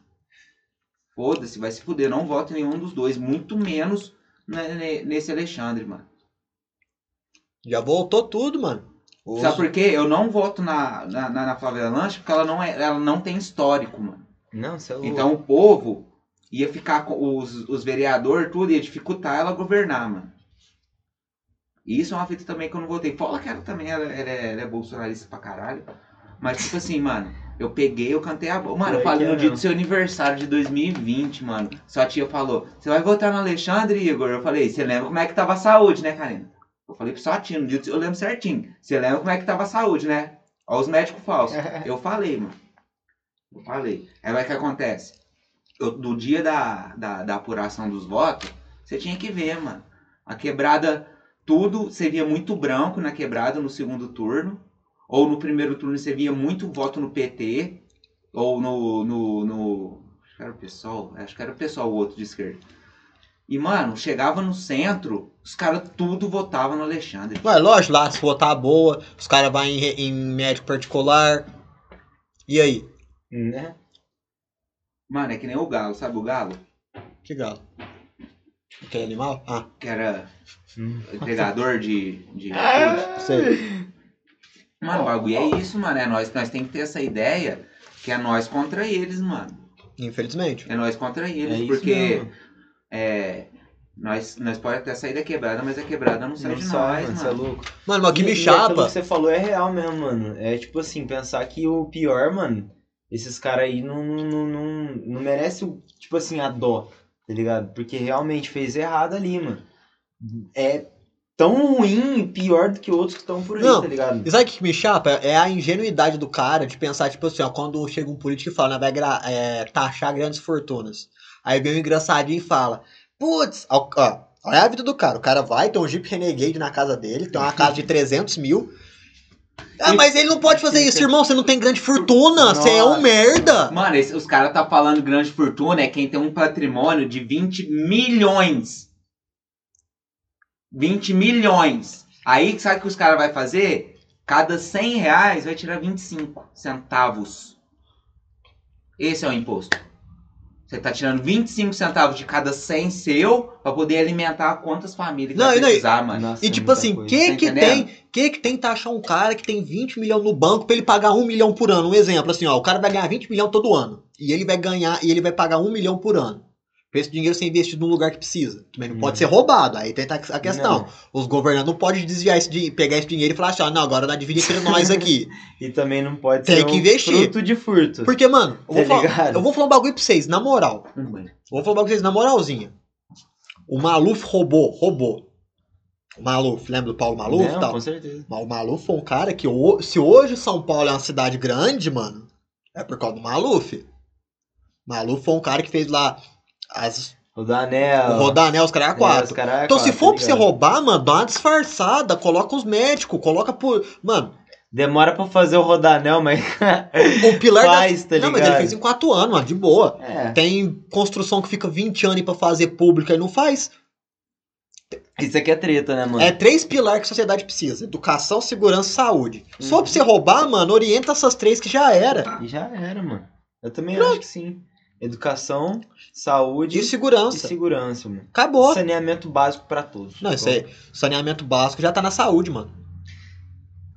Speaker 3: Foda-se, vai se fuder. Não voto em nenhum dos dois. Muito menos ne- ne- nesse Alexandre, mano.
Speaker 2: Já voltou tudo, mano.
Speaker 3: Sabe por quê? Eu não voto na, na, na, na Flávia Lanche porque ela não, é, ela não tem histórico, mano.
Speaker 1: Não, você é.
Speaker 3: Então o povo ia ficar com os, os vereadores, tudo, ia dificultar ela governar, mano. E isso é uma fita também que eu não votei. Fala que ela também ela, ela é, ela é bolsonarista pra caralho. Mas, tipo assim, mano, eu peguei, eu cantei a bola. Mano, eu
Speaker 1: É
Speaker 3: falei
Speaker 1: que é
Speaker 3: no dia do seu aniversário de 2020, mano. Sua tia falou: Você vai votar no Alexandre, Igor? Eu falei: Você lembra como é que tava a saúde, né, Karina? Eu falei pra sua tia, no dia do seu, eu lembro certinho. Você lembra como é que tava a saúde, né? Ó, os médicos falsos. Eu falei, mano. Eu falei. Aí vai que acontece. Eu, no dia da, da, da apuração dos votos, você tinha que ver, mano. A quebrada, tudo, via muito branco na quebrada no segundo turno. Ou no primeiro turno você via muito voto no PT. Ou no. no, no acho que era o PSOL. Acho que era o PSOL, o outro de esquerda. E, mano, chegava no centro, os caras tudo votavam no Alexandre.
Speaker 2: Ué, lógico, lá se votar boa, os caras vão em, em médico particular. E aí?
Speaker 1: Né?
Speaker 3: Mano, é que nem o galo, sabe o galo?
Speaker 2: Que galo? Aquele animal? Ah,
Speaker 3: Que era
Speaker 1: Hum.
Speaker 3: entregador de, de iFood.
Speaker 2: sei.
Speaker 3: Mano, o bagulho é isso, mano. É nós, nós tem que ter essa ideia que é nós contra eles, mano.
Speaker 2: Infelizmente.
Speaker 3: É nós contra
Speaker 1: É
Speaker 3: eles,
Speaker 1: isso
Speaker 3: porque é, nós, nós podemos até sair da quebrada, mas a quebrada não sai
Speaker 1: Não
Speaker 3: de
Speaker 1: sai,
Speaker 3: nós,
Speaker 1: mano, você é
Speaker 3: mano.
Speaker 1: louco.
Speaker 2: Mano, mas o que
Speaker 1: E-
Speaker 2: me
Speaker 1: aquilo
Speaker 2: chapa.
Speaker 1: que você falou é real mesmo, mano. É tipo assim, pensar que o pior, mano, esses caras aí não, não, não, não, não merece, o- tipo assim, a dó, tá ligado? Porque realmente fez errado ali, mano. É tão ruim e pior do que outros que estão por aí,
Speaker 2: Não,
Speaker 1: tá ligado?
Speaker 2: E sabe o que me chapa? É a ingenuidade do cara de pensar, tipo assim, ó, quando chega um político e fala, né, vai é, taxar grandes fortunas. Aí vem um engraçadinho e fala, putz, ó, ó, olha a vida do cara. O cara vai, tem um Jeep Renegade na casa dele, tem uma casa de 300 mil. Ah, mas ele não pode fazer isso, irmão. Você não tem grande fortuna. Você é um merda.
Speaker 3: Mano, esse- os caras tá falando grande fortuna é quem tem um patrimônio de 20 milhões. 20 milhões. Aí sabe o que os caras vai fazer? Cada 100 reais vai tirar 25 centavos. Esse é o imposto. Você tá tirando 25 centavos de cada 100 seu pra poder alimentar quantas famílias que
Speaker 2: Não,
Speaker 3: vai
Speaker 2: não,
Speaker 3: precisar, mano.
Speaker 1: Nossa,
Speaker 2: E
Speaker 1: é
Speaker 2: tipo assim,
Speaker 1: coisa.
Speaker 2: que
Speaker 3: Tá
Speaker 2: que
Speaker 3: entendendo?
Speaker 2: tem, que que tem taxar um cara que tem 20 milhões no banco pra ele pagar 1 milhão por ano? Um exemplo, assim, ó, o cara vai ganhar 20 milhões todo ano. E ele vai ganhar, e ele vai pagar 1 milhão por ano. Pra esse dinheiro ser investido num lugar que precisa. Também não
Speaker 1: Hum.
Speaker 2: pode ser roubado. Aí tem a questão.
Speaker 1: Não.
Speaker 2: Os governantes não podem desviar esse pegar esse dinheiro e falar assim, ó, não, agora nós dividir entre nós aqui.
Speaker 1: E também não pode
Speaker 2: Tem
Speaker 1: ser
Speaker 2: que
Speaker 1: um
Speaker 2: investir.
Speaker 1: fruto de furto.
Speaker 2: Porque, mano, eu vou,
Speaker 1: Tá
Speaker 2: falar, eu vou falar um bagulho pra vocês, na moral.
Speaker 3: Um.
Speaker 2: Eu vou falar um bagulho pra vocês, na moralzinha. O Maluf roubou, roubou. O Maluf, lembra do Paulo Maluf
Speaker 1: Não,
Speaker 2: tal?
Speaker 1: com certeza.
Speaker 2: Mas o Maluf foi um cara que, se hoje São Paulo é uma cidade grande, mano, é por causa do Maluf. Maluf foi um cara que fez lá as,
Speaker 1: O Danel.
Speaker 2: o Rodanel, os caras
Speaker 1: É, os
Speaker 2: quatro.
Speaker 1: cara
Speaker 2: Então, se for
Speaker 1: tá
Speaker 2: pra você roubar, mano, dá uma disfarçada, coloca os médicos, coloca por. Mano,
Speaker 1: Demora pra fazer o Rodanel, mas.
Speaker 2: o pilar
Speaker 1: Faz,
Speaker 2: da.
Speaker 1: tá
Speaker 2: não, mas ele fez em quatro anos, mano, de boa.
Speaker 1: É.
Speaker 2: Tem construção que fica 20 anos pra fazer pública e não faz.
Speaker 1: Isso aqui é treta, né, mano?
Speaker 2: É três pilares que a sociedade precisa: educação, segurança e saúde. Só
Speaker 1: Uhum.
Speaker 2: pra você roubar, mano, orienta essas três que já era.
Speaker 1: E já era, mano. Eu também acho que sim. Educação, saúde
Speaker 2: De segurança.
Speaker 1: e segurança, mano.
Speaker 2: Acabou.
Speaker 1: Saneamento básico pra todos.
Speaker 2: Não, isso aí, saneamento básico já tá na saúde, mano.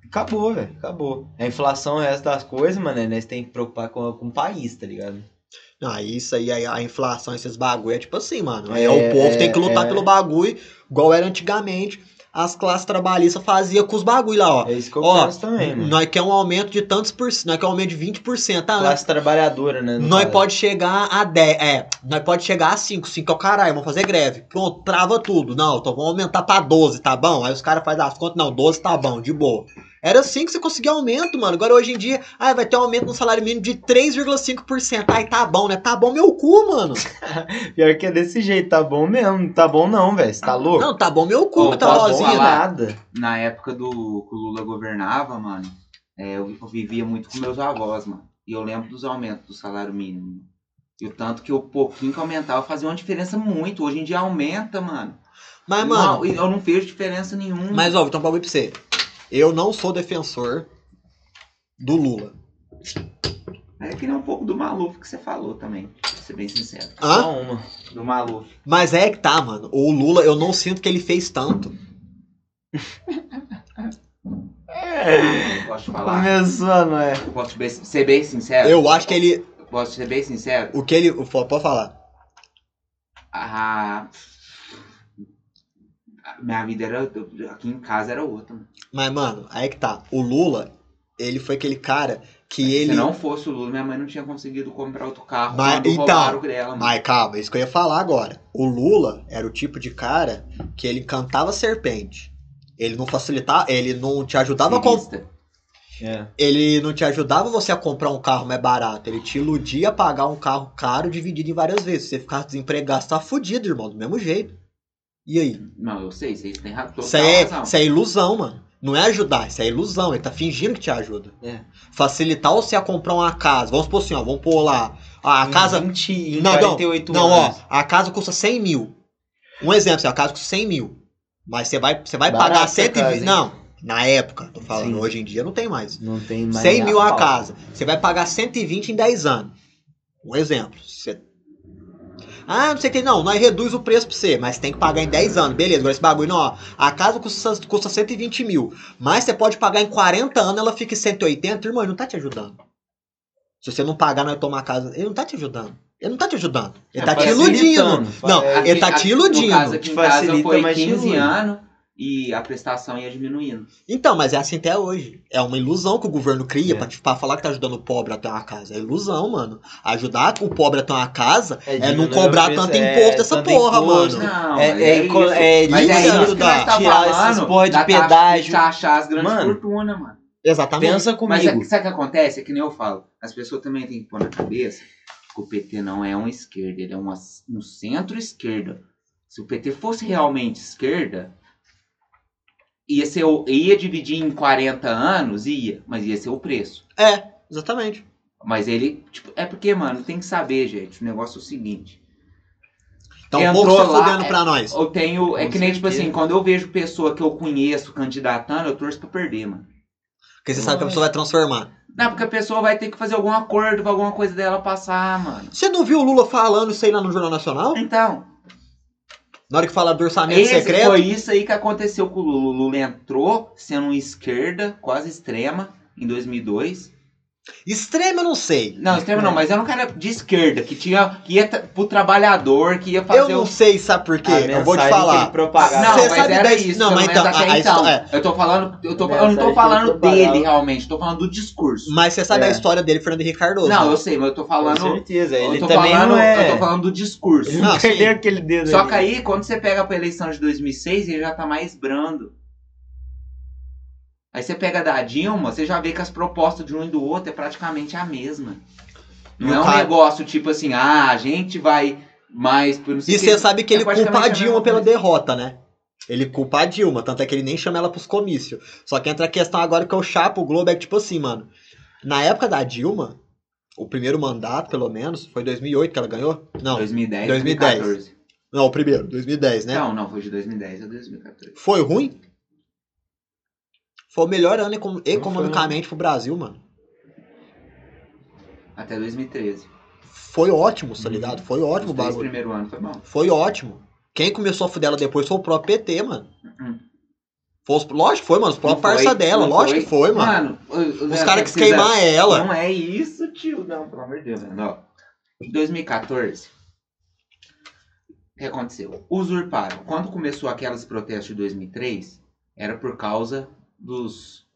Speaker 1: Acabou, velho. Acabou. A inflação é o resto das coisas, mano. Nós tem que preocupar com, com o país, tá ligado?
Speaker 2: Não, aí isso aí, a, a inflação, esses bagulho é tipo assim, mano. É,
Speaker 1: É,
Speaker 2: o povo
Speaker 1: é,
Speaker 2: tem que lutar
Speaker 1: é.
Speaker 2: pelo bagulho, igual era antigamente. As classes trabalhistas faziam com os bagulho lá, ó.
Speaker 1: É isso que eu
Speaker 2: Ó,
Speaker 1: penso também, mano.
Speaker 2: Nós quer um aumento de tantos por cento, nós quer um aumento de 20%, tá?
Speaker 1: Classe trabalhadora, né?
Speaker 2: Nós
Speaker 1: caso.
Speaker 2: pode chegar a 10, é, nós pode chegar a 5, 5 é o caralho, vamos fazer greve. Pronto, trava tudo. Não, então vamos aumentar pra 12, tá bom? Aí os caras fazem as contas, não, 12 tá bom, de boa. Era assim que você conseguia aumento, mano. Agora hoje em dia, ah, vai ter um aumento no salário mínimo de 3,5%. Ai, tá bom, né? Tá bom meu cu, mano.
Speaker 1: Pior que é desse jeito, tá bom mesmo. Tá bom não, velho. Você tá louco?
Speaker 2: Não, tá bom meu cu,
Speaker 3: Ô,
Speaker 2: tá
Speaker 3: tá
Speaker 2: rosinha.
Speaker 1: nada.
Speaker 3: Na época do que o Lula governava, mano, é, eu, eu vivia muito com meus avós, mano. E eu lembro dos aumentos do salário mínimo. E o tanto que o pouquinho que aumentava fazia uma diferença muito. Hoje em dia aumenta, mano.
Speaker 2: Mas,
Speaker 3: Não,
Speaker 2: mano,
Speaker 3: eu não vejo diferença nenhuma.
Speaker 2: mas ó, então um bagulho pra você. Eu não sou defensor do Lula.
Speaker 3: É que nem um pouco do Maluf que você falou também, pra ser bem sincero.
Speaker 2: Hã?
Speaker 1: Só uma.
Speaker 3: Do Maluf.
Speaker 2: Mas é que tá, mano. O Lula, eu não sinto que ele fez tanto.
Speaker 3: Posso te falar?
Speaker 1: Começou, não é?
Speaker 3: Eu Posso bem- ser bem sincero?
Speaker 2: Eu acho que ele.
Speaker 3: Posso ser bem sincero?
Speaker 2: O que ele. Pode falar.
Speaker 3: A... Minha vida era. Aqui em casa era outra. mano.
Speaker 2: Mas, mano, aí que tá. O Lula, ele foi aquele cara que ele.
Speaker 3: Se não fosse o Lula, minha mãe não tinha conseguido comprar outro carro.
Speaker 2: Mas, então,
Speaker 3: dela, mano.
Speaker 2: Mas calma, isso que eu ia falar agora. O Lula era o tipo de cara que ele encantava serpente. Ele não facilitava, ele não te ajudava a comprar.
Speaker 1: É.
Speaker 2: Ele não te ajudava você a comprar um carro mais barato. Ele te iludia a pagar um carro caro dividido em várias vezes. Se você ficar desempregado, você tá fudido, irmão, do mesmo jeito. E aí?
Speaker 3: Não, eu sei, vocês têm ra- total
Speaker 2: Isso é,
Speaker 3: razão.
Speaker 2: isso é ilusão, mano. Não é ajudar, isso é ilusão. Ele tá fingindo que te ajuda.
Speaker 1: É.
Speaker 2: Facilitar você a comprar uma casa. Vamos supor assim, ó. Vamos pôr lá. A
Speaker 1: Em
Speaker 2: casa.
Speaker 1: 20, em
Speaker 2: Não, não,
Speaker 1: 48
Speaker 2: Não, ó.
Speaker 1: anos.
Speaker 2: A casa custa 100 mil. Um exemplo, assim, a casa custa 100 mil. Mas você vai, você vai
Speaker 1: Barata
Speaker 2: pagar
Speaker 1: a
Speaker 2: 120.
Speaker 1: casa, hein?
Speaker 2: não, na época, tô falando.
Speaker 1: Sim.
Speaker 2: Hoje em dia não tem mais.
Speaker 1: Não tem mais.
Speaker 2: 100
Speaker 1: nem
Speaker 2: mil a
Speaker 1: pau.
Speaker 2: casa. Você vai pagar 120 em 10 anos. Um exemplo. Você- Ah, não sei o que. Não, nós reduz o preço pra você, mas tem que pagar em 10 anos. Beleza, agora esse bagulho, não, ó. A casa custa, custa 120 mil. Mas você pode pagar em 40 anos, ela fica em 180. Irmão, ele não tá te ajudando. Se você não pagar, nós tomar a casa. Ele não tá te ajudando. Ele não tá te ajudando. Ele
Speaker 1: É,
Speaker 2: tá te iludindo. Não,
Speaker 1: É,
Speaker 2: ele tá te
Speaker 3: aqui-
Speaker 2: iludindo.
Speaker 3: No caso, aqui em casa
Speaker 1: Facilita,
Speaker 3: foi
Speaker 1: mas te
Speaker 3: 15
Speaker 1: ilude.
Speaker 3: anos e a prestação ia diminuindo.
Speaker 2: Então, mas é assim até hoje. É uma ilusão que o governo cria
Speaker 1: É.
Speaker 2: pra, pra falar que tá ajudando o pobre a ter uma casa. É ilusão, mano. Ajudar o pobre a ter uma casa é, não
Speaker 1: diminuir
Speaker 2: cobrar
Speaker 1: preço,
Speaker 2: tanto
Speaker 1: é,
Speaker 2: imposto dessa
Speaker 1: tanto
Speaker 2: porra,
Speaker 1: imposto.
Speaker 2: mano.
Speaker 3: Não,
Speaker 1: É-
Speaker 3: mas
Speaker 1: é
Speaker 3: é, isso.
Speaker 1: é
Speaker 3: mas
Speaker 2: isso
Speaker 3: é isso que
Speaker 2: ajudar.
Speaker 3: nós tá
Speaker 1: Tirar essas
Speaker 3: falando
Speaker 1: porra de pedágio.
Speaker 3: achar as grandes
Speaker 1: Mano.
Speaker 3: fortunas, mano.
Speaker 2: Exatamente.
Speaker 1: Pensa
Speaker 3: Mas
Speaker 1: comigo.
Speaker 3: é, sabe o que acontece? É que nem eu falo. As pessoas também têm que pôr na cabeça que o PT não é um esquerda, ele é uma, um centro-esquerda. Se o PT fosse realmente esquerda, ia, ser, o- ia dividir em 40 anos, ia, mas ia ser o preço.
Speaker 2: É, exatamente.
Speaker 3: Mas ele, tipo, é porque, mano, tem que saber, gente, o negócio é o seguinte.
Speaker 2: Então, um pouco
Speaker 3: lá,
Speaker 2: fudendo
Speaker 3: é-
Speaker 2: pra nós.
Speaker 3: Eu tenho, é que nem, tipo assim, quando eu vejo pessoa que eu conheço candidatando, eu torço pra perder, mano.
Speaker 2: Porque você sabe que a pessoa vai transformar.
Speaker 3: Não, porque a pessoa vai ter que fazer algum acordo pra alguma coisa dela passar, mano.
Speaker 2: Você não viu o Lula falando isso aí lá no Jornal Nacional?
Speaker 3: Então,
Speaker 2: Na hora que fala do orçamento
Speaker 3: esse
Speaker 2: secreto?
Speaker 3: foi isso aí que aconteceu com o Lula. O Lula entrou sendo um esquerda, quase extrema, em 2002.
Speaker 2: Extremo eu não sei.
Speaker 3: Não, extrema não, mas era um cara de esquerda, que, tinha, que ia pro trabalhador, que ia fazer
Speaker 2: Eu não
Speaker 3: o...
Speaker 2: sei, sabe por quê?
Speaker 1: A
Speaker 2: eu vou te falar.
Speaker 1: ele propagava.
Speaker 3: Não,
Speaker 2: Você
Speaker 3: mas
Speaker 2: sabe
Speaker 3: era
Speaker 2: da-
Speaker 3: isso,
Speaker 2: não, mas então,
Speaker 3: até
Speaker 2: a- a
Speaker 3: então.
Speaker 2: é.
Speaker 3: Eu tô falando, eu, tô, eu não tô falando dele realmente, tô falando do discurso.
Speaker 2: Mas você sabe
Speaker 1: É.
Speaker 2: a história dele, Fernando Henrique Cardoso.
Speaker 3: Não,
Speaker 2: né?
Speaker 3: eu sei, mas eu tô
Speaker 1: Com
Speaker 3: falando...
Speaker 1: certeza.
Speaker 3: Eu
Speaker 1: Ele
Speaker 3: tô
Speaker 1: também
Speaker 3: falando,
Speaker 1: não é.
Speaker 3: eu tô falando do discurso.
Speaker 1: Ele
Speaker 2: Não,
Speaker 1: não perdeu aquele dedo
Speaker 3: Só
Speaker 1: ali.
Speaker 3: que aí, quando você pega pra eleição de 2006, ele já tá mais brando. Aí você pega da Dilma, você já vê que as propostas de um e do outro é praticamente a mesma. Não é um negócio tipo assim, ah, a gente vai mais por não sei
Speaker 2: E você sabe que
Speaker 3: É
Speaker 2: ele culpa
Speaker 3: praticamente
Speaker 2: a Dilma pela derrota, né? Ele culpa a Dilma, tanto é que ele nem chama ela pros comícios. Só que entra a questão agora que eu chapo o Globo, é que tipo assim, mano. Na época da Dilma, o primeiro mandato, pelo menos, foi 2008 que ela ganhou? Não,
Speaker 3: 2010,
Speaker 2: 2010.
Speaker 3: 2014.
Speaker 2: não, o primeiro, 2010, né?
Speaker 3: Não, não, foi de 2010 a 2014.
Speaker 2: Foi ruim? Foi o melhor ano econ-
Speaker 1: foi,
Speaker 2: economicamente pro Brasil, mano.
Speaker 3: Até 2013.
Speaker 2: Foi ótimo, tá
Speaker 1: Uhum.
Speaker 2: ligado? Foi ótimo o
Speaker 3: Os
Speaker 2: bagulho.
Speaker 3: primeiros anos foi bom.
Speaker 2: Foi ótimo. Quem começou a fuder ela depois foi o próprio PT, mano.
Speaker 3: Uhum.
Speaker 2: Foi os, lógico que foi, mano. Os próprios
Speaker 3: foi,
Speaker 2: parça dela,
Speaker 3: não
Speaker 2: lógico que foi, mano.
Speaker 3: Mano,
Speaker 2: Os
Speaker 3: você
Speaker 2: caras quis queimar ela.
Speaker 3: Não é isso, tio. Não, pelo amor de Deus, mano. Ó, Em 2014, o que aconteceu? Usurparam. Quando começou aquelas protestos de 2003, era por causa dos,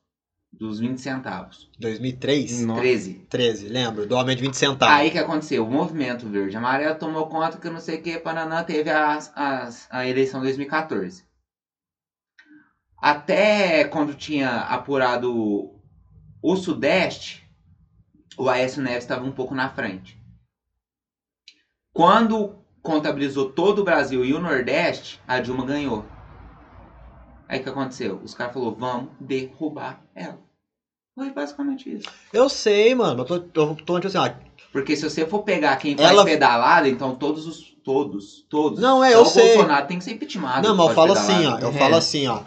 Speaker 3: dos 20 centavos.
Speaker 2: 2003,
Speaker 1: Nossa.
Speaker 3: 13.
Speaker 2: 13, lembro? Do Homem de 20 centavos.
Speaker 3: Aí o que aconteceu? O movimento verde amarelo tomou conta que não sei o que, Pananã teve as, as, a eleição de 2014. Até quando tinha apurado o Sudeste, o Aécio Neves estava um pouco na frente. Quando contabilizou todo o Brasil e o Nordeste, a Dilma ganhou. Aí o que aconteceu? Os caras falaram, vamos derrubar ela. Foi basicamente isso.
Speaker 2: Eu sei, mano. Eu tô, eu tô tipo assim, ó.
Speaker 3: Porque se você for pegar quem faz
Speaker 2: Ela-
Speaker 3: pedalada, então todos os. Todos, todos.
Speaker 2: Não, é,
Speaker 3: Só
Speaker 2: eu
Speaker 3: o
Speaker 2: sei.
Speaker 3: Bolsonaro tem que ser impeachmentado.
Speaker 2: Não, mas eu falo assim, ó. Eu
Speaker 1: É.
Speaker 2: falo assim, ó.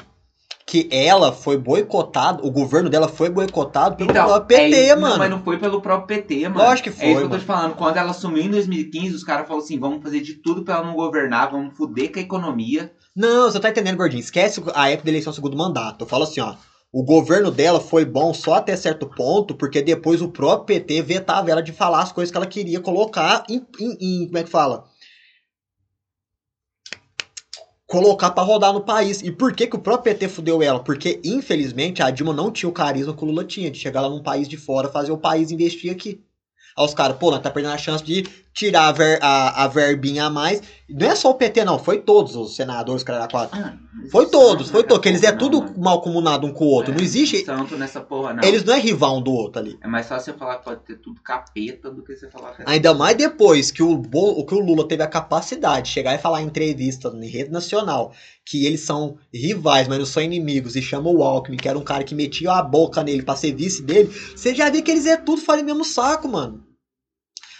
Speaker 2: que ela foi boicotada, o governo dela foi boicotado pelo
Speaker 3: Então,
Speaker 2: próprio PT,
Speaker 3: é,
Speaker 2: mano.
Speaker 3: Não, mas não foi pelo próprio PT, mano.
Speaker 2: Lógico que foi,
Speaker 3: É isso que eu tô te falando. Quando ela assumiu em 2015, os caras falaram assim: vamos fazer de tudo pra ela não governar, vamos foder com a economia.
Speaker 2: Não, você tá entendendo, gordinho. Esquece a época da eleição do segundo mandato. Eu falo assim, ó. O governo dela foi bom só até certo ponto, porque depois o próprio PT vetava ela de falar as coisas que ela queria colocar em. em- em- como é que fala? Colocar pra rodar no país. E por que, que o próprio PT fudeu ela? Porque, infelizmente, a Dilma não tinha o carisma que o Lula tinha, de chegar lá num país de fora, fazer o país investir aqui. Aí os caras, pô, nós tá perdendo a chance de tirar a, ver- a- a verbinha a mais. Não é só o PT, não, foi todos os senadores, cara, da quatro.
Speaker 3: Ah,
Speaker 2: Foi todos, foi
Speaker 3: nessa
Speaker 2: todos. Que eles é
Speaker 3: porra,
Speaker 2: tudo
Speaker 3: não, mano.
Speaker 2: mal comunado um com o outro.
Speaker 3: É,
Speaker 2: Não existe.
Speaker 3: Santo nessa porra, não.
Speaker 2: Eles não é rival um do outro ali.
Speaker 3: É mais fácil você falar que pode ter tudo capeta do que você falar que é
Speaker 2: Ainda mais depois que o, Bo- que o Lula teve a capacidade de chegar e falar em entrevista em rede nacional que eles são rivais, mas não são inimigos, e chama o Alckmin, que era um cara que metia a boca nele pra ser vice dele, você já vê que eles é tudo falam mesmo saco, mano.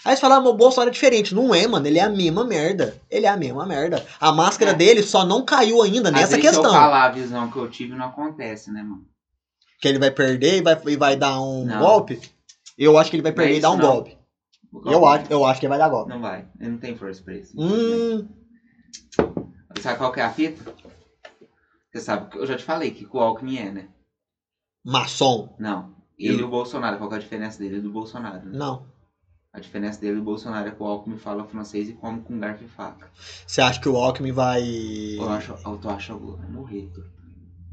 Speaker 2: Aí você fala, ah, mas o Bolsonaro é diferente. Não é, mano. Ele é a mesma merda. Ele é a mesma merda. A máscara
Speaker 3: É.
Speaker 2: dele só não caiu ainda
Speaker 3: Às
Speaker 2: nessa
Speaker 3: vezes, Se
Speaker 2: questão.
Speaker 3: eu falar a visão que eu tive, não acontece, né, mano?
Speaker 2: Que ele vai perder e vai, e vai dar um
Speaker 3: Não.
Speaker 2: golpe. Eu acho que ele vai
Speaker 3: é
Speaker 2: perder e
Speaker 3: isso,
Speaker 2: dar um
Speaker 3: não.
Speaker 2: golpe. Eu acho, eu acho que ele vai dar golpe.
Speaker 3: Não vai. Ele não tem força pra isso.
Speaker 2: Hum,
Speaker 3: Sabe qual que é a fita? Você sabe que eu já te falei que o Alckmin é, né?
Speaker 2: maçom.
Speaker 3: Não. Ele e o Bolsonaro. Qual que é a diferença dele e do Bolsonaro? né?
Speaker 2: Não.
Speaker 3: A diferença dele e do Bolsonaro é que o Alckmin fala francês e come com garfo e faca.
Speaker 2: Você acha que o Alckmin vai.
Speaker 3: Eu acho, eu tô achando que o vai morrer. Tô.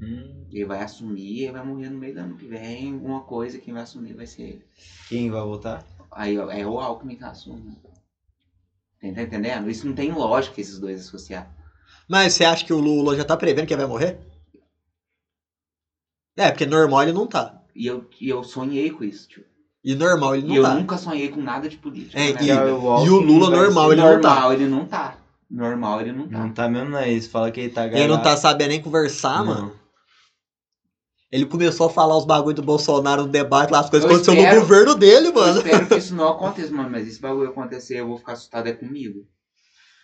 Speaker 1: Hum,
Speaker 3: Ele vai assumir e vai morrer no meio do ano que vem. Alguma coisa, quem vai assumir vai ser ele.
Speaker 1: quem vai votar?
Speaker 3: Aí é o Alckmin que assume. Tá entendendo? Isso não tem lógica esses dois associar.
Speaker 2: Mas você acha que o Lula já tá prevendo que ele vai morrer? É, porque normal ele não tá.
Speaker 3: E eu, e eu sonhei com isso, tio.
Speaker 2: E normal ele
Speaker 3: e
Speaker 2: não
Speaker 3: eu
Speaker 2: tá.
Speaker 3: nunca sonhei com nada de política.
Speaker 2: É,
Speaker 3: na
Speaker 2: e-. E o Lula
Speaker 1: vai
Speaker 2: normal,
Speaker 1: ser-
Speaker 2: ele não tá.
Speaker 3: Normal, ele não tá. Normal, ele não tá.
Speaker 1: Não tá mesmo, não é isso. Fala que ele tá
Speaker 2: Ele não tá sabendo nem conversar,
Speaker 1: Não.
Speaker 2: mano. Ele começou a falar os bagulho do Bolsonaro no debate lá, as coisas
Speaker 3: Eu
Speaker 2: aconteceu no governo dele,
Speaker 3: Eu
Speaker 2: mano.
Speaker 3: espero que isso não aconteça, mano. Mas esse bagulho acontecer, eu vou ficar assustado é comigo.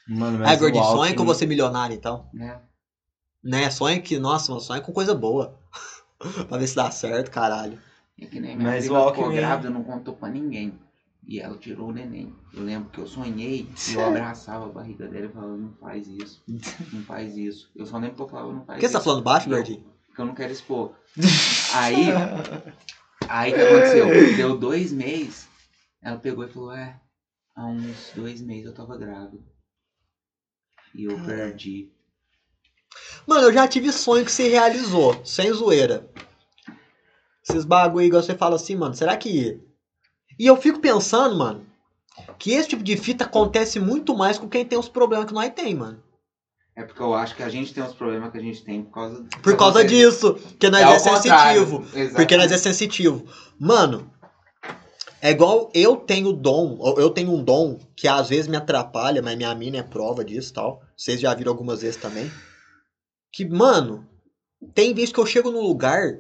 Speaker 1: Mano, mas o
Speaker 2: gordinho, sonha
Speaker 1: Alckmin-
Speaker 2: com você milionário, então.
Speaker 3: Né?
Speaker 2: Né? Sonha que, nossa, mano, sonha com coisa boa. pra ver se dá certo, caralho.
Speaker 3: É que nem minha
Speaker 1: Mas o
Speaker 3: ficou
Speaker 1: Alckmin-
Speaker 3: grávida, não contou pra ninguém. E ela tirou o neném. Eu lembro que eu sonhei e eu abraçava a barriga dela e falava, não faz isso, não faz isso. Eu só lembro que eu falava, não faz
Speaker 2: Por que
Speaker 3: isso.
Speaker 2: você tá falando baixo, gordinho?
Speaker 3: Porque eu não quero expor. Aí, aí o que aconteceu? Deu dois meses, ela pegou e falou, é, há uns dois meses eu tava grávida. E eu perdi.
Speaker 2: Mano, eu já tive sonho que se realizou, sem zoeira. Esses bagulho igual você fala assim, mano, será que. E eu fico pensando, mano, que esse tipo de fita acontece muito mais com quem tem os problemas que nós tem, mano.
Speaker 3: É porque eu acho que a gente tem os problemas que a gente tem por causa
Speaker 2: Por causa disso, que nós é,
Speaker 3: contrário.
Speaker 2: sensitivo.
Speaker 3: Exatamente.
Speaker 2: Porque nós é sensitivo. Mano, é igual eu tenho dom, eu tenho um dom que às vezes me atrapalha, mas minha mina é prova disso e tal. Vocês já viram algumas vezes também. Que, mano, tem vezes que eu chego num lugar,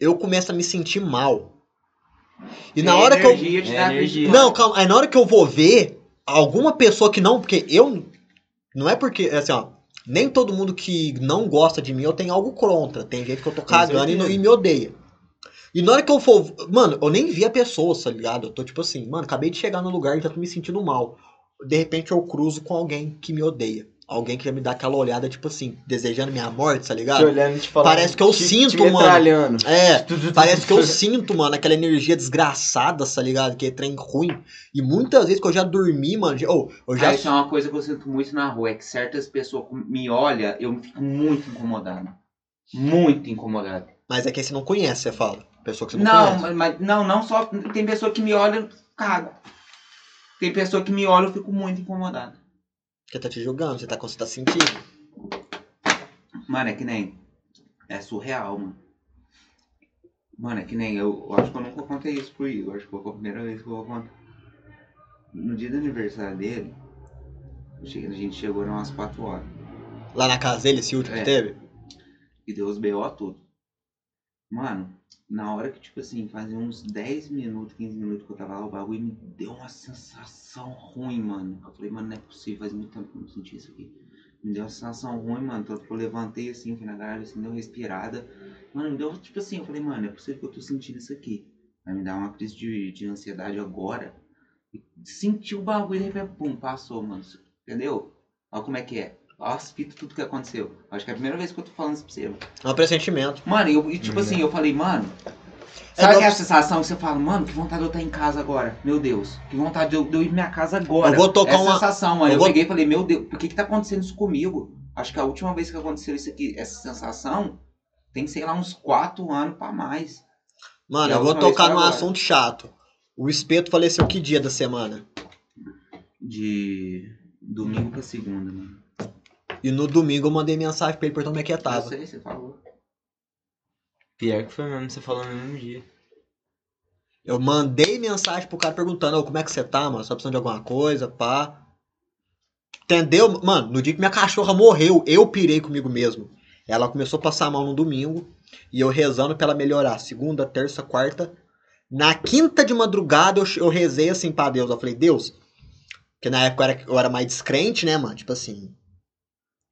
Speaker 2: eu começo a me sentir mal. E na
Speaker 3: É
Speaker 2: hora que eu.
Speaker 1: É.
Speaker 2: Não, calma. Aí na hora que eu vou ver alguma pessoa que não. Porque eu. Não é porque. Assim, ó. Nem todo mundo que não gosta de mim eu tenho algo contra. Tem gente que eu tô cagando e, não- e me odeia. E na hora que eu for. Mano, eu nem vi a pessoa, tá ligado? Eu tô tipo assim, mano, acabei de chegar no lugar e já tô me sentindo mal. De repente eu cruzo com alguém que me odeia. Alguém que já me dá aquela olhada, tipo assim, desejando minha morte, tá
Speaker 1: Te
Speaker 2: ligado?
Speaker 1: olhando e te falando.
Speaker 2: Parece que eu
Speaker 1: te-
Speaker 2: sinto,
Speaker 1: te
Speaker 2: mano. É, Parece que eu sinto, mano, aquela energia desgraçada, tá ligado? Que é trem ruim. E muitas vezes que eu já dormi, mano. já- Oh, eu já.
Speaker 3: Ah, isso é uma coisa que eu sinto muito na rua, é que certas pessoas me olham, eu fico muito incomodado. Muito incomodado.
Speaker 2: Mas é que você não conhece, você fala. Pessoa que você não,
Speaker 3: Não,
Speaker 2: conhece.
Speaker 3: mas, mas- não, não só. Tem pessoa que me olha, eu cago. Tem pessoa que me olha, eu fico muito incomodado.
Speaker 2: Porque tá te julgando, você tá, você tá sentindo.
Speaker 3: Mano, é que nem. É surreal, mano. Mano, é que nem. Eu, eu acho que eu nunca contei isso pro Igor. Acho que foi a primeira vez que eu vou contar. No dia do aniversário dele, cheguei- a gente chegou umas 4 horas.
Speaker 2: Lá na casa dele, esse último
Speaker 3: É.
Speaker 2: que teve.
Speaker 3: E deu os BO tudo. Mano, na hora que, tipo assim, fazia uns 10 minutos, 15 minutos que eu tava lá, o bagulho me deu uma sensação ruim, mano. Eu falei, mano, não é possível, faz muito tempo que eu não senti isso aqui. Me deu uma sensação ruim, mano. Tanto que eu levantei assim, fui na garagem, assim, deu respirada. Mano, me deu tipo assim, eu falei, mano, é possível que eu tô sentindo isso aqui. Vai me dar uma crise de, de ansiedade agora. E senti o bagulho, repente, pum, passou, mano. Entendeu? Olha como é que é. As fitas, tudo que aconteceu. Acho que é a primeira vez que eu tô falando isso pra você. mano.
Speaker 2: É um pressentimento.
Speaker 3: Mano, eu, e tipo
Speaker 1: Hum,
Speaker 3: assim, eu falei, mano.
Speaker 2: É
Speaker 3: Sabe aquela sensação que você fala, mano, que vontade de eu estar em casa agora? Meu Deus, que vontade de eu, de eu ir pra minha casa agora.
Speaker 2: Eu vou tocar
Speaker 3: Essa
Speaker 2: uma-
Speaker 3: sensação, mano.
Speaker 2: eu
Speaker 3: Eu,
Speaker 2: vou-
Speaker 3: peguei e falei, meu Deus, por que que tá acontecendo isso comigo? Acho que a última vez que aconteceu isso aqui, essa sensação, tem, sei lá, uns quatro anos pra mais.
Speaker 2: Mano, eu vou tocar num assunto chato. O espeto faleceu que dia da semana?
Speaker 3: De domingo pra segunda, mano.
Speaker 2: E no domingo eu mandei mensagem pra ele perguntando como é que ele
Speaker 3: Eu
Speaker 2: tava.
Speaker 3: sei, você falou.
Speaker 1: Pior que foi mesmo, você falou no mesmo dia.
Speaker 2: Eu mandei mensagem pro cara perguntando, ô, como é que você tá, mano? Você tá precisando de alguma coisa, pá. Entendeu? Mano, no dia que minha cachorra morreu, eu pirei comigo mesmo. Ela começou a passar mal no domingo e eu rezando pra ela melhorar. Segunda, terça, quarta. Na quinta de madrugada eu, eu rezei assim pra Deus. Eu falei, Deus, porque na época eu era, eu era mais descrente, né, mano? Tipo assim.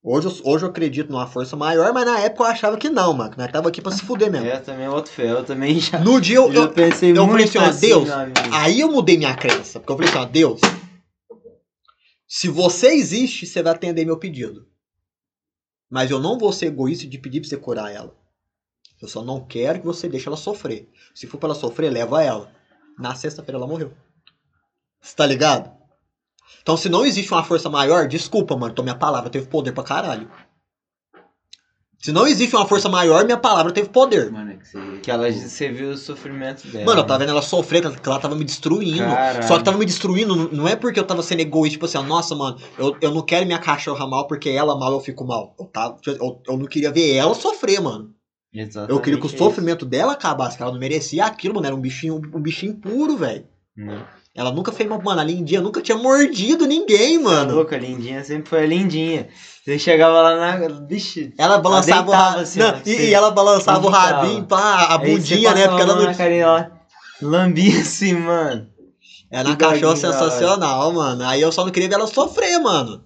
Speaker 2: Hoje eu, hoje eu acredito numa força maior, mas na época eu achava que não, mano. Que nós tava aqui pra se fuder mesmo.
Speaker 1: É, eu também boto fé, eu também já,
Speaker 2: No dia eu, eu,
Speaker 1: pensei
Speaker 2: eu
Speaker 1: muito
Speaker 2: falei assim, ó,
Speaker 1: assim,
Speaker 2: Deus. Aí eu mudei minha crença. Porque eu falei assim, ó, Deus, se você existe, você vai atender meu pedido. Mas eu não vou ser egoísta de pedir pra você curar ela. Eu só não quero que você deixe ela sofrer. Se for pra ela sofrer, leva ela. Na sexta-feira ela morreu. Você tá ligado? Então, se não existe uma força maior, desculpa, mano. Então, minha palavra teve poder pra caralho. Se não existe uma força maior, minha palavra teve poder.
Speaker 3: Mano, é que você.
Speaker 1: Que ela, você viu o sofrimento dela.
Speaker 2: Mano, eu tava vendo ela sofrer, que ela tava me destruindo.
Speaker 1: Caralho.
Speaker 2: Só que tava me destruindo, não- é porque eu tava sendo egoísta, tipo assim, nossa, mano, eu, eu não quero minha cachorra mal porque ela mal eu fico mal. Eu, tava, eu, eu não queria ver ela sofrer, mano.
Speaker 1: Exatamente
Speaker 2: Eu queria que o
Speaker 1: isso.
Speaker 2: sofrimento dela acabasse, que ela não merecia aquilo, mano. Era um bichinho, um bichinho puro, velho.
Speaker 1: Não.
Speaker 2: Ela nunca fez mal, mano. A lindinha nunca tinha mordido ninguém, mano.
Speaker 1: Louca, a lindinha sempre foi a lindinha. Você chegava lá na. Vixe.
Speaker 2: Ela balançava o
Speaker 1: deitava assim, ó,
Speaker 2: e,
Speaker 1: você
Speaker 2: e ela balançava o rabinho, pá, a bundinha, né? Porque ela não.
Speaker 1: carinha, ela lambia assim, mano.
Speaker 2: Era uma cachorra sensacional, mano. Aí eu só não queria ver ela sofrer, mano.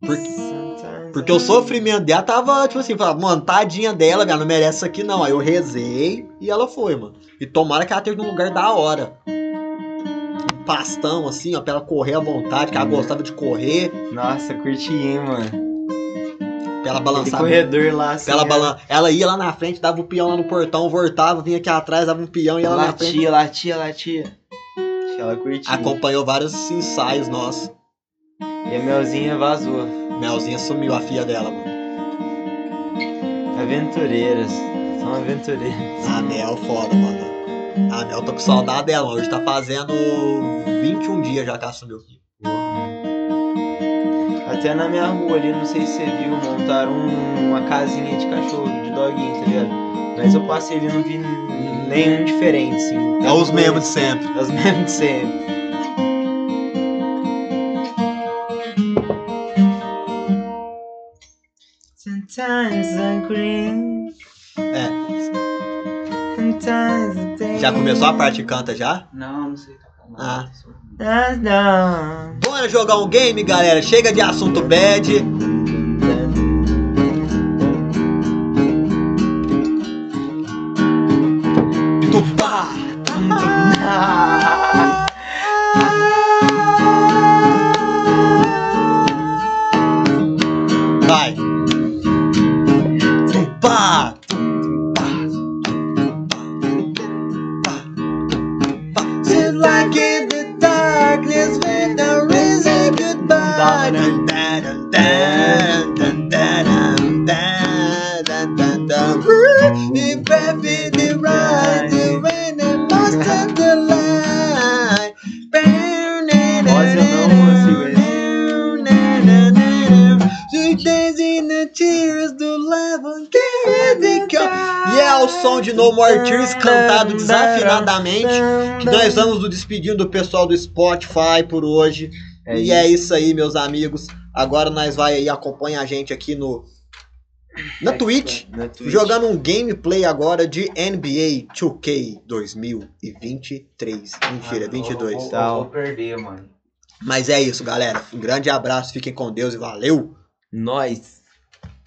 Speaker 2: Por- Porque o sofrimento dela tava, tipo assim, falava, mano, tadinha dela, cara, não merece isso aqui não. Aí eu rezei e ela foi, mano. E tomara que ela esteja num lugar da hora. Um pastão, assim, ó, pra ela correr à vontade, que ela gostava de correr,
Speaker 1: Nossa, curti, hein, mano.
Speaker 2: pra ela
Speaker 1: Aquele
Speaker 2: balançar.
Speaker 1: corredor lá, assim.
Speaker 2: Ela, balan... ela ia lá na frente, dava o peão lá no portão, voltava, vinha aqui atrás, dava um peão e ela na frente.
Speaker 1: Latia, latia, latia. Ela curtia.
Speaker 2: Acompanhou vários ensaios nossos.
Speaker 1: E a Melzinha vazou.
Speaker 2: Melzinha sumiu, a filha dela, mano.
Speaker 1: Aventureiras. São aventureiras.
Speaker 2: A Mel, foda, mano. A Mel, tô com saudade dela. Hoje tá fazendo 21 dias já que ela sumiu.
Speaker 1: Até na minha rua ali, não sei se você viu, montaram um- uma casinha de cachorro, de doguinho, tá ligado? Mas eu passei ali e não vi nenhum diferente, assim.
Speaker 2: É os mesmos de sempre.
Speaker 1: É os mesmos de sempre. Sometimes I green.
Speaker 2: É.
Speaker 1: Sometimes I think-
Speaker 2: Já começou a parte que canta já?
Speaker 3: Não, não sei tocar
Speaker 2: Ah.
Speaker 1: Ah, não.
Speaker 2: Bora jogar um game, galera. Chega de assunto bad. Desafinadamente que nós vamos nos despedindo do pessoal do Spotify por hoje.
Speaker 1: É
Speaker 2: e é isso aí, meus amigos. Agora nós vai aí acompanha a gente aqui no na Twitch,
Speaker 1: Na Twitch.
Speaker 2: jogando um gameplay agora de NBA 2K 2023. Mentira,
Speaker 3: Ah,
Speaker 2: 22.
Speaker 3: Eu vou,
Speaker 1: Tal.
Speaker 3: eu vou perder, mano.
Speaker 2: Mas é isso, galera. Um grande abraço, fiquem com Deus e valeu!
Speaker 1: Nós.